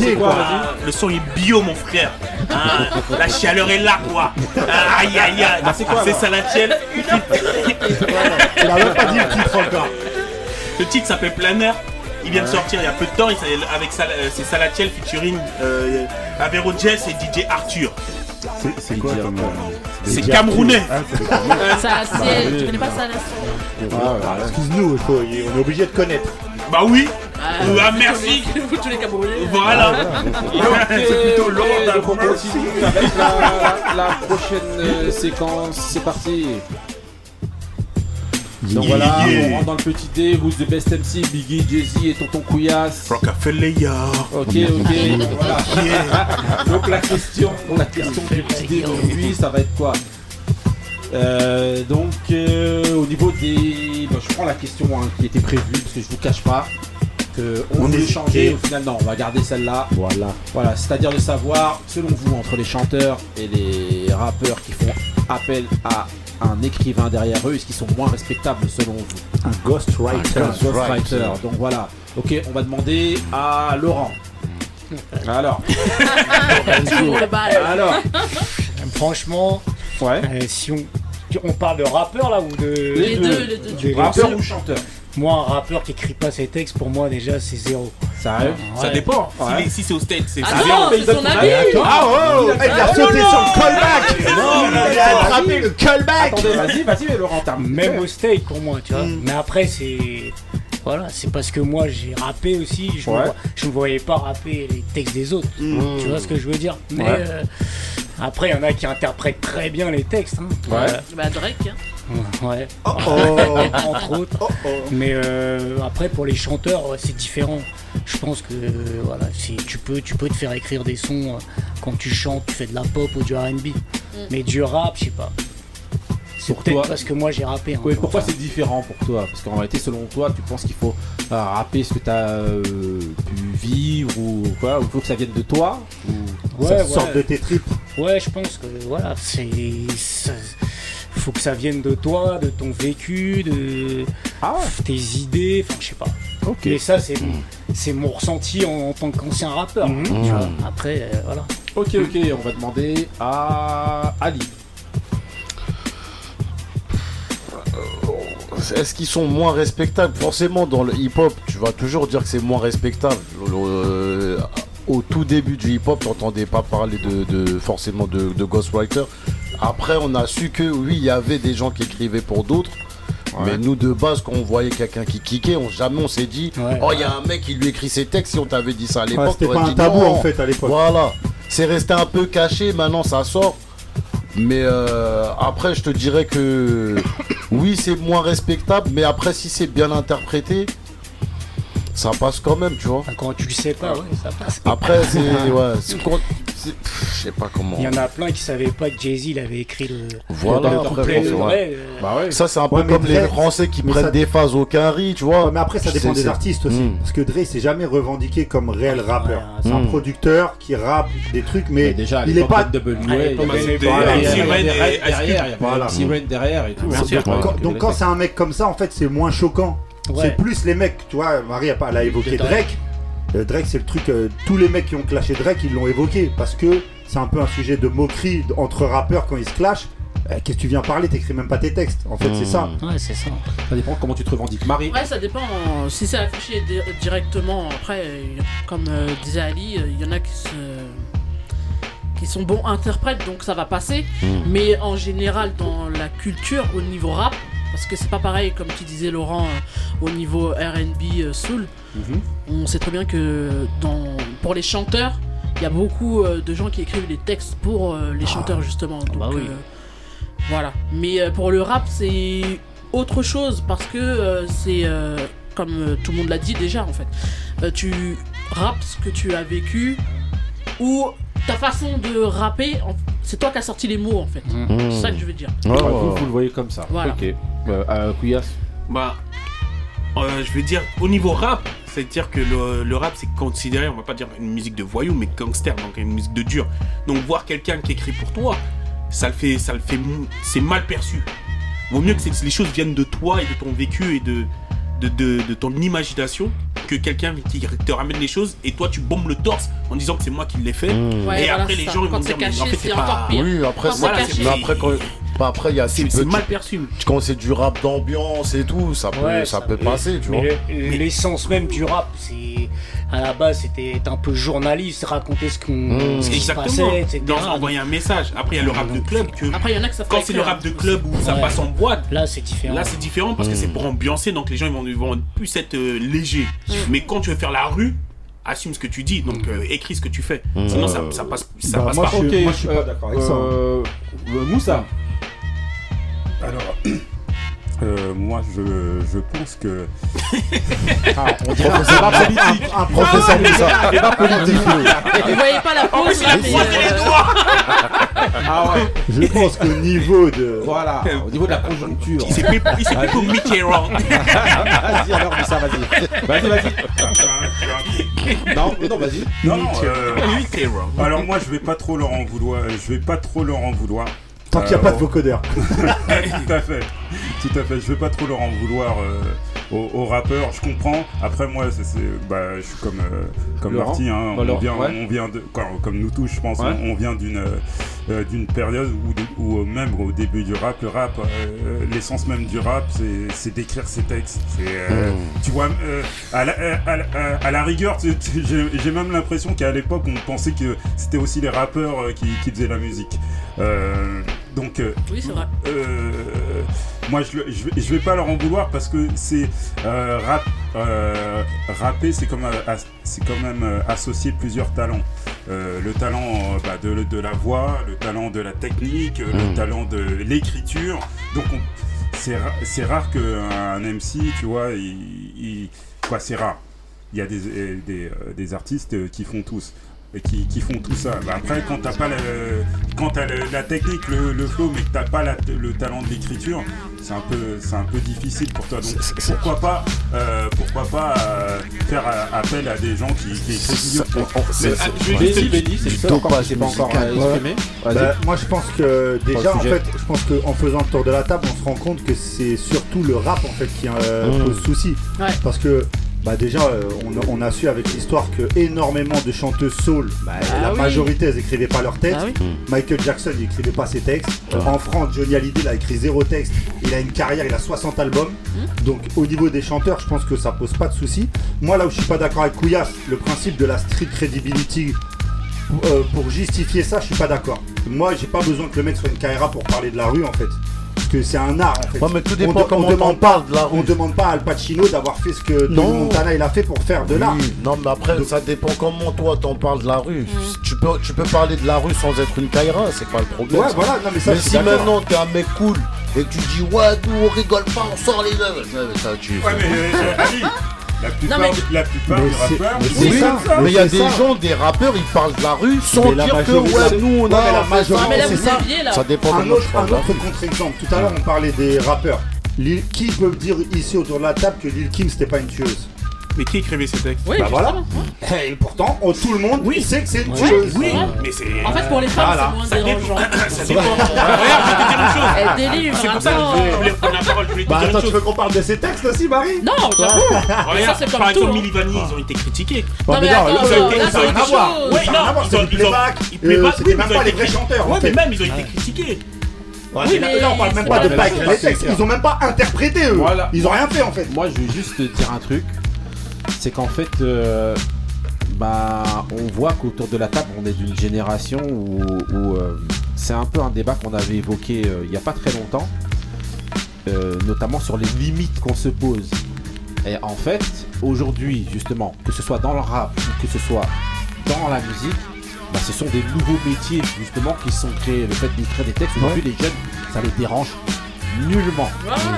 Le son est bio mon frère. Ah, La chaleur est là quoi. Ah, Aïe aïe aïe. Bah, c'est C'est alors Salatiel. Il a même pas dit le titre encore. Le titre s'appelle Planner il vient de sortir il y a peu de temps, avec euh, c'est Salatiel featuring euh, Avero Jess et DJ Arthur. C'est quoi C'est camerounais. Ah. Ça, Bah. Tu connais pas ça là Ah, Excuse-nous, il faut- on est obligé de connaître. Bah oui Ah, Ah, merci Vous tous les Camerounais. Voilà Ok, plutôt ok, Lord donc on continue avec la, la prochaine euh, séquence. C'est parti. Donc Yeah, voilà, yeah. on rentre dans le petit D. Who's the best MC Biggie, Jay-Z et Tonton Couillasse. Rockefeller. Ok, ok. voilà. Donc la question, la question du petit D d'aujourd'hui, ça va être quoi? Euh, donc euh, au niveau des, bah, je prends la question hein, qui était prévue parce que je vous cache pas que on, On est. Au final non, on va garder celle-là. Voilà. Voilà, c'est-à-dire de savoir, selon vous, entre les chanteurs et les rappeurs qui font appel à un écrivain derrière eux, est-ce qu'ils sont moins respectables selon vous? Un ghostwriter. Un ghostwriter. Donc voilà. Ok, on va demander à Laurent. Alors. Alors. Franchement, ouais. euh, si on, on parle de rappeur là ou de. Les deux, les deux. de- Rappeur ou chanteur Moi, un rappeur qui écrit pas ses textes, pour moi déjà c'est zéro. Sérieux Ça dépend. Si Ouais. les- Si c'est au c'est Ah c'est zéro. c'est son avis. Ah oh Il a sauté sur le callback Non, Il a attrapé le callback Attendez, vas-y, vas-y, mais Laurent. Même au steak pour moi, tu vois. Mm. Mais après, c'est. Voilà, c'est parce que moi j'ai rappé aussi, je, Ouais. me voyais pas rapper les textes des autres. Tu vois ce que je veux dire? Mais Ouais. euh, après, il y en a qui interprètent très bien les textes. hein. Ouais. Bah Drake. Hein. Ouais. oh. Entre autres. Mais euh, après, pour les chanteurs, c'est différent. Je pense que euh, voilà, tu peux, tu peux te faire écrire des sons euh, quand tu chantes, tu fais de la pop ou du R&B. Mais du rap, je sais pas. Pour toi. parce que moi j'ai rappé. hein. Ouais, pourquoi c'est différent pour toi Parce qu'en réalité, selon toi, tu penses qu'il faut euh, rapper ce que tu as pu vivre ou quoi Ou faut que ça vienne de toi ou... Ouais, Ça ouais. sort de tes tripes. Ouais, je pense que voilà, c'est. Faut que ça vienne de toi, de ton vécu, de tes idées, enfin je sais pas. Ok. Mais ça, c'est c'est mon ressenti en, en tant qu'ancien rappeur. Mhm. tu vois. Après, euh, voilà. Ok, ok, on va demander à Ali. Est-ce qu'ils sont moins respectables Forcément, dans le hip-hop, tu vas toujours dire que c'est moins respectable. Le- le- au tout début du hip-hop, tu n'entendais pas parler de, de- forcément de, de ghostwriter. Après, on a su que oui, il y avait des gens qui écrivaient pour d'autres. Mais nous, de base, quand on voyait quelqu'un qui kickait, on, jamais on s'est dit Ouais. Oh, il y a un mec qui lui écrit ses textes. Si on t'avait dit ça à l'époque, c'était pas un dit tabou, non. en fait, à l'époque. Voilà. c'est resté un peu caché, maintenant ça sort. Mais euh, après, je te dirais que oui, c'est moins respectable, mais après, si c'est bien interprété, ça passe quand même, tu vois. Quand tu le sais pas, ouais, ça passe. Après, c'est. Ouais, Je sais pas comment. Il y en a plein qui savaient pas que Jay-Z avait écrit le. Voilà, le après, couplet, c'est le vrai. vrai, euh, Ça, c'est un peu Ouais, comme les Français qui prennent ça- des phases au carry, tu vois. Ouais, mais après, ça dépend des artistes aussi. Mm. Parce que Dre s'est jamais revendiqué comme réel rappeur. C'est un Mm. producteur qui rappe des trucs, mais, Mais déjà, il est pas. de derrière, derrière, et tout. Ouais. Donc quand c'est un mec comme ça, en fait, c'est moins choquant. Ouais. C'est plus les mecs, tu vois, Marie elle a évoqué Drake. Drake. Euh, Drake, c'est le truc, euh, tous les mecs qui ont clashé Drake, ils l'ont évoqué. Parce que c'est un peu un sujet de moquerie entre rappeurs quand ils se clashent. Euh, Qu'est-ce que tu viens parler? T'écris même pas tes textes. En fait, c'est ça. Ouais, c'est ça. Ça dépend comment tu te revendiques. Marie, Ouais, ça dépend. euh, Si c'est affiché di- directement, après, euh, comme euh, disait Ali, euh, il y en a qui se qui sont bons interprètes, donc ça va passer. Mm. Mais en général, dans la culture, au niveau rap, parce que c'est pas pareil, comme tu disais Laurent, euh, au niveau R&B euh, soul, Mhm. on sait très bien que dans, pour les chanteurs, il y a beaucoup euh, de gens qui écrivent les textes pour euh, les chanteurs justement. Donc, bah oui. euh, voilà. Mais euh, pour le rap, c'est autre chose parce que euh, c'est euh, comme euh, tout le monde l'a dit déjà en fait. Euh, tu rappes ce que tu as vécu ou ta façon de rapper, en- c'est toi qui as sorti les mots en fait. Mhm. C'est ça que je veux dire. Ouais, vous, vous le voyez comme ça. Voilà. Ok. Euh, euh, Couillasse Bah, euh, je vais dire, au niveau rap, c'est-à-dire que le, le rap, c'est considéré, on va pas dire une musique de voyou, mais gangster, donc une musique de dur. Donc voir quelqu'un qui écrit pour toi, ça le fait, ça le fait, c'est mal perçu. Vaut mieux que c'est- les choses viennent de toi et de ton vécu et de, de, de, de ton imagination que quelqu'un qui te ramène les choses et toi tu bombes le torse en disant que c'est moi qui l'ai fait. Mmh. Ouais, et voilà, après les ça. gens ils Quand vont c'est dire mais caché, en fait c'est encore pas. pire. Oui, après, caché. mais après, quand, bah, après, il y a C'est mal tu- perçu. Quand c'est du rap d'ambiance et tout, ça peut, Ouais, ça ça peut passer, tu vois. Mais le- l'essence même du rap, c'est à la base c'était un peu journaliste, raconter ce qu'on Mmh. ce qui se passait, etc. Dans envoyer un message. Après, il y a le rap de club que. Après, il y en a que ça fait Quand c'est le rap de club où ça passe en boîte, Là c'est différent. là c'est différent parce que c'est pour ambiancer, donc les gens ils vont, ils vont plus être euh, légers. Mais quand tu veux faire la rue, assume ce que tu dis, donc euh, écris ce que tu fais. Sinon ça, ça passe, ça Bah, passe moi, pas. je- moi, je suis pas euh, d'accord avec ça. euh, euh, Moussa. Alors, euh, moi, je, je pense que. Ah, on dirait un. Un professeur Moussa. Débat politique. Vous voyez pas la pause là, mais, Ah ouais. Je pense qu'au niveau de. Voilà. Au niveau de la conjoncture. Il s'est pris, il s'est pris pour. Vas-y alors Moussa, vas-y. Vas-y, vas-y. Non, non, vas-y. Non, non, euh, alors moi, je vais pas trop leur en vouloir. Je vais pas trop leur en vouloir. Tant qu'il n'y a Euh, pas de vocodeur. tout à fait, tout à fait. Je vais pas trop leur en vouloir euh, aux, aux rappeurs. Je comprends. Après moi, c'est, c'est- bah, je suis comme euh, comme Laurent Marty. Hein, Bah, on Laurent, vient, ouais. on vient de, comme, comme nous tous, je pense. Ouais. On, on vient d'une euh, d'une période où, où, euh, même au début du rap, le rap, euh, l'essence même du rap, c'est, c'est d'écrire ses textes. C'est, euh, Tu vois, euh, à, la, à la- à la rigueur, tu- tu- j'ai, j'ai même l'impression qu'à l'époque, on pensait que c'était aussi les rappeurs euh, qui, qui faisaient la musique. Euh, donc, euh, Oui, c'est vrai. euh, moi, je, le- je, vais, je vais pas leur en vouloir parce que c'est euh, rap, euh, rapper, c'est comme c'est quand même associer plusieurs talents. Euh, le talent bah, de, de la voix, le talent de la technique, le talent de l'écriture. Donc, on- c'est ra- c'est rare qu'un MC, tu vois, il, il- quoi, c'est rare. Il y a des, des, des artistes qui font tous. Et Qui, qui font tout ça. Bah, après, quand t'as pas la, quand t'as le- la technique, le, le flow, mais que t'as pas la- le talent de l'écriture, c'est un peu, c'est un peu difficile pour toi. Donc, pourquoi pas, euh, pourquoi pas euh, faire appel à des gens qui, qui écrivent mieux. c'est- ah, ouais. Béni, c'est encore, pas encore euh, exprimé. Vas-y. Bah, moi je pense que déjà Pas en fait je pense qu'en faisant le tour de la table on se rend compte que c'est surtout le rap en fait qui euh, Mmh. Mm. pose souci Ouais. parce que bah déjà euh, on, on a su avec l'histoire que énormément de chanteuses soul bah, la oui. majorité elles écrivaient pas leurs textes Ah oui. Michael Jackson il écrivait pas ses textes en France Johnny Hallyday il a écrit zéro texte il a une carrière il a 60 albums donc au niveau des chanteurs je pense que ça pose pas de souci moi là où je suis pas d'accord avec Couillasse le principe de la street credibility euh, pour justifier ça, je suis pas d'accord. Moi, j'ai pas besoin que le mec soit une KRA pour parler de la rue en fait. Parce que c'est un art en fait. Ouais, mais tout On de- on demande parles de la On demande pas à Al Pacino d'avoir fait ce que Non. Montana il a fait pour faire de l'art. Oui, non, mais après, ça dépend comment toi t'en parles de la rue. Tu, peux, tu peux parler de la rue sans être une caïra, c'est pas le problème. Ouais, ça. voilà, non, mais ça, si maintenant t'es un mec cool et que tu dis, ouais, nous on rigole pas, on sort les œuvres. Ouais, ça, tu... Ouais, mais euh, Ali, la plupart, Non, mais- la plupart Mais des c'est- rappeurs, ça. ça. Mais il y a des ça. gens, des rappeurs, ils parlent de la rue sans Mais la dire que, majorité- ouais, nous on Ouais, a. la majorité, mais c'est ça. Ça dépend un de autre, un autre contre-exemple. Tout à l'heure, on parlait des rappeurs. Lil- qui peut dire ici autour de la table que Lil Kim c'était pas une tueuse Mais qui écrivait ces textes bah voilà. Et pourtant, oh, tout le monde sait que c'est une Oui, tueuse. oui, mais c'est. En fait, pour les femmes, Voilà. c'est moins dérangeant. Ça dépend. Regarde, je vais te dire une chose. Elle délivre, C'est pour ça attends. que je voulais prendre la parole. Je voulais te Bah dire une attends, tu chose. veux qu'on parle de ces textes aussi, Marie Non, j'avoue. Ça, Regarde, c'est comme par tout, exemple, hein. Milli Vanilli, ils ont été critiqués. Non, mais attends, ils ont là, été- là, ils ont c'est rien à autre voir. chose. Ils ont Oui, rien à non, voir, ils ont- ils ont- playback. ils Euh, playback, C'était oui, même pas les ont vrais été- chanteurs. en Ouais, fait. mais même, ils ont été critiqués. Ouais, Oui, mais mais là, on parle même c'est pas pas de Les textes, Ils ont même pas interprété eux. Voilà. Ils ont rien fait en fait. Moi, je vais juste te dire un truc. C'est qu'en fait, euh, bah, on voit qu'autour de la table, on est d'une génération où, où, euh, c'est un peu un débat qu'on avait évoqué euh, il n'y a pas très longtemps, notamment sur les limites qu'on se pose. Et en fait, aujourd'hui, justement, que ce soit dans le rap ou que ce soit dans la musique, bah, ce sont des nouveaux métiers justement qui sont créés. Le fait d'écrire des textes, aujourd'hui, les jeunes, ça les dérange nullement.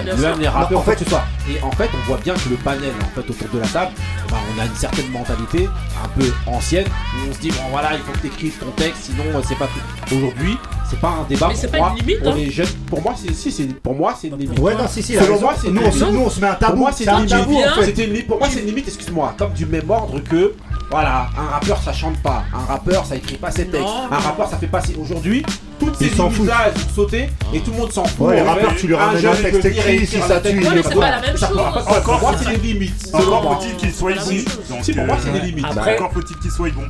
Bien Même les rappeurs, Non, en fait, ce soit. Et en fait, on voit bien que le panel, en fait, autour de la table, bah, on a une certaine mentalité un peu ancienne où on se dit, bon voilà, il faut que tu écrives ton texte, sinon euh, c'est pas tout. Aujourd'hui, c'est pas un débat Mais pour c'est pas moi. une limite, pour hein. les jeunes, pour moi, c'est si, c'est pour moi, c'est une limite. Ouais, non, si, si, Selon moi, c'est une Nous, on nous, on se met un tabou. Pour moi, c'est C'est un une tabou, limite. en fait. C'était une limite. Pour moi, c'est une limite, excuse-moi, comme du même ordre que. Voilà, un rappeur ça chante pas, un rappeur ça écrit pas ses textes, Non, un rappeur ça fait pas ses. Aujourd'hui, toutes ces elles sont sautées et tout le monde s'en fout. Ouais, les rappeurs, tu lui ramènes jeune, un texte écrit, si ça tue, il fait. pas la même Ça chose. pourra pas- Pour Encore moi, c'est des limites. Encore moi. faut-il qu'il soit. Donc, Si, pour moi, c'est des limites. Encore faut-il qu'il soit bon.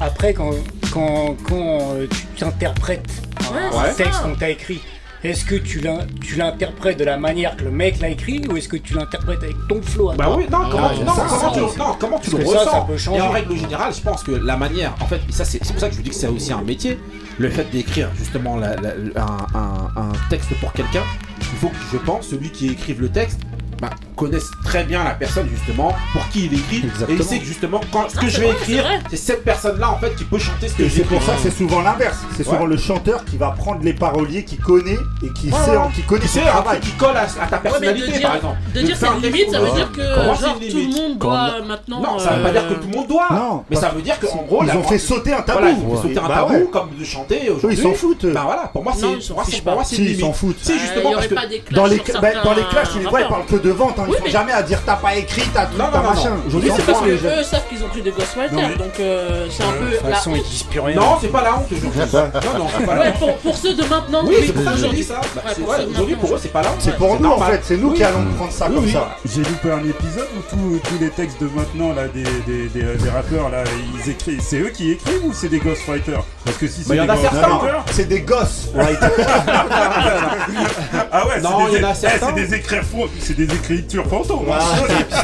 Après, quand, quand, quand euh, tu t'interprètes un, texte qu'on t'a écrit, est-ce que tu l'in- tu l'interprètes de la manière que le mec l'a écrit ou est-ce que tu l'interprètes avec ton flow à Bah toi oui, non, comment, Ah, tu, non, ça, comment, ça, tu, non, comment tu le Parce que ça, ressens ça peut changer. Et en règle générale, je pense que la manière, en fait, et ça c'est c'est pour ça que je vous dis que c'est aussi un métier, le fait d'écrire justement la- la- un, un- un texte pour quelqu'un, il faut que je pense, celui qui écrive le texte, bah, connaisse très bien la personne justement pour qui il écrit et il sait que justement quand ce Non, que c'est je vais vrai, c'est écrire vrai. c'est cette personne là en fait qui peut chanter ce que c'est pour ça que c'est souvent l'inverse. C'est Ouais. souvent le chanteur qui va prendre les paroliers, qui connaît et qui Ouais, sait, ouais. qui connaît sais, un travail. qui colle à, à ta personnalité de dire, par exemple de dire c'est un une limite, ça veut dire que c'est genre une tout le monde doit maintenant. Non, ça veut pas euh, dire que tout le monde doit. Non, mais ça veut dire qu'en gros, Ils ont fait sauter un tabou. Voilà, ils ont fait sauter un Bah tabou comme de chanter aujourd'hui. ils s'en foutent. Bah voilà, pour moi c'est pour moi, c'est- c'est ils s'en foutent. Si Euh, justement il parce aurait que pas des clashs Dans les, bah, dans les clashs, tu les vois, ils parlent que de vente. Hein. Ils Oui, font mais- jamais à dire t'as pas écrit, t'as tout, t'as machin. Aujourd'hui, c'est parce pas que les jeunes. eux savent qu'ils ont pris des mais- donc euh, c'est un De peu toute la façon, ils disent plus rien. Non, c'est pas la honte aujourd'hui. Non, non, c'est pas la Ouais, honte. pour, pour ceux de maintenant, Oui, c'est pour ça que je aujourd'hui. dis ça. De Aujourd'hui, pour eux, c'est pas la honte. C'est pour nous en fait, c'est nous qui allons prendre ça comme ça. J'ai loupé un épisode où tous les textes de maintenant là des, des, des, des rappeurs là ils écrivent c'est eux qui écrivent ou c'est des ghostwriters Parce que si c'est des a certains. ghostwriters C'est des right. ah ouais Non, c'est y des, en a eh, c'est des écritures fantômes. hein.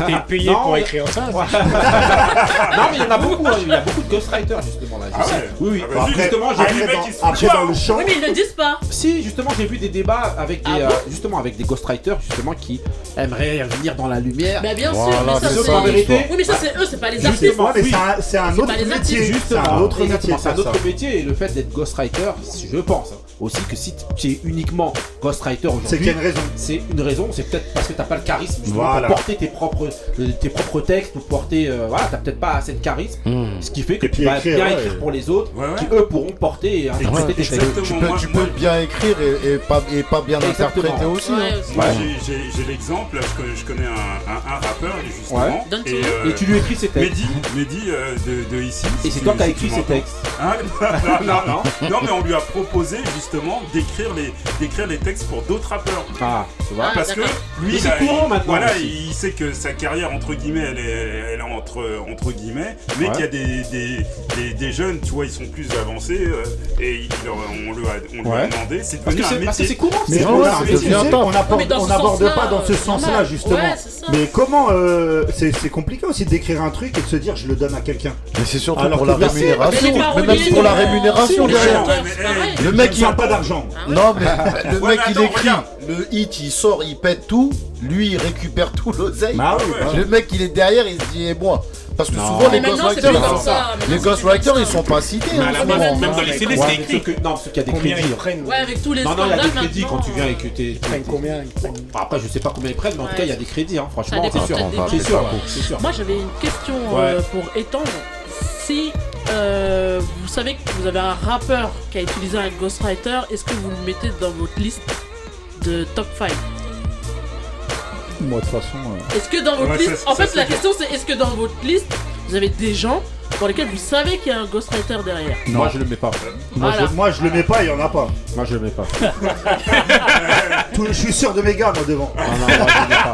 T'es payé Non, pour mais- écrire ça. Ouais. non, mais il y en a beaucoup. hein. Il y a beaucoup de ghostwriters justement là. Ah. Oui, oui. Ah bah, Après, justement, j'ai vu. dans- après, le chant, Oui, mais ils le disent pas. Si, justement, j'ai vu des débats avec des, Ah euh, bon justement avec des ghostwriters justement qui aimeraient venir dans la lumière. Bah bien sûr, mais ça c'est vérité. Oui, mais ça c'est eux, c'est pas les artistes. Ouais, mais oui. c'est un- autre métier. C'est un autre métier. c'est un autre métier et le fait d'être ghostwriter, je pense aussi que si tu es uniquement ghostwriter C'est qu'il y aujourd'hui, a une raison. c'est une raison, c'est peut-être parce que t'as pas le charisme justement, Voilà. pour porter tes propres, euh, tes propres textes ou porter, euh, voilà, t'as peut-être pas assez de charisme, Hmm. ce qui fait que Et tu vas écrire, bien ouais. écrire pour les autres, Ouais, ouais. qui eux pourront porter et interpréter tes textes. Tu peux, moi- tu moi- peux bien écrire et, et pas, et pas bien Exactement. interpréter aussi. Ouais, hein. aussi. Moi, Ouais. j'ai- l'exemple, je connais, je connais un, un- un rappeur justement. Et, euh, Et tu lui écris ses textes. Mehdi, Mehdi euh, de, de ici. Et c'est toi qui as écrit m'entends. textes. Hein? Non, non, non, mais on lui a proposé justement d'écrire les, d'écrire les textes pour d'autres rappeurs. Ah, tu vois Parce que lui, là, courant, maintenant, voilà, il sait que sa carrière, entre guillemets, elle est, elle est entre, entre guillemets, mais qu'il y a des, des, des, jeunes, tu vois, ils sont plus avancés euh, et on, a, on lui a demandé. C'est parce, que c'est courant, mais on n'aborde pas dans ce sens-là, justement. Mais comment. Euh, c'est compliqué aussi d'écrire un truc et de se dire, je le donne à quelqu'un. Mais c'est surtout pour la rémunération. Même pour la rémunération derrière. Le mec, pas d'argent. Ah non, mais le Ouais, mec, mais il écrit, regarde. le hit, il sort, il pète tout, lui, il récupère tout l'oseille. Bah. bah le mec, il est derrière, il se dit, et moi. Parce que Non. souvent, les ghostwriters, ils- les ghostwriters, ils sont pas cités. Hein, à hein, la souvent, même dans les CD, c'est écrit. que- non, ce qu'il y a des Combien crédits. ils hein. prennent Ouais, euh, avec tous les Non, non, il y a des crédits quand tu viens et que t'es. Ils prennent combien Ils prennent- Après, je sais pas combien ils prennent, mais en tout cas, il y a hein. des crédits, hein, franchement, c'est sûr. C'est sûr. Moi j'avais une question euh, pour étendre si euh, vous savez que vous avez un rappeur qui a utilisé un ghostwriter, est-ce que vous le mettez dans votre liste de top 5 Moi, de toute façon. Euh... Est-ce que dans votre liste. en fait, la question, c'est est-ce que dans votre liste, vous avez des gens dans lesquels vous savez qu'il y a un ghostwriter derrière. Non. Moi je le mets pas. Moi, je, le mets pas, il y en a pas. Moi je le mets pas. Je suis sûr de mes gars, moi, devant.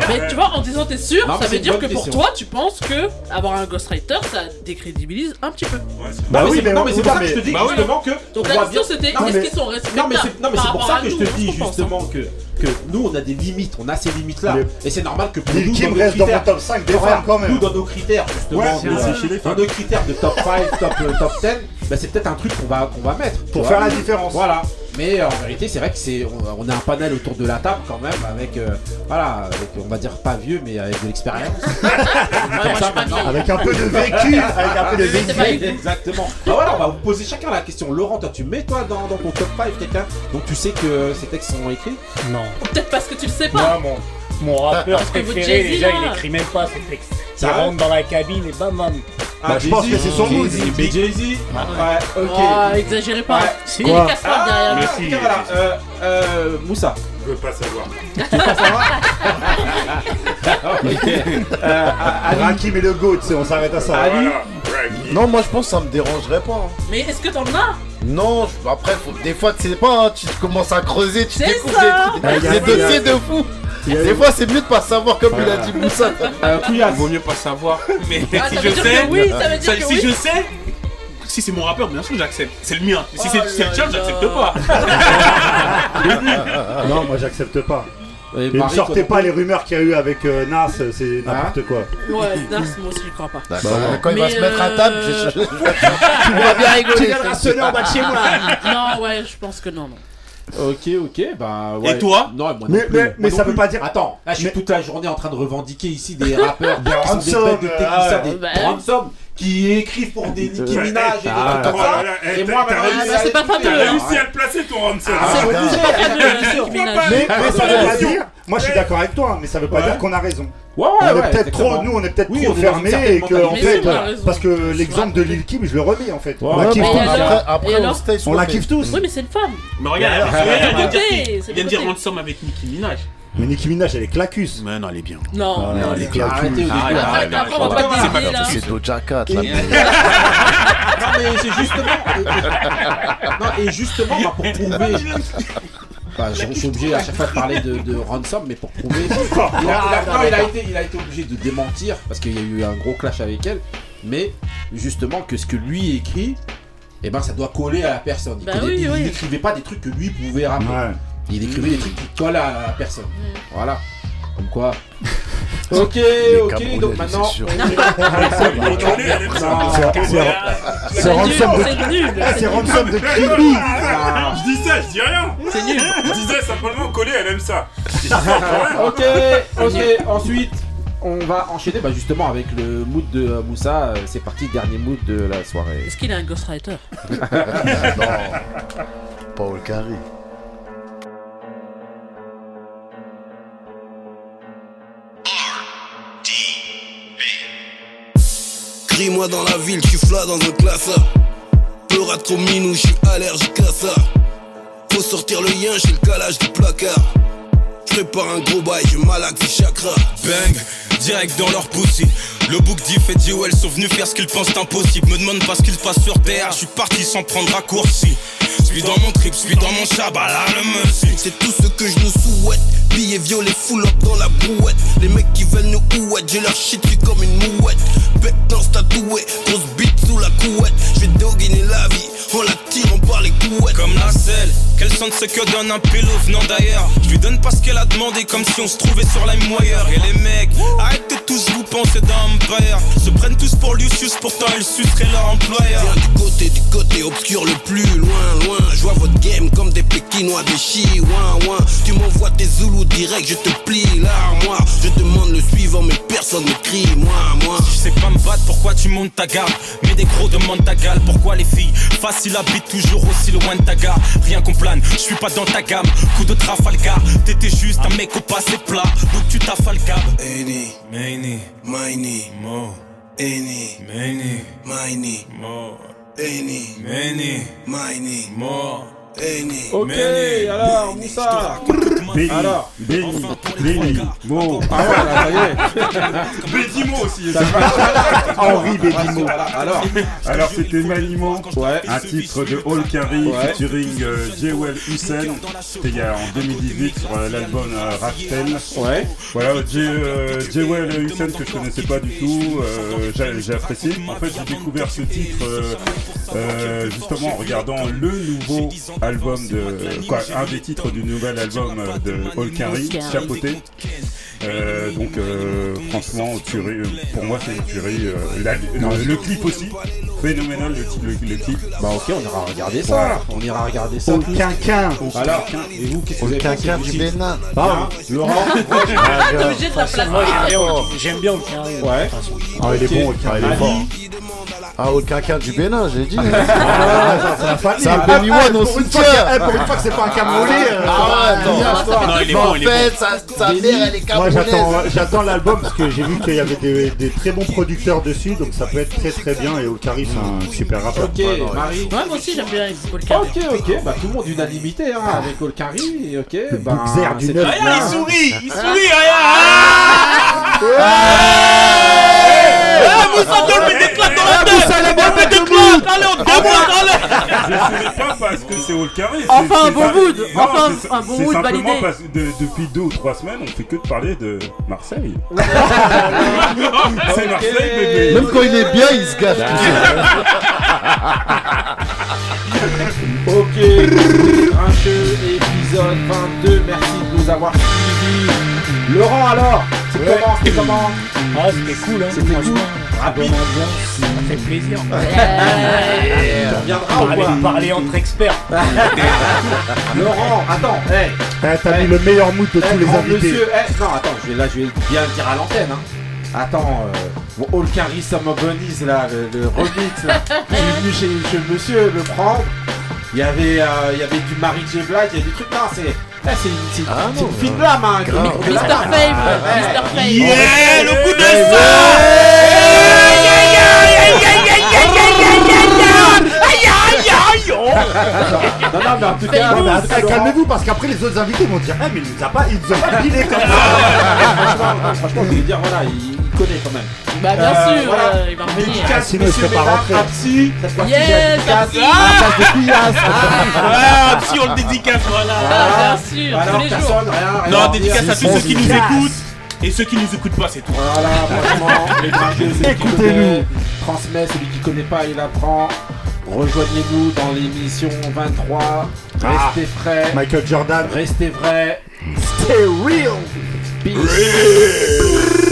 Mais tu vois, en disant t'es sûr, ça veut dire que pour toi, tu penses que avoir un ghostwriter, ça décrédibilise un petit peu. Bah oui, mais c'est- non, mais c'est pour ça que je te dis justement que. Donc la question c'était est-ce qu'ils sont non, mais c'est pour ça que je te dis justement que que nous on a des limites, on a ces limites là. Et c'est normal que pour nous, dans nos top 5 des femmes, quand même. Nous dans nos critères justement, ouais, dans, nos critères de top 5, top, euh, top 10, bah, c'est peut-être un truc qu'on va, qu'on va mettre. Pour faire la différence. Voilà. Mais euh, en vérité, c'est vrai que c'est, on, a un panel autour de la table quand même, avec, euh, voilà, on va dire pas vieux, mais avec de l'expérience. avec un peu de vécu, avec un peu de vécu. Exactement. Bah, voilà, on va vous poser chacun la question. Laurent, toi, tu mets toi dans, ton top 5 quelqu'un dont tu sais que ces textes sont écrits? Non. Peut-être parce que tu le sais pas. Non, mon, mon rappeur préféré, déjà, il écrit même pas ces textes. Ça rentre dans la cabine et bam, bam. Ah, bah, je pense que c'est son mood. Mais Jay-Z. Ouais, ok. Oh, exagérez pas. Il y a des casseroles derrière. Merci. Euh, euh, Moussa. Je veux pas savoir. Tu veux pas savoir euh, euh Rakim et le goat, on s'arrête à ça. Non, moi je pense que ça me dérangerait pas. Hein. Mais est-ce que t'en as? Non, après, des fois, tu sais pas, hein, tu commences à creuser, tu découvres des, dossiers bah, de fou. Des fois, c'est mieux de pas savoir, comme il a dit Moussa. Vaut mieux pas savoir. Mais si je sais, si je sais, si c'est mon rappeur, bien sûr, j'accepte. C'est le mien. Si c'est le tien, j'accepte pas. non, moi, j'accepte pas. Et, ne sortez pas les rumeurs qu'il y a eu avec euh, Nas, c'est n'importe hein quoi. Ouais, Nas, moi aussi, je crois pas. Bah, quand il va se mettre à euh, table, je... tu vas bien rigoler. Tu viendras sonner en bas de chez moi. Non, ouais, je pense que non, non. Ok, ok, bah ouais. Et toi Non, moi non Mais, plus, mais, ça plus. veut pas dire. Attends, là je suis toute la journée en train de revendiquer ici des rappeurs, des ransom, des, de ah, des bah, qui écrivent pour des Nicki Minaj et des ah, trucs comme ça. Eh, et moi, c'est pas fameux. T'as hein. réussi à le placer ton ransom. Ah, c'est bah, pas fameux. Mais ça veut pas dire. Moi, je suis d'accord avec toi, mais ça veut pas dire qu'on a raison. Ouais, ouais, on est peut-être trop, nous, on est peut-être trop fermés et que, en fait, parce que l'exemple de Lil Kim, je le remets en fait. on la kiffe tous. On, la kiffe tous. Oui, mais c'est une femme. Mais regarde, il vient de dire ransom avec Nicki Minaj. Mais Nicki Minaj, elle est clacus. Mais non, elle est bien. Non, elle est clacus. Ah, c'est Doja Cat, non, mais c'est justement. Non, et justement, bah, pour prouver. Je suis obligé à chaque fois de parler de, ransom, mais pour prouver. Il a, non, il a été, obligé de démentir parce qu'il y a eu un gros clash avec elle, mais justement que ce que lui écrit, eh ben ça doit coller à la personne. Il bah n'écrivait pas des trucs que lui pouvait ramener. Il écrivait des trucs qui collent à la personne. Voilà. Comme quoi. Ok, ok, donc maintenant. C'est ransom de C'est ransom de Creepy Je dis ça, je dis rien. C'est nul. Je disais simplement coller, elle aime ça. Ok, ok, ensuite on va enchaîner bah, justement avec le mood de Moussa. C'est parti, dernier mood de la soirée. Est-ce qu'il a un ghostwriter? Non, Paul Carré. Gris moi dans la ville, tu flas dans un classeur. À trop minou, je suis allergique à ça. Faut sortir le lien, j'ai le calage du placard. Je prépare un gros bail, je malaxe du chakra. Bang, direct dans leur pussy le bouc d'If et Dieu, elles sont venus faire ce qu'ils pensent impossible. Me demande pas ce qu'ils passent sur terre, je suis parti sans prendre raccourci. Suis dans mon trip, suis dans mon shabbat, là le monsieur. C'est tout ce que je nous souhaite. Billets violets, full up dans la brouette. Les mecs qui veulent nous ouette, j'ai leur shit comme une mouette. Bête dans tatouée, grosse bite sous la couette. Je vais doguiner la vie en la tirant par les couettes. Comme la selle, qu'elle sente ce que donne un pélo venant d'ailleurs. Je lui donne pas ce qu'elle a demandé, comme si on se trouvait sur la moyeur. Et les mecs, arrêtez tous vous pensez d'un Empire. Se prennent tous pour Lucius, pourtant ils suceraient leur employeur. Viens du côté, du côté obscur le plus loin, loin. Je vois votre game comme des pékinois, des chi, ouin, ouin. Tu m'envoies tes zoulous direct, je te plie l'armoire. Je demande le suivant, mais personne ne crie, moi, moi. Je sais pas me battre, pourquoi tu montes ta garde? Mais des gros demandent ta gale, pourquoi les filles Facile habitent toujours aussi loin de ta gare? Rien qu'on plane, je suis pas dans ta gamme Coup de Trafalgar, t'étais juste un mec au passé plat Donc tu t'affalgabes Eni, Maini, Maini, Any. More. Any. Many. Many. More. Any. Many. Many. More. Ok, alors, Moussa. Béni, Alors. Béni, Béni, Mo. Ah ouais, là, ça y est. Bédimo aussi. Ça va. Henri Bédimo. Alors. Alors c'était Manimo, Ouais. un titre de Hall Carry Ouais. featuring euh, Jewel Hussein. C'était il y a en 2018 sur euh, l'album euh, Raftel. Ouais. Voilà, Jewel Hussein que je connaissais pas du tout, euh, j'ai apprécié. En fait, j'ai découvert ce titre euh, justement en regardant le nouveau album de, quoi, un des titres du nouvel album euh, de Carry. Chapeauté. Euh, donc euh, franchement, tuerie, pour moi c'est une tuerie. euh, la- le, le clip aussi, phénoménal le, le- le clip. Bah ok, on ira regarder ça. Voilà. On ira regarder ça. Au quinquin. Alors, et vous, qu'est-ce que Au vous avez du Bénin. Ah, Laurent. Moi j'aime bien, carré. Ouais. Ah, il est bon, au il est fort. Ah, au quinquin du Bénin, j'ai dit. Ah, c'est la famille. C'est un Ah, Béninois, eh, non pour une fois que- Pour une fois que c'est pas un Camerounais. euh, Ah ouais, attends. Non, il est Mais bon, en il est bon. fait, sa, mère, elle est Moi j'attends, camerounaise. j'attends l'album parce que j'ai vu qu'il y avait des, très bons producteurs dessus donc ça peut être très très bien et Olcari c'est un super rappeur. Ok, Marie. Ouais, moi aussi j'aime bien Carré. Ok, ok, bah tout le monde unanimité hein, avec Olkari, ok. Bah, Regarde, il sourit, il sourit, regarde. Eh, Moussa, des claques dans la tête. Donne mais des claques. Allez, on démonte, allez. Pas parce que c'est Hall Carry. c'est- Enfin, un bon mood. Enfin, c'est- un bon c'est mood simplement validé. parce que de- depuis deux ou trois semaines, on fait que de parler de Marseille. c'est Marseille, bébé. Même quand il est bien, il se gâche tout seul. Ok, Grincheux, épisode 22, merci de nous avoir suivis. Laurent alors, c'est Ouais. comment, c'était comment Ah, c'était cool, hein. C'était cool. Rapide. Ça fait plaisir. Tu reviendras ou Parler, quoi parler entre experts. Laurent, attends, hey, Eh, T'as mis le meilleur mood de tous les invités. monsieur, hey, non attends, je vais, là je vais bien le dire à l'antenne. Hein. Attends, euh, bon, Olkari Summer Bunnies là, le, le remix là, je suis venu chez, chez le monsieur le prendre. Il y avait, euh, il y avait du Mary J. Blige, il y a du truc, non, c'est, eh, c'est une, Ah fine lame, hein, Mr. Fame, Mr. Fame. Yeah, le coup de Ouais, sang. Non, non, mais en tout cas, Ouais, mais attends, calmez-vous parce qu'après les autres invités vont dire Ah mais il nous a pas, il nous a pas dealé comme ça franchement, franchement, je veux dire, voilà, il, il connaît quand même. Bah bien Euh, sûr, voilà. euh, il va revenir. Dédicace, sinon il monsieur serait pas rentré. Apsi, Yes, dédicace Apsi. de Pias. Ah, si on le dédicace, voilà. Ah, bien sûr, tous les jours. personne, rien, rien Non, dédicace à tous ceux qui nous écoutent et ceux qui nous écoutent pas, c'est tout. Voilà, franchement, Écoutez-nous. connaît, transmet, celui qui connaît pas, il apprend. Rejoignez-nous dans l'émission 23. Ah. Restez frais, Michael Jordan, restez vrais. stay real Peace.